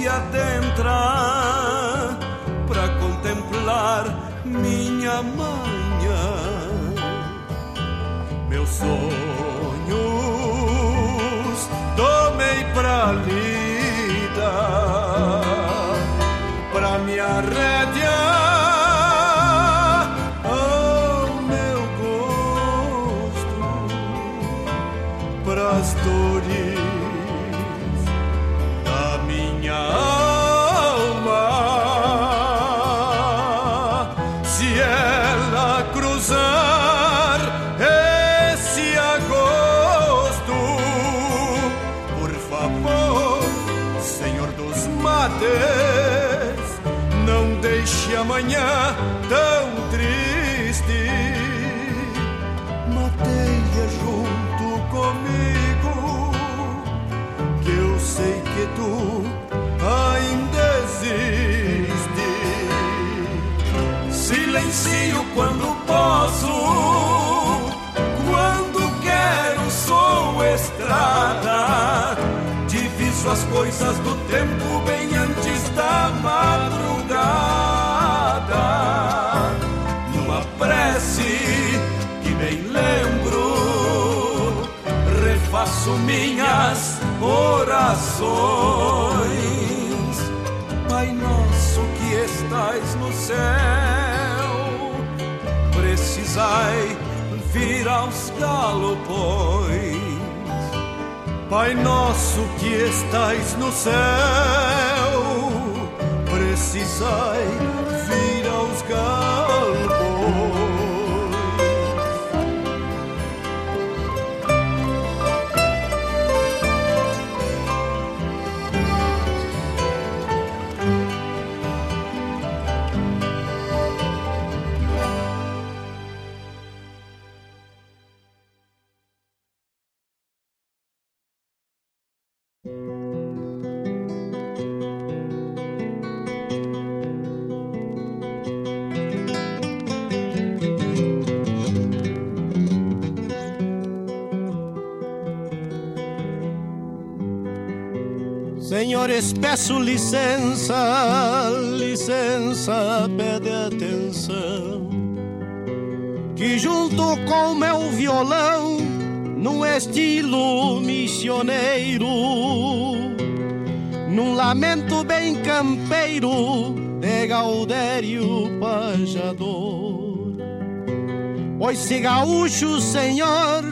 se adentra para contemplar minha manhã, meus sonhos tomei pra lida, pra minha rédea. Deixe amanhã tão triste. Mateia junto comigo, que eu sei que tu ainda existe. Silencio quando posso, quando quero sou estrada. Diviso as coisas do tempo refaço minhas orações. Pai nosso que estais no céu, precisai vir aos galopões. Pai nosso que estais no céu, precisai peço licença, licença, pede atenção. Que junto com meu violão, num estilo missioneiro, num lamento bem campeiro de Gaudério Pajador. Pois se gaúcho, senhor,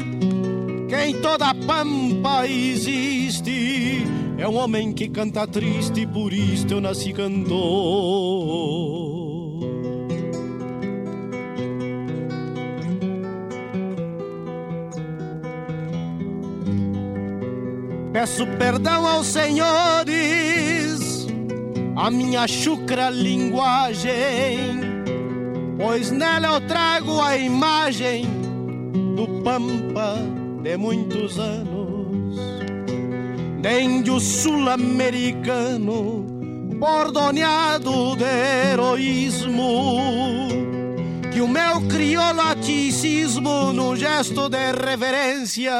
que em toda a pampa existe, é um homem que canta triste, por isto eu nasci cantor. Peço perdão aos senhores, a minha chucra linguagem, pois nela eu trago a imagem do Pampa de muitos anos, de índio sul-americano, bordoneado de heroísmo, que o meu criolaticismo, no gesto de reverência,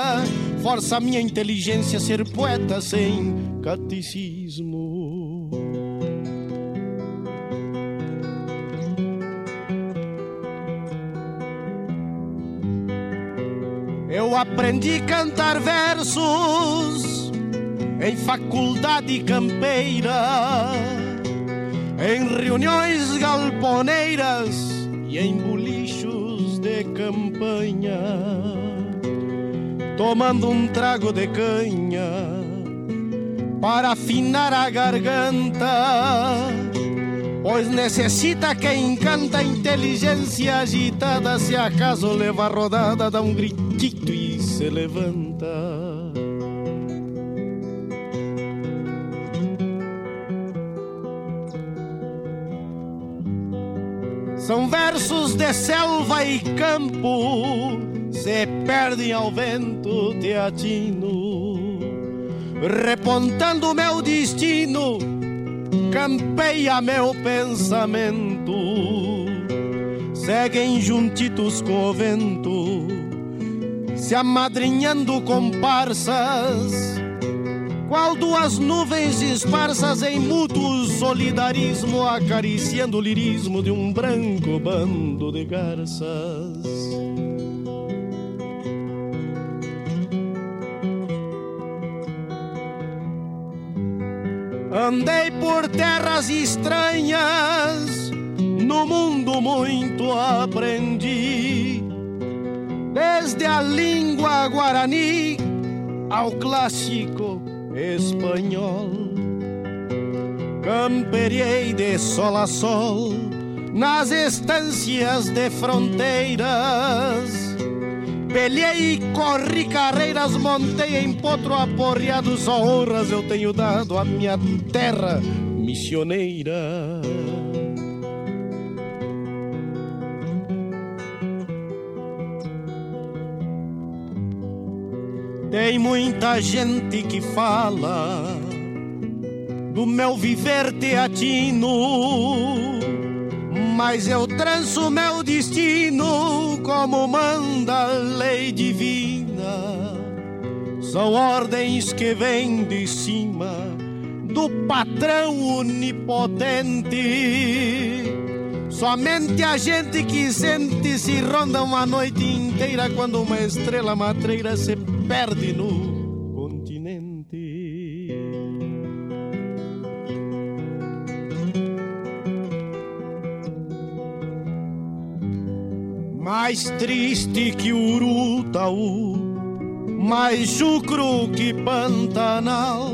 força a minha inteligência a ser poeta sem catecismo. Eu aprendi a cantar versos em faculdade campeira, em reuniões galponeiras e em bolichos de campanha, tomando um trago de canha para afinar a garganta. Pois necessita quem canta inteligência agitada, se acaso leva rodada, dá um gritito e se levanta. São versos de selva e campo, se perdem ao vento teatino. Repontando meu destino, campeia meu pensamento. Seguem juntitos com o vento, se amadrinhando comparsas qual duas nuvens esparsas em mútuo solidarismo, acariciando o lirismo de um branco bando de garças. Andei por terras estranhas, no mundo muito aprendi, desde a língua guarani ao clássico espanhol. Camperiei de sol a sol nas estâncias de fronteiras. Pelhei corri carreiras, montei em potro aporreado, só honras eu tenho dado à minha terra missioneira. Tem muita gente que fala do meu viver teatino, mas eu tranço meu destino como manda a lei divina. São ordens que vêm de cima do patrão onipotente. Somente a gente que sente se ronda uma noite inteira quando uma estrela matreira se perde no continente. Mais triste que Urutaú, mais chucro que Pantanal.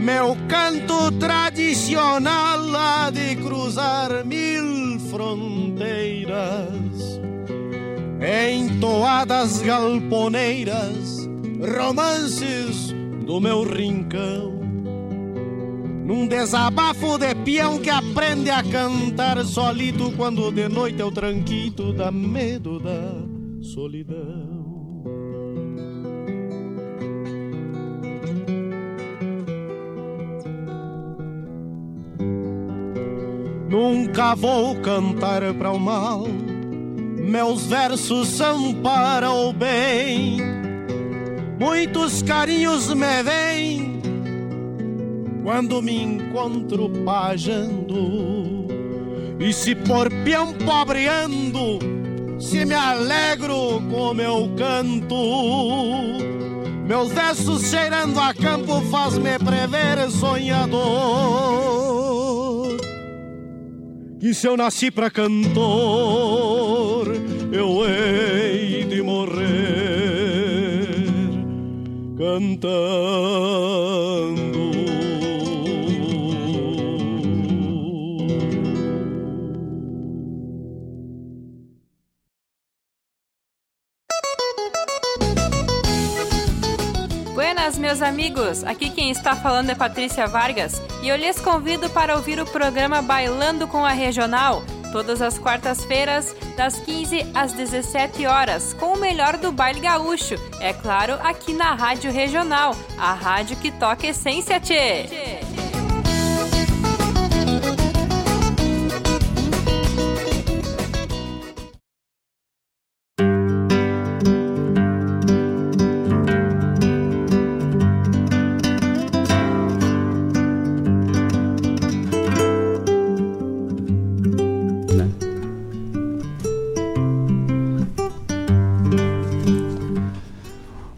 Meu canto tradicional há de cruzar mil fronteiras em toadas galponeiras, romances do meu rincão. Num desabafo de peão que aprende a cantar solito quando de noite é o tranquito dá medo da solidão. Nunca vou cantar para o mal meus versos são para o bem. Muitos carinhos me vêm quando me encontro pajando. E se por peão pobreando, se me alegro com meu canto. Meus versos cheirando a campo faz-me prever sonhador que se eu nasci pra cantor, eu hei de morrer cantando. Buenas, meus amigos! Aqui quem está falando é Patrícia Vargas e eu lhes convido para ouvir o programa Bailando com a Regional, todas as quartas-feiras, das 15 às 17 horas, com o melhor do baile gaúcho. É claro, aqui na Rádio Regional, a rádio que toca essência, tchê! tchê.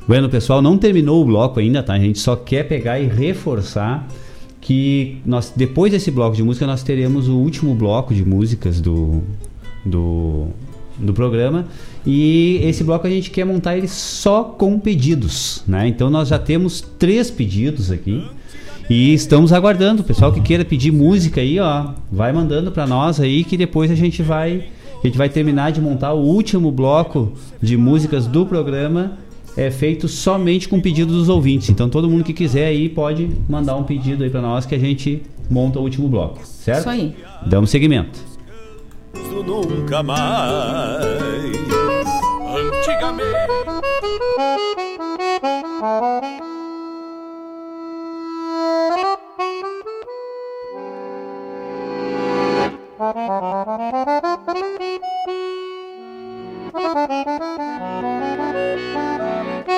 Bueno, pessoal, não terminou o bloco ainda, tá? A gente só quer pegar e reforçar que nós, depois desse bloco de música, nós teremos o último bloco de músicas do, do, do programa. E esse bloco a gente quer montar ele só com pedidos, né? Então nós já temos três pedidos aqui. E estamos aguardando, o pessoal que queira pedir música aí, ó, vai mandando para nós aí que depois a gente vai a gente vai terminar de montar o último bloco de músicas do programa é feito somente com pedido dos ouvintes. Então todo mundo que quiser aí pode mandar um pedido aí para nós que a gente monta o último bloco, certo? Isso aí. Damos seguimento. Nunca mais. Antigamente.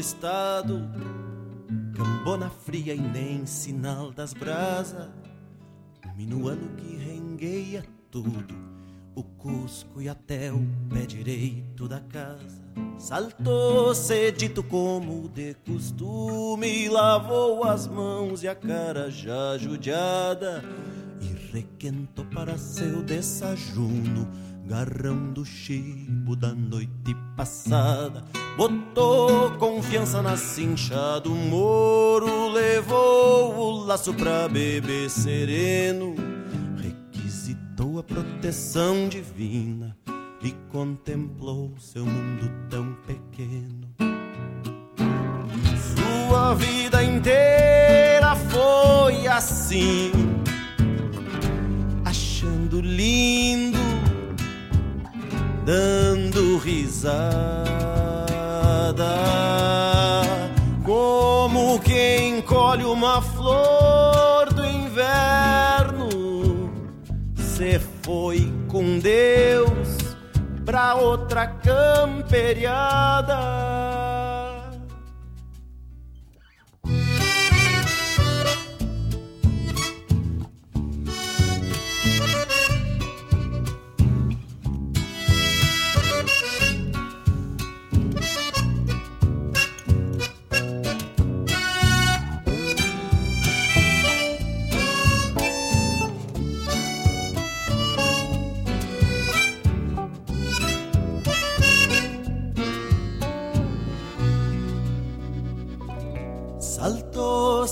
estado, cambona fria e nem sinal das brasas. Minuano que rengueia tudo, o cusco e até o pé direito da casa. Saltou cedito como de costume, lavou as mãos e a cara já judiada e requentou para seu desajuno garrão do chibo da noite passada. Botou confiança na cincha do moro, levou o laço pra beber sereno, requisitou a proteção divina e contemplou seu mundo tão pequeno. Sua vida inteira foi assim, achando lindo dando risada, como quem colhe uma flor do inverno. Se foi com Deus pra outra camperiada.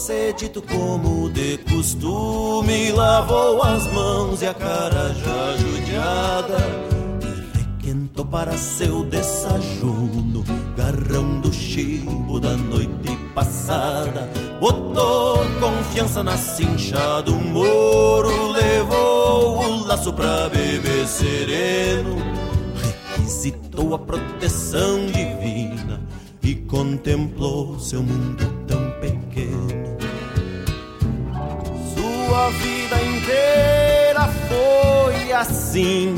Saltou cedito como de costume, lavou as mãos e a cara já judiada. E requentou para seu desajuno, garrão do chibo da noite passada. Botou confiança na cincha do moro, levou o laço pra beber sereno. Requisitou a proteção divina e contemplou seu mundo tão pequeno. Sua vida inteira foi assim,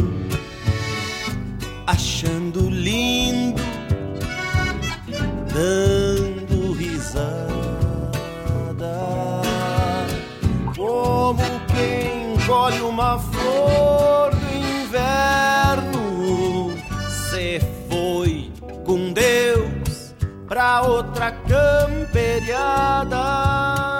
achando lindo, dando risada, como quem colhe uma flor do inverno. Se foi com Deus pra outra camperiada.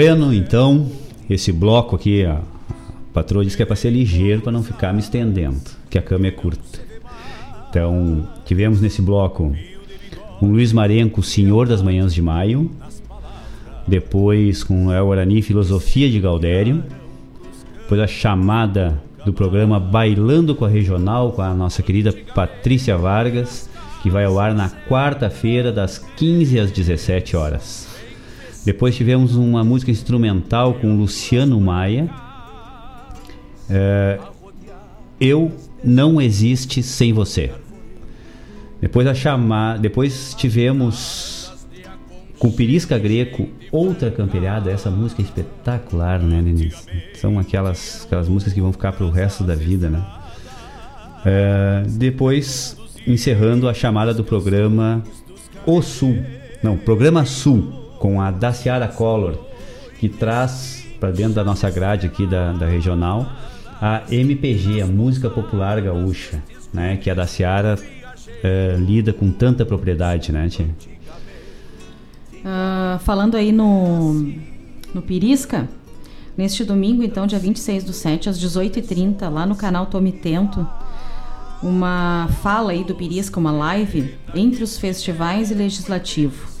Bueno, então, esse bloco aqui, a patroa disse que é para ser ligeiro, para não ficar me estendendo, que a cama é curta. Então, tivemos nesse bloco um Luiz Marenco, Senhor das Manhãs de Maio. Depois com El Guarani, Filosofia de Galdério. Depois a chamada do programa Bailando com a Regional, com a nossa querida Patrícia Vargas, que vai ao ar na quarta-feira, das 15 às 17 horas. Depois tivemos uma música instrumental com Luciano Maia. É, Eu não existe sem você. Depois a chamar, depois tivemos com Pirisca Greco outra camperiada. Essa música é espetacular, né, Denise? São aquelas aquelas músicas que vão ficar para o resto da vida, né? É, depois encerrando a chamada do programa O Sul, não, programa Sul com a Daciara Collor, que traz para dentro da nossa grade aqui da, da regional a MPG, a música popular gaúcha, né? Que a Daciara é, lida com tanta propriedade, né, tia? Ah, falando aí no, no Pirisca, neste domingo, então, dia 26 do 7, às 18h30, lá no canal Tome Tento, uma fala aí do Pirisca, uma live entre os festivais e legislativo.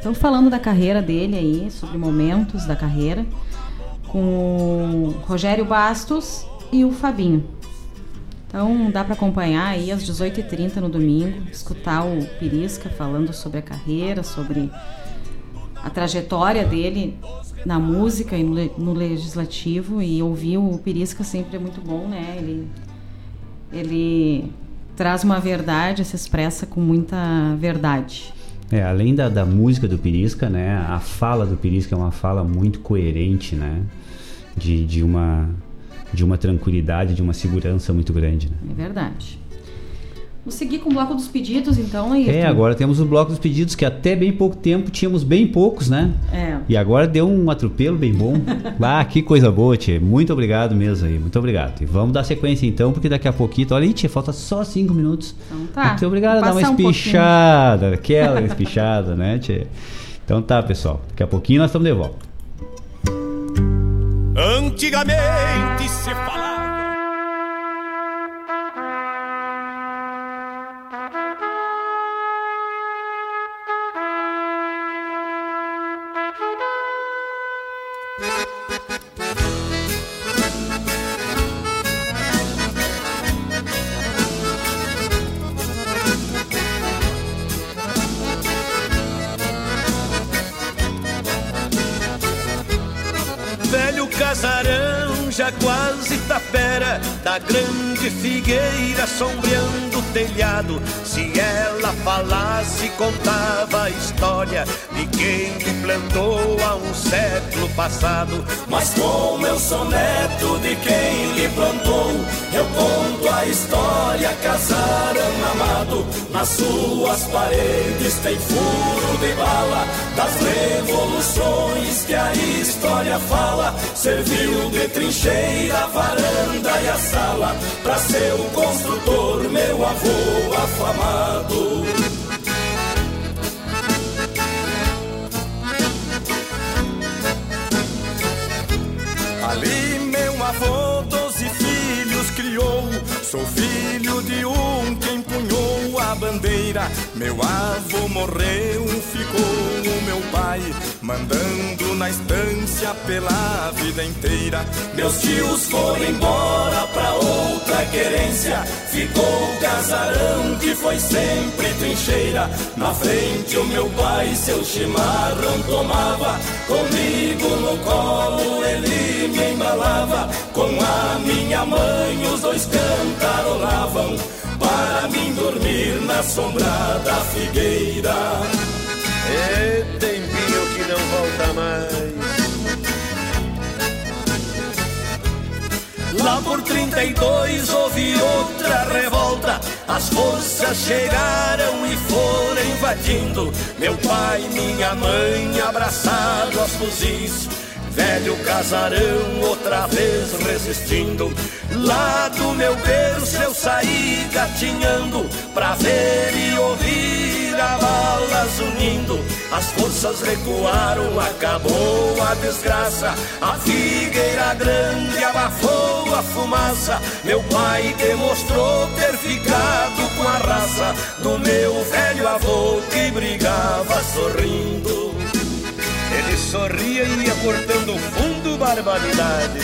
Então, falando da carreira dele aí, sobre momentos da carreira, com o Rogério Bastos e o Fabinho. Então, dá para acompanhar aí às 18h30 no domingo, escutar o Pirisca falando sobre a carreira, sobre a trajetória dele na música e no, le- no legislativo e ouvir o Pirisca sempre é muito bom, né? Ele, ele traz uma verdade, se expressa com muita verdade. É, além da, da música do Pirisca, né? A fala do Pirisca é uma fala muito coerente, né? De, de uma de uma tranquilidade, de uma segurança muito grande, né? É verdade. Vou seguir com o bloco dos pedidos, então, aí. É, agora temos o bloco dos pedidos, que até bem pouco tempo tínhamos bem poucos, né? É. E agora deu um atropelo bem bom. [LAUGHS] ah, que coisa boa, tia. Muito obrigado mesmo aí, muito obrigado. E vamos dar sequência então, porque daqui a pouquinho. Olha aí, tia, falta só cinco minutos. Então tá. Muito obrigado a dar uma Passar um pouquinho. espichada, aquela espichada, né, tia? Então tá, pessoal. Daqui a pouquinho nós estamos de volta. Antigamente se falava. Contava a história de quem lhe plantou há um século passado. Mas como eu sou neto de quem lhe plantou, eu conto a história casarão amado. Nas suas paredes tem furo de bala das revoluções que a história fala. Serviu de trincheira, a varanda e a sala para seu construtor, meu avô afamado. Avô doze filhos criou. Sou filho de um que empunhou a bandeira. Meu avô morreu, ficou o meu pai, mandando na estância pela vida inteira. Meus tios foram embora pra outra querência, ficou o casarão que foi sempre trincheira. Na frente o meu pai seu chimarrão tomava, comigo no colo ele me embalava, com a minha mãe os dois cantarolavam para mim dormir na sombra da figueira. Tempinho que não volta mais. Lá por 32 houve outra revolta. As forças chegaram e foram invadindo. Meu pai, minha mãe, abraçado aos fuzis. Velho casarão, outra vez resistindo. Lá do meu berço eu saí gatinhando pra ver e ouvir a balas unindo. As forças recuaram, acabou a desgraça. A figueira grande abafou a fumaça. Meu pai demonstrou ter ficado com a raça do meu velho avô que brigava sorrindo. Ele sorria e ia cortando fundo barbaridade.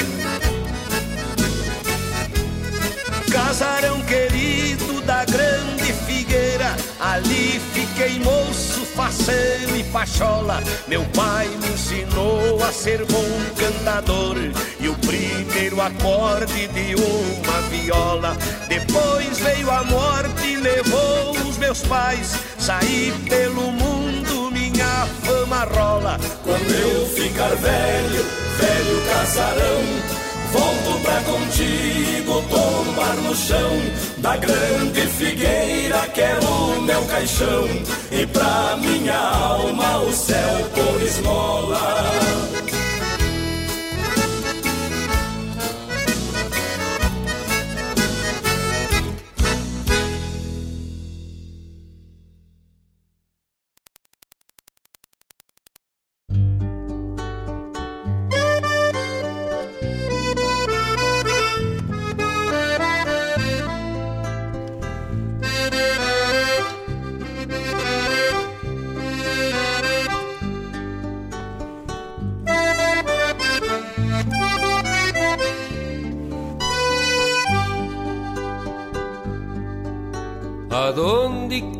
Casarão querido da grande figueira, ali fiquei moço, faceiro e pachola. Meu pai me ensinou a ser bom cantador e o primeiro acorde de uma viola. Depois veio a morte e levou os meus pais. Saí pelo mundo, minha fama rola. Quando eu ficar velho, velho casarão. Volto pra contigo tomar no chão da grande figueira, quero o meu caixão e pra minha alma o céu por esmola.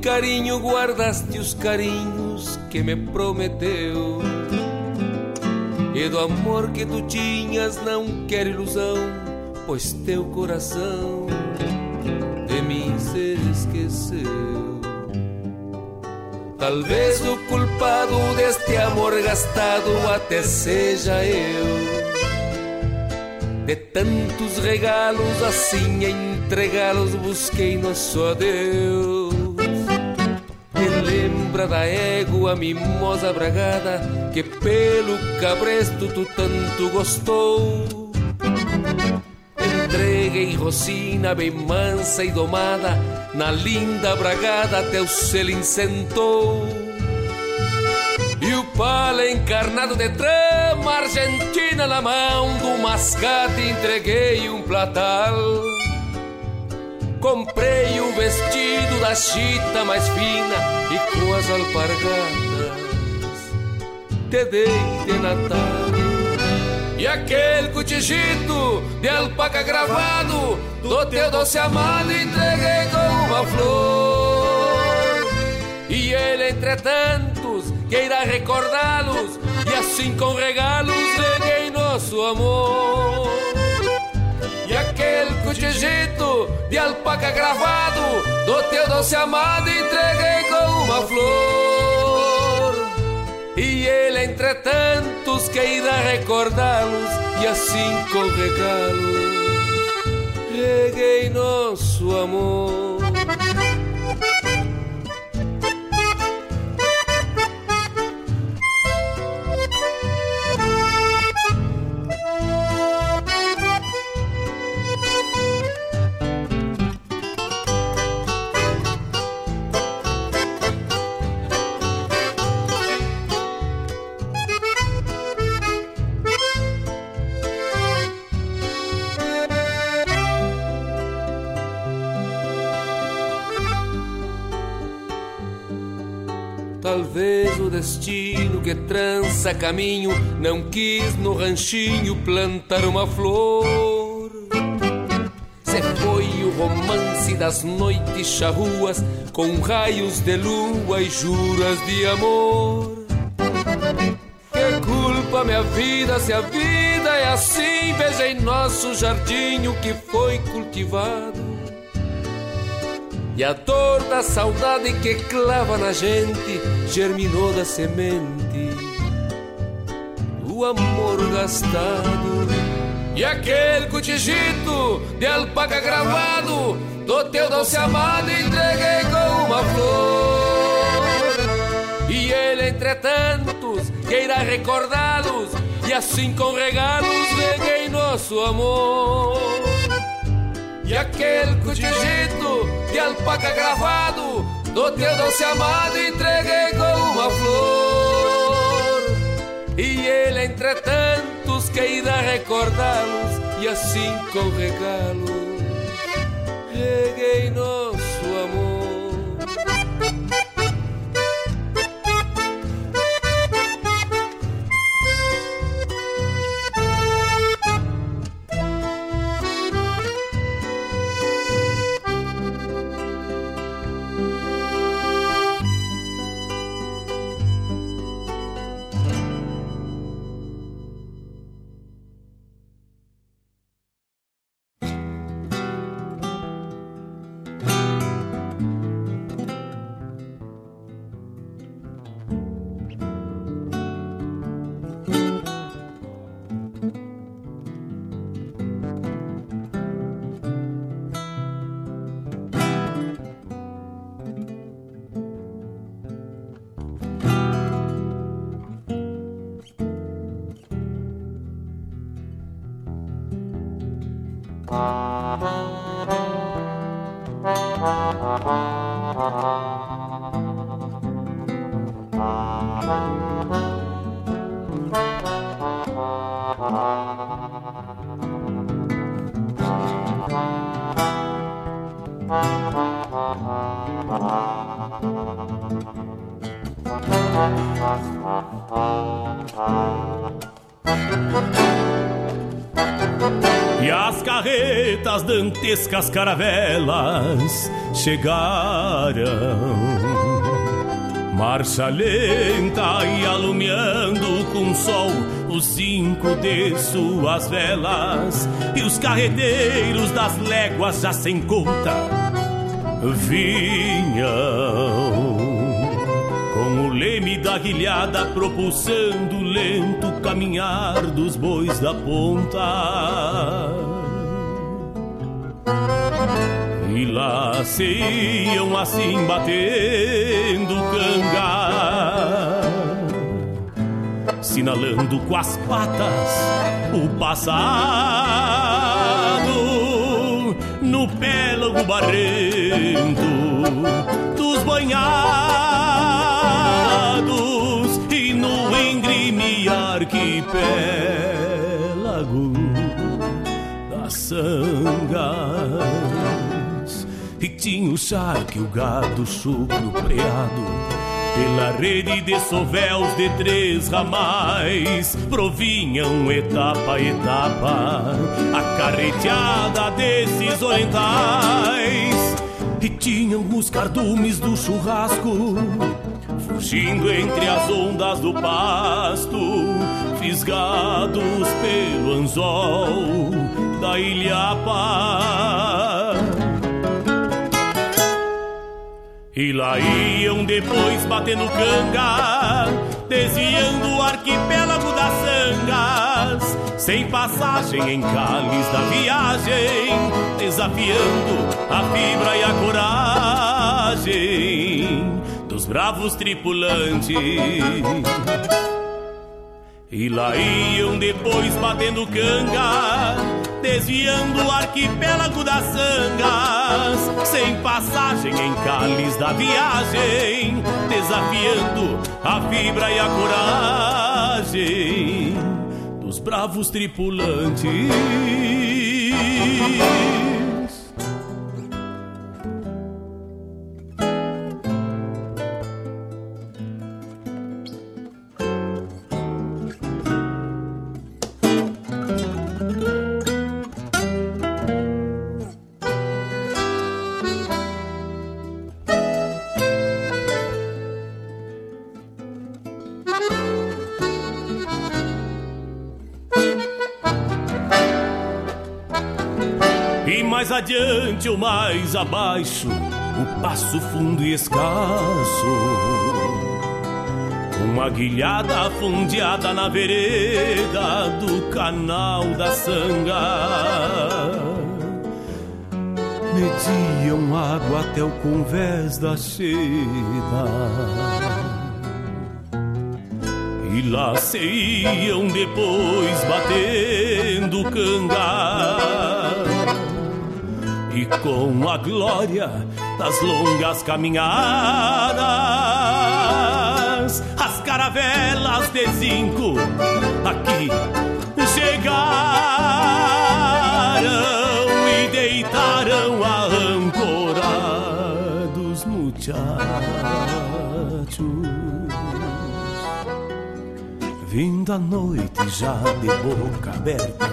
Carinho, guardaste os carinhos que me prometeu? E do amor que tu tinhas não quero ilusão, pois teu coração de mim se esqueceu. Talvez o culpado deste amor gastado até seja eu. De tantos regalos assim entregá-los busquei nosso adeus. Lembra da égua mimosa bragada que pelo cabresto tu tanto gostou. Entreguei rocina bem mansa e domada, na linda bragada teu selim sentou. E o pala encarnado de trama argentina na mão do mascate entreguei um platal. Comprei o vestido da chita mais fina e com as alpargatas te dei de Natal. E aquele cotijito de alpaca gravado do teu doce amado entreguei com uma flor. E ele, entre tantos, queira recordá-los e assim com regalos neguei nosso amor. E aquele cotijito de alpaca gravado do teu doce amado entreguei com uma flor. E ele, entre tantos, queira recordá-los e assim com regalos reguei nosso amor. Talvez o destino que trança caminho não quis no ranchinho plantar uma flor. Se foi o romance das noites charruas com raios de lua e juras de amor. Que culpa minha vida se a vida é assim? Veja em nosso jardim o que foi cultivado. E a dor da saudade que clava na gente germinou da semente o amor gastado. E aquele cotijito de alpaca gravado do teu doce amado entreguei com uma flor. E ele, entre tantos, que irá recordá-los, e assim com regalos reguei nosso amor. E aquele cotijito de alpaca gravado do teu doce amado entreguei com uma flor. E ele, entre tantos, que irá recordá-los, e assim com regalos reguei E as carretas dantescas caravelas chegaram. Marcha lenta e alumiando com sol os cinco de suas velas. E os carreteiros das léguas já sem conta vinham com o leme da guilhada propulsando o lento caminhar dos bois da ponta. E lá se iam assim batendo canga, sinalando com as patas o passado no pélago barrento dos banhados e no engrime arquipélago das sangas. E tinha o charque, o gado chucro preado pela rede de sovéus de três ramais provinham etapa a etapa a carreteada desses orientais e tinham os cardumes do churrasco fugindo entre as ondas do pasto fisgados pelo anzol da ilhapa E lá iam depois batendo canga, desviando o arquipélago das sangas, sem passagem em cáliz da viagem, desafiando a fibra e a coragem dos bravos tripulantes. E lá iam depois batendo canga, desviando o arquipélago das sangas, sem passagem em cáliz da viagem, desafiando a fibra e a coragem dos bravos tripulantes. Adiante ou mais abaixo, o passo fundo e escasso. Uma guilhada fundeada na vereda do canal da sanga mediam água até o convés da seda. E lá se iam depois batendo canga. E com a glória das longas caminhadas, as caravelas de zinco aqui chegaram deitaram ancorados muchachos. Vindo a noite já de boca aberta,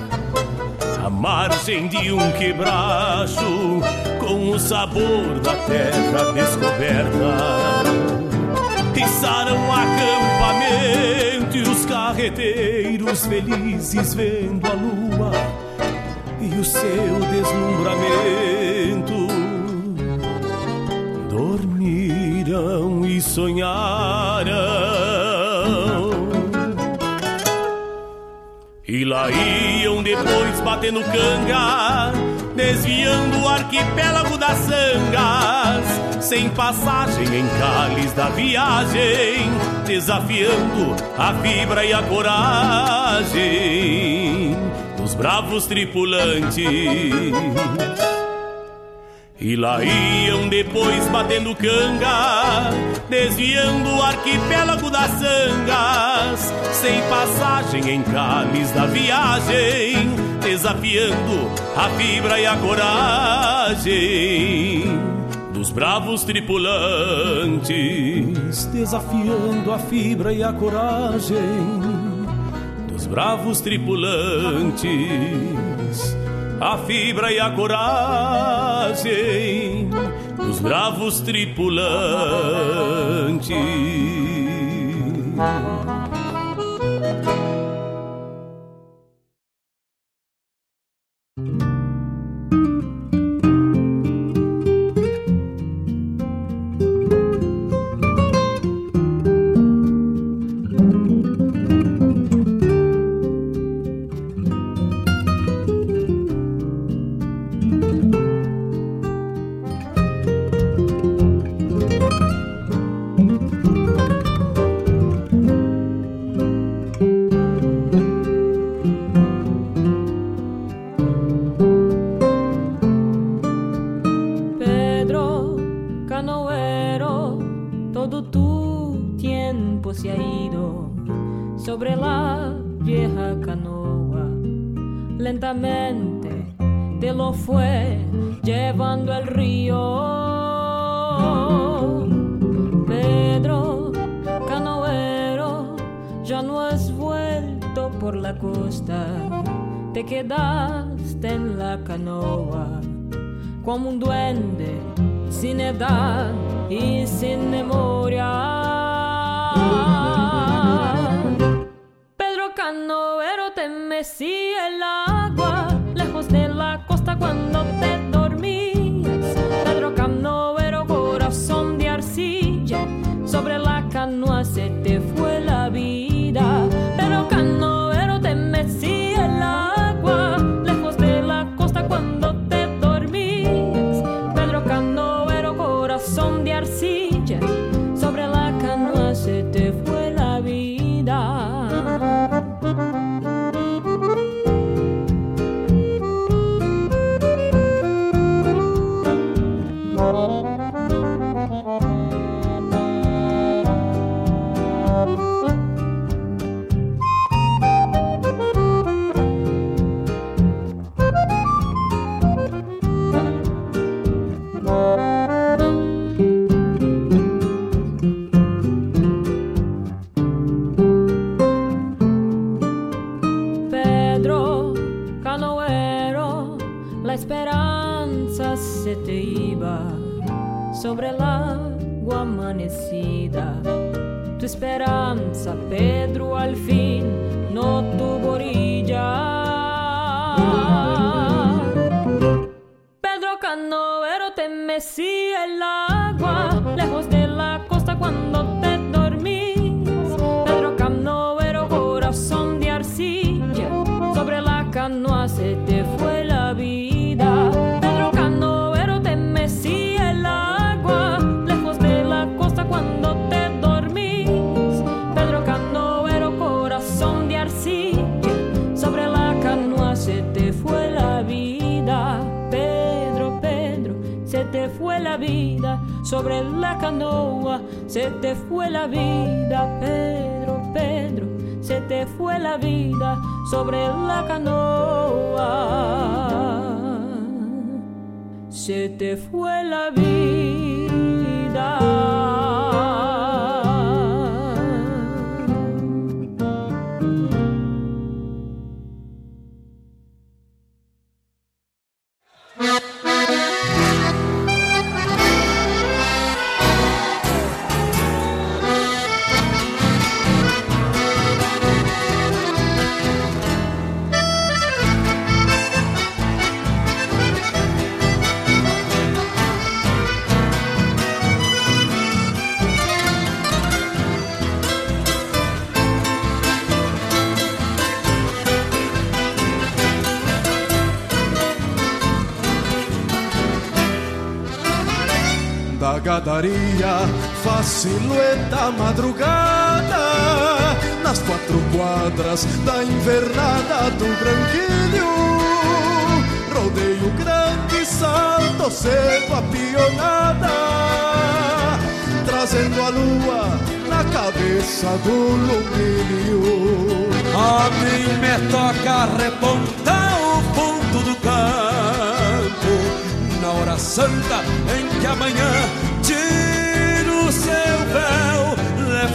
a margem de um quebracho, com o sabor da terra descoberta. Pisaram acampamento e os carreteiros felizes vendo a lua e o seu deslumbramento. Dormiram e sonharam. E lá iam depois batendo canga, desviando o arquipélago das sangas, sem passagem em cáliz da viagem, desafiando a fibra e a coragem os bravos tripulantes. E lá iam depois batendo canga, desviando o arquipélago das sangas, sem passagem em cáliz da viagem, desafiando a fibra e a coragem dos bravos tripulantes, desafiando a fibra e a coragem bravos tripulantes, a fibra e a coragem dos bravos tripulantes. Pedro Canoero ya no has vuelto por la costa, te quedaste en la canoa como un duende sin edad y sin memoria. Pedro Canoero te mecía la madrugada nas quatro quadras da invernada do branquilho. Rodeio grande, salto cedo a pionada, trazendo a lua na cabeça do lumilho. A mim me toca repontar o fundo do campo na hora santa em que amanhã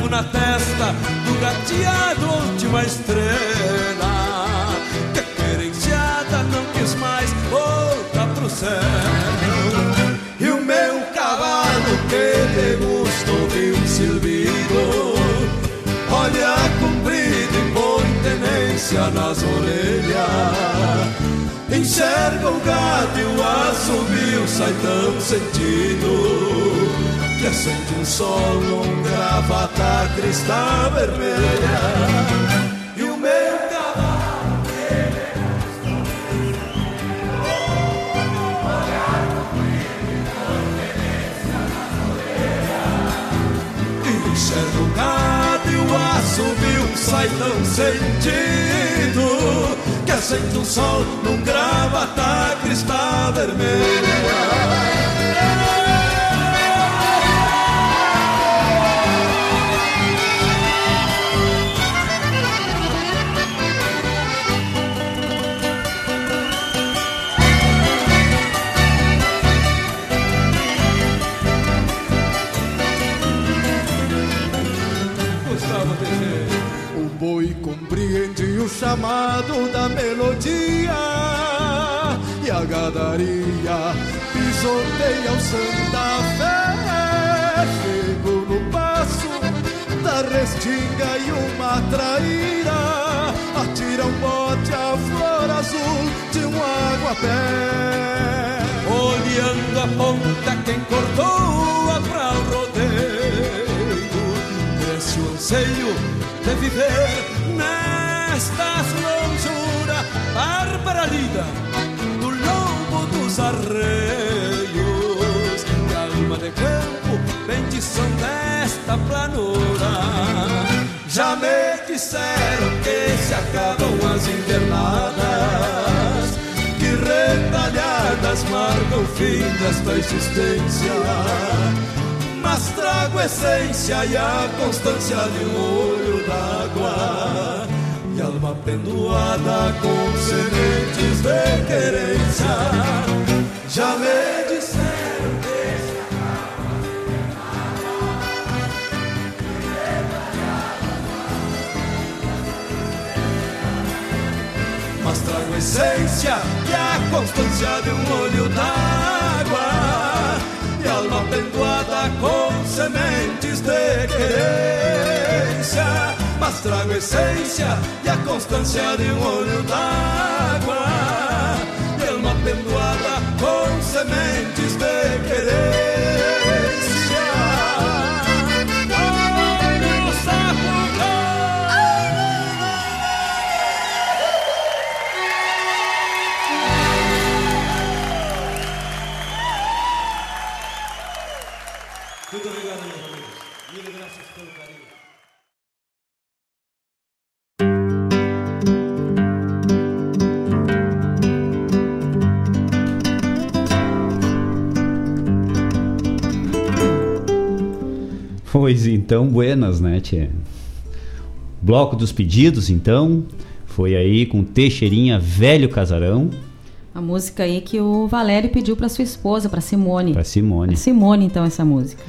na testa do gateado última estrela. Que querenciada não quis mais voltar pro céu. E o meu cavalo que degusta ouvir um silbido, olha comprido e põe tenência nas orelhas. Enxerga o gado e o assobio sai tão sentido Que acende um sol num gravata cristal vermelha. E o meu cavalo Enxerga o gado e o assobio sai tão sentido Que acende um sol num gravata cristal Gustavo compreende o chamado da melodia E a gadaria pisoteia o Santa Fé Chego no passo da restinga e uma traíra. Atira um bote à flor azul de um aguapé. Olhando a ponta quem cortou pra o rodeio. Cresce o anseio de viver lida do lobo dos arreios De alma de campo, bendição desta planura. Já me disseram que se acabam as invernadas Que retalhadas marcam o fim desta existência Mas trago essência e a constância de um olho d'água Alma pendoada com sementes de querência. Já me disseram que Mas trago essência e a constância de um olho d'água E alma pendoada com sementes de querência Mas trago essência e a constância de um olho d'água E alma pendoada com sementes de querência. Pois então, buenas, né, tia? Bloco dos pedidos, então, foi aí com Teixeirinha Velho Casarão, A música aí que o Valério pediu para sua esposa, para Simone. pra Simone. Pra Simone, então, essa música.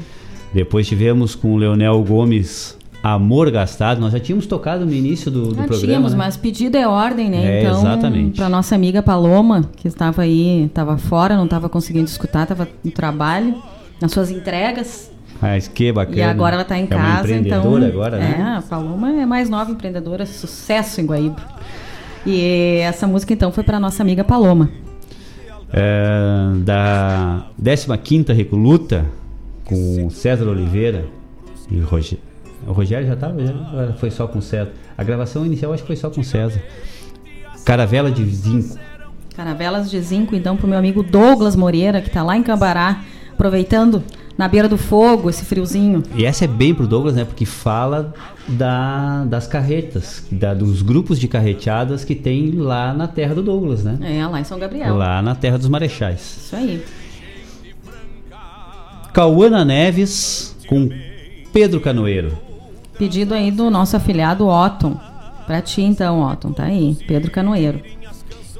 Depois tivemos com o Leonel Gomes Amor Gastado. Nós já tínhamos tocado no início do, do Já programa. tínhamos, né? mas pedido é ordem, né? É, então, exatamente. para nossa amiga Paloma, que estava aí, estava fora, não estava conseguindo escutar, estava no trabalho, nas suas entregas. Mas que bacana. E agora ela está em é uma casa, então. empreendedora agora, é, né? a Paloma é mais nova empreendedora, sucesso em Guaíba. E essa música então foi para nossa amiga Paloma. É, da 15ª Recoluta, com o César Oliveira e o Rogério. O Rogério já estava? Já foi só com o César. A gravação inicial acho que foi só com o César. Caravela de Zinco. Caravelas de zinco, então, pro meu amigo Douglas Moreira, que tá lá em Cambará, aproveitando na beira do fogo esse friozinho. E essa é bem pro Douglas, né? Porque fala da, das carretas, da, dos grupos de carreteadas que tem lá na terra do Douglas, né? É, lá em São Gabriel. Lá na terra dos Marechais. Isso aí. Cauana Neves com Pedro Canoeiro. Pedido aí do nosso afiliado Otton. Pra ti então, Otton, tá aí. Pedro Canoeiro.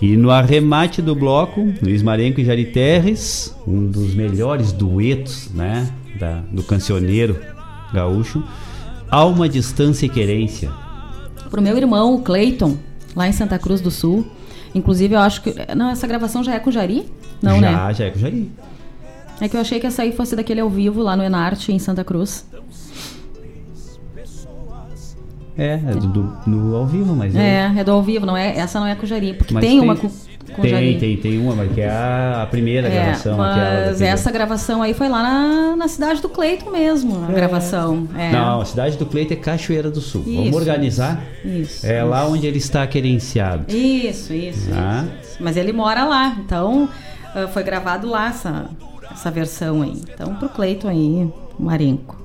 E no arremate do bloco, Luiz Marenco e Jari Terres, um dos melhores duetos, né, da, do cancioneiro gaúcho, Alma, Distância e Querência. Pro meu irmão, o Clayton, lá em Santa Cruz do Sul. Inclusive, eu acho que. Não, essa gravação já é com o Jari? Não, já, né? Já é com o Jari. É que eu achei que essa aí fosse daquele ao vivo lá no Enarte, em Santa Cruz. É, é do, do- no ao vivo, mas eu- É, é do ao vivo, não é? Essa não é com o Jari, porque Mas tem, uma o tem, tem, tem uma, mas que é a, a primeira É, gravação. mas essa gravação aí foi lá na, na cidade do Cleiton mesmo, a gravação. É. Não, a cidade do Cleito é Cachoeira do Sul. Vamos Isso, organizar? Isso. É lá onde ele está querenciado. Isso, isso, Ah. isso, isso. Mas ele mora lá, então ah, foi gravado lá essa, essa versão aí. Então pro Cleiton aí, Marenco.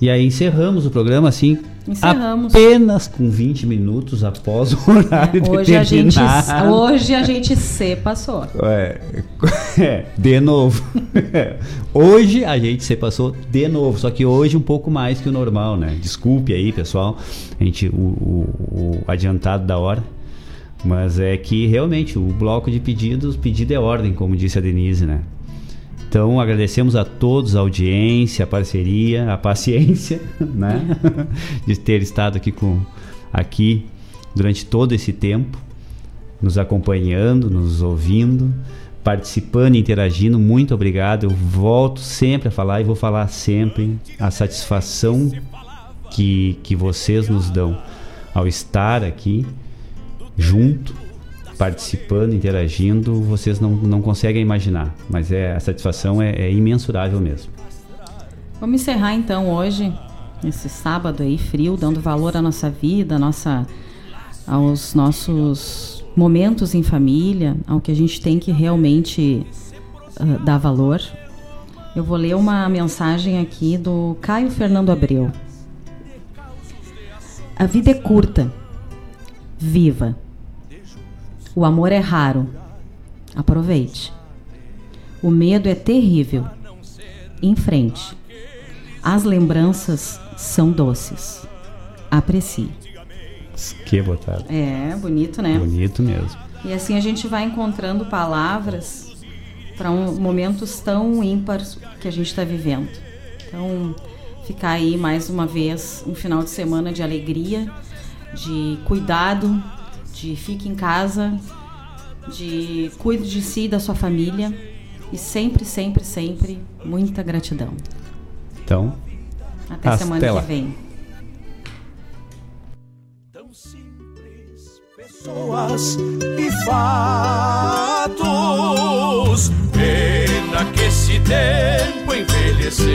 E aí encerramos o programa assim, Encerramos. apenas com 20 minutos após o horário Hoje a, gente, determinado. hoje a gente se passou. É, [LAUGHS] é, de novo. [LAUGHS] hoje a gente se passou de novo, só que hoje um pouco mais que o normal, né? Desculpe aí, pessoal, a gente, o, o- o adiantado da hora. Mas é que realmente o bloco de pedidos, pedido é ordem, como disse a Denise, né? Então agradecemos a todos a audiência, a parceria, a paciência, [LAUGHS] né? [LAUGHS] de ter estado aqui com aqui durante todo esse tempo, nos acompanhando, nos ouvindo, participando, interagindo. Muito obrigado. Eu volto sempre a falar e vou falar sempre a satisfação que, que vocês nos dão ao estar aqui junto, participando, interagindo, vocês não, não conseguem imaginar. Mas é, a satisfação é, é imensurável mesmo. Vamos encerrar então hoje, esse sábado aí frio, dando valor à nossa vida, à nossa, aos nossos momentos em família, ao que a gente tem que realmente ah, dar valor. Eu vou ler uma mensagem aqui do Caio Fernando Abreu. A vida é curta. Viva. O amor é raro. Aproveite. O medo é terrível. Em frente. As lembranças são doces. Aprecie. Que botado. É, bonito, né? Bonito mesmo. E assim a gente vai encontrando palavras para um, momentos tão ímpares que a gente está vivendo. Então, ficar aí mais uma vez um final de semana de alegria, de cuidado, de fique em casa, de cuide de si e da sua família e sempre, sempre, sempre muita gratidão. Então, Até Até semana lá. que vem. pessoas e fatos. Pena que se tempo envelheceu,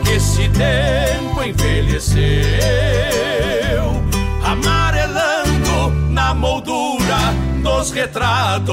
Que esse tempo envelheceu? Amarelando na moldura dos retratos.